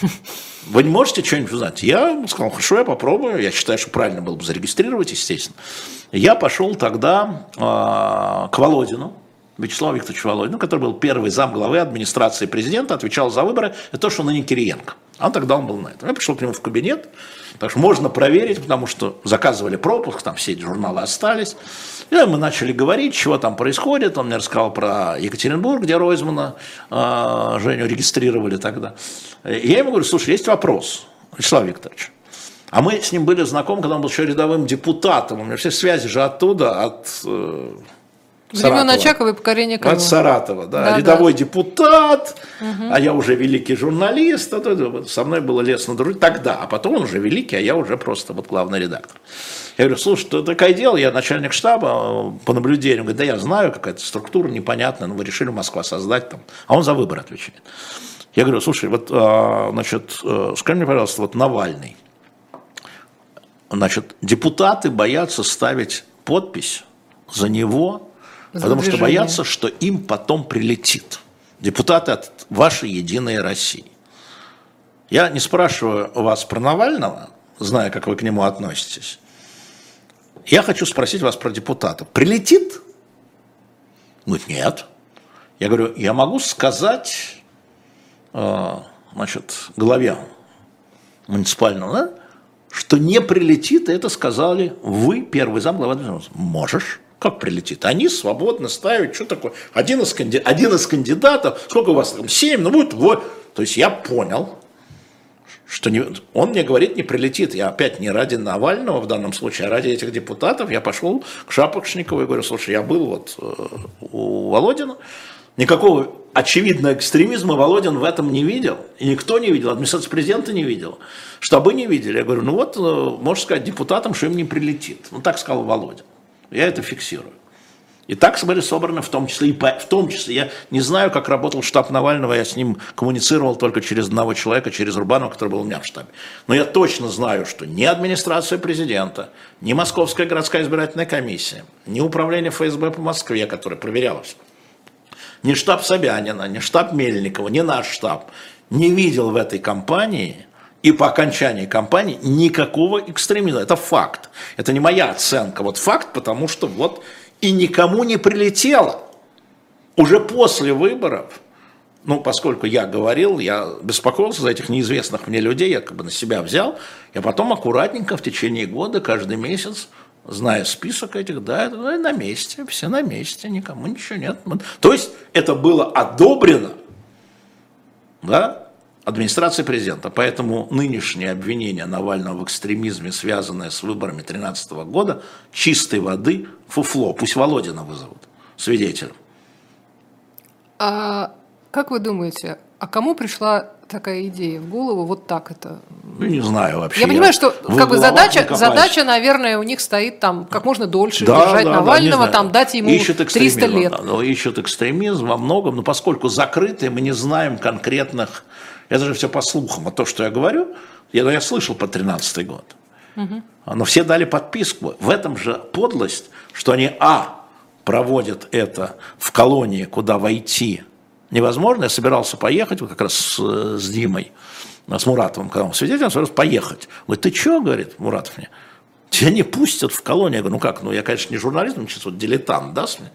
Вы не можете что-нибудь узнать? Я сказал, хорошо, я попробую. Я считаю, что правильно было бы зарегистрировать, естественно. Я пошел тогда э, к Володину, Вячеславу Викторовичу Володину, который был первый зам главы администрации президента, отвечал за выборы. Это то, что ныне Кириенко. А тогда он был на этом. Я пришел к нему в кабинет, так что можно проверить, потому что заказывали пропуск, там все эти журналы остались. И мы начали говорить, чего там происходит. Он мне рассказал про Екатеринбург, где Ройзмана э, Женю регистрировали тогда. И я ему говорю, слушай, есть вопрос, Вячеслав Викторович. А мы с ним были знакомы, когда он был еще рядовым депутатом. У меня все связи же оттуда, от э, Времен Очакова и покорения Крыма. От Саратова, да. Да, Рядовой да. депутат, а я уже великий журналист. а Со мной было лестно дружить тогда. А потом он уже великий, а я уже просто вот главный редактор. Я говорю, слушай, что такое дело? Я начальник штаба э, по наблюдению. Он Говорит, да я знаю, какая-то структура непонятная, но вы решили Москва создать там. А он за выборы отвечает. Я говорю, слушай, вот, а, значит, э, скажи мне, пожалуйста, вот Навальный. Значит, депутаты боятся ставить подпись за него, потому что боятся, что им потом прилетит. Депутаты от вашей Единой России. Я не спрашиваю вас про Навального, зная, как вы к нему относитесь. Я хочу спросить вас про депутатов. Прилетит? Говорит, нет. Я говорю, я могу сказать, э, значит, главе муниципального, да, что не прилетит, это сказали вы, первый зам главы администрации. Можешь. Как прилетит? Они свободно ставят, что такое? Один из, канди- один из кандидатов, сколько у вас там, семь, ну будет вот. То есть я понял, что не, он мне говорит, не прилетит. Я опять не ради Навального в данном случае, а ради этих депутатов. Я пошел к Шапошникову и говорю, слушай, я был вот э, у Володина, никакого очевидного экстремизма Володин в этом не видел. И никто не видел, администрация президента не видела, штабы не видели. Я говорю, ну вот, э, можешь сказать депутатам, что им не прилетит. Ну так сказал Володин. Я это фиксирую. И так были собраны в том числе, и по- в том числе, я не знаю, как работал штаб Навального, я с ним коммуницировал только через одного человека, через Рубанова, который был у меня в штабе. Но я точно знаю, что ни администрация президента, ни Московская городская избирательная комиссия, ни управление ФСБ по Москве, которое проверяло все, ни штаб Собянина, ни штаб Мельникова, ни наш штаб не видел в этой кампании и по окончании кампании никакого экстремизма. Это факт. Это не моя оценка. Вот факт, потому что вот и никому не прилетело. Уже после выборов, ну, поскольку я говорил, я беспокоился за этих неизвестных мне людей, я как бы на себя взял, я потом аккуратненько в течение года, каждый месяц, зная список этих, да, это ну, на месте, все на месте, никому ничего нет. То есть это было одобрено, да, администрацией президента. Поэтому нынешнее обвинение Навального в экстремизме, связанное с выборами 2013 года, чистой воды фуфло. Пусть Володина вызовут свидетелем. А как вы думаете, а кому пришла такая идея в голову вот так это? Ну, не знаю вообще. Я понимаю, что в как бы задача, задача, наверное, у них стоит там как можно дольше Да, держать да, да, Навального, знаю. там дать ему Ищут 300 экстремизм, лет. да, но ищут экстремизм во многом, но поскольку закрытые, мы не знаем конкретных, это же все по слухам, а то, что я говорю, я, я слышал по 13 год. Но все дали подписку. В этом же подлость, что они, а, проводят это в колонии, куда войти невозможно. Я собирался поехать, вот как раз с, с Димой, с Муратовым, когда он свидетелем, собирался поехать. Говорит, ты что, говорит Муратов мне, тебя не пустят в колонию. Я говорю, ну как, ну я, конечно, не журналист, ну сейчас вот дилетант, да, мне?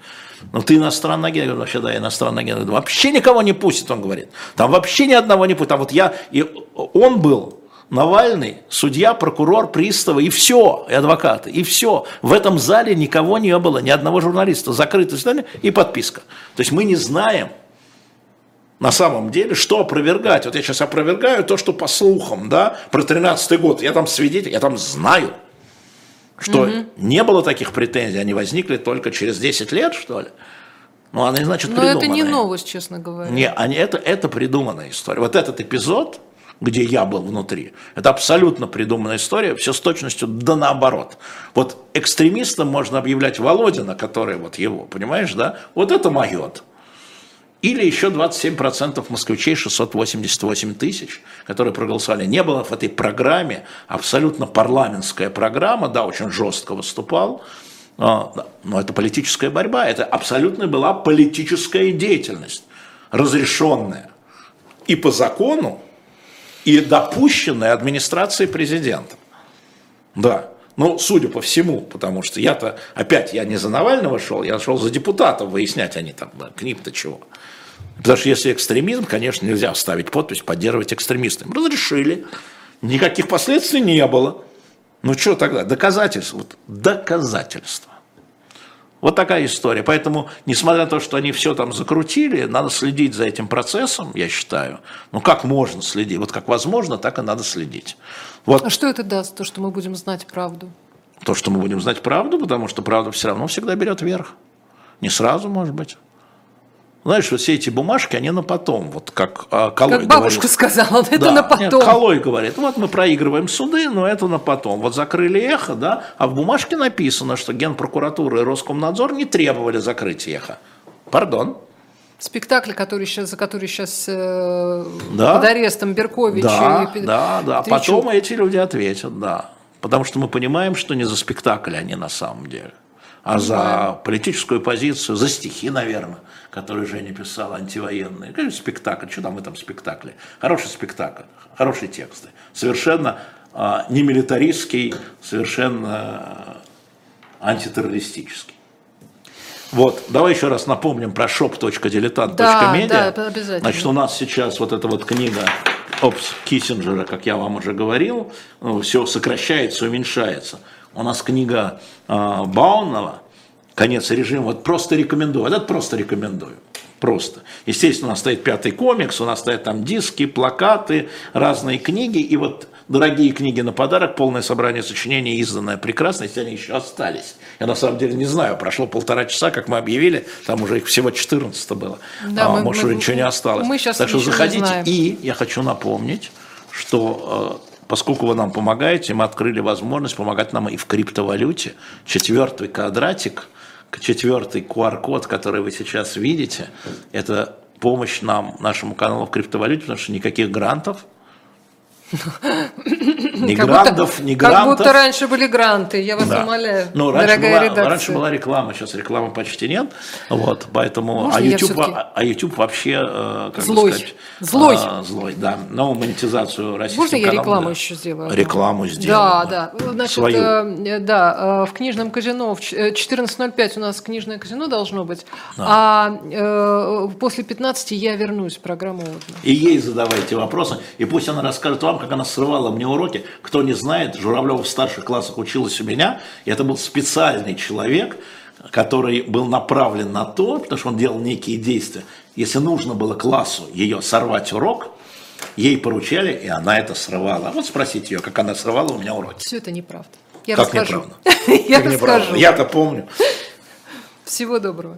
Ну ты иностранный агент, я говорю, вообще да, я иностранный агент. Я говорю, вообще никого не пустит, он говорит. Там вообще ни одного не пустит. Там вот я, и он был, Навальный, судья, прокурор, приставы, и все, и адвокаты, и все. В этом зале никого не было, ни одного журналиста. Закрытое здание и подписка. То есть мы не знаем, на самом деле, что опровергать. Вот я сейчас опровергаю то, что по слухам, да, про 13 год. Я там свидетель, я там знаю, что не было таких претензий, они возникли только через 10 лет, что ли. Ну, они, значит, Но это не новость, честно говоря. Не, они, это, это придуманная история. Вот этот эпизод, где я был внутри. Это абсолютно придуманная история, все с точностью да наоборот. Вот экстремистом можно объявлять Володина, который вот его, понимаешь, да? Вот это майот. Или еще 27% москвичей, 688 тысяч, которые проголосовали. Не было в этой программе, абсолютно парламентская программа, да, очень жестко выступал, а, но это политическая борьба, это абсолютно была политическая деятельность, разрешенная и по закону, и допущенная администрацией президента. Да. Ну, судя по всему, потому что я-то, опять, я не за Навального шел, я шел за депутатов выяснять, они там, к ним-то чего. Потому что если экстремизм, конечно, нельзя ставить подпись, поддерживать экстремистами. Разрешили, никаких последствий не было. Ну что тогда? Доказательства. Вот, доказательства. Вот такая история. Поэтому, несмотря на то, что они все там закрутили, надо следить за этим процессом, я считаю. Ну, как можно следить? Вот как возможно, так и надо следить. Вот. А что это даст, то, что мы будем знать правду? То, что мы будем знать правду, потому что правда все равно всегда берет верх. Не сразу, может быть. Знаешь, вот все эти бумажки, они на потом, вот как а, Колой Как бабушка говорит. сказала, это да, на потом. Нет, Колой говорит, вот мы проигрываем суды, но это на потом. Вот закрыли эхо, да, а в бумажке написано, что Генпрокуратура и Роскомнадзор не требовали закрыть эхо. Пардон. Спектакль, который сейчас, за который сейчас э, да? под арестом Беркович да, и Да, да, Тричук. потом эти люди ответят, да. Потому что мы понимаем, что не за спектакль они на самом деле а за политическую позицию, за стихи, наверное, которые Женя писал, антивоенные. Конечно, спектакль, что там в этом спектакле? Хороший спектакль, хорошие тексты. Совершенно э, не милитаристский, совершенно э, антитеррористический. Вот, давай еще раз напомним про shop.diletant.media. Да, да, обязательно. Значит, у нас сейчас вот эта вот книга Опс Киссинджера, как я вам уже говорил, ну, все сокращается, уменьшается. У нас книга э, Баунова «Конец режима». Вот просто рекомендую. Вот это просто рекомендую. Просто. Естественно, у нас стоит пятый комикс, у нас стоят там диски, плакаты, разные книги. И вот дорогие книги на подарок, полное собрание сочинений, изданное прекрасно, если они еще остались. Я на самом деле не знаю, прошло полтора часа, как мы объявили, там уже их всего 14 было. Да, а, мы, может, мы, ничего не осталось. Мы сейчас так что заходите. И я хочу напомнить, что э, поскольку вы нам помогаете, мы открыли возможность помогать нам и в криптовалюте. Четвертый квадратик, четвертый QR-код, который вы сейчас видите, это помощь нам, нашему каналу в криптовалюте, потому что никаких грантов – ни как грантов, будто, ни грантов. Как будто раньше были гранты, я вас да. умоляю. Ну, раньше была, редакция. раньше была реклама, сейчас рекламы почти нет. Вот, поэтому, а YouTube, а, а YouTube вообще, э, как злой. сказать, злой. А, злой, да. Но монетизацию российского Можно я рекламу да. еще сделаю? Рекламу сделаю. Да, да. Значит, Свою. Э, да, э, в книжном казино в 14.05 у нас книжное казино должно быть, да. а э, после 15 я вернусь в программу. И ей задавайте вопросы, и пусть она расскажет вам, как она срывала мне уроки. Кто не знает, Журавлева в старших классах училась у меня, и это был специальный человек, который был направлен на то, потому что он делал некие действия. Если нужно было классу ее сорвать урок, ей поручали, и она это срывала. Вот спросите ее, как она срывала у меня уроки. Все это неправда. Я как расскажу. неправда? Я расскажу. Я-то помню. Всего доброго.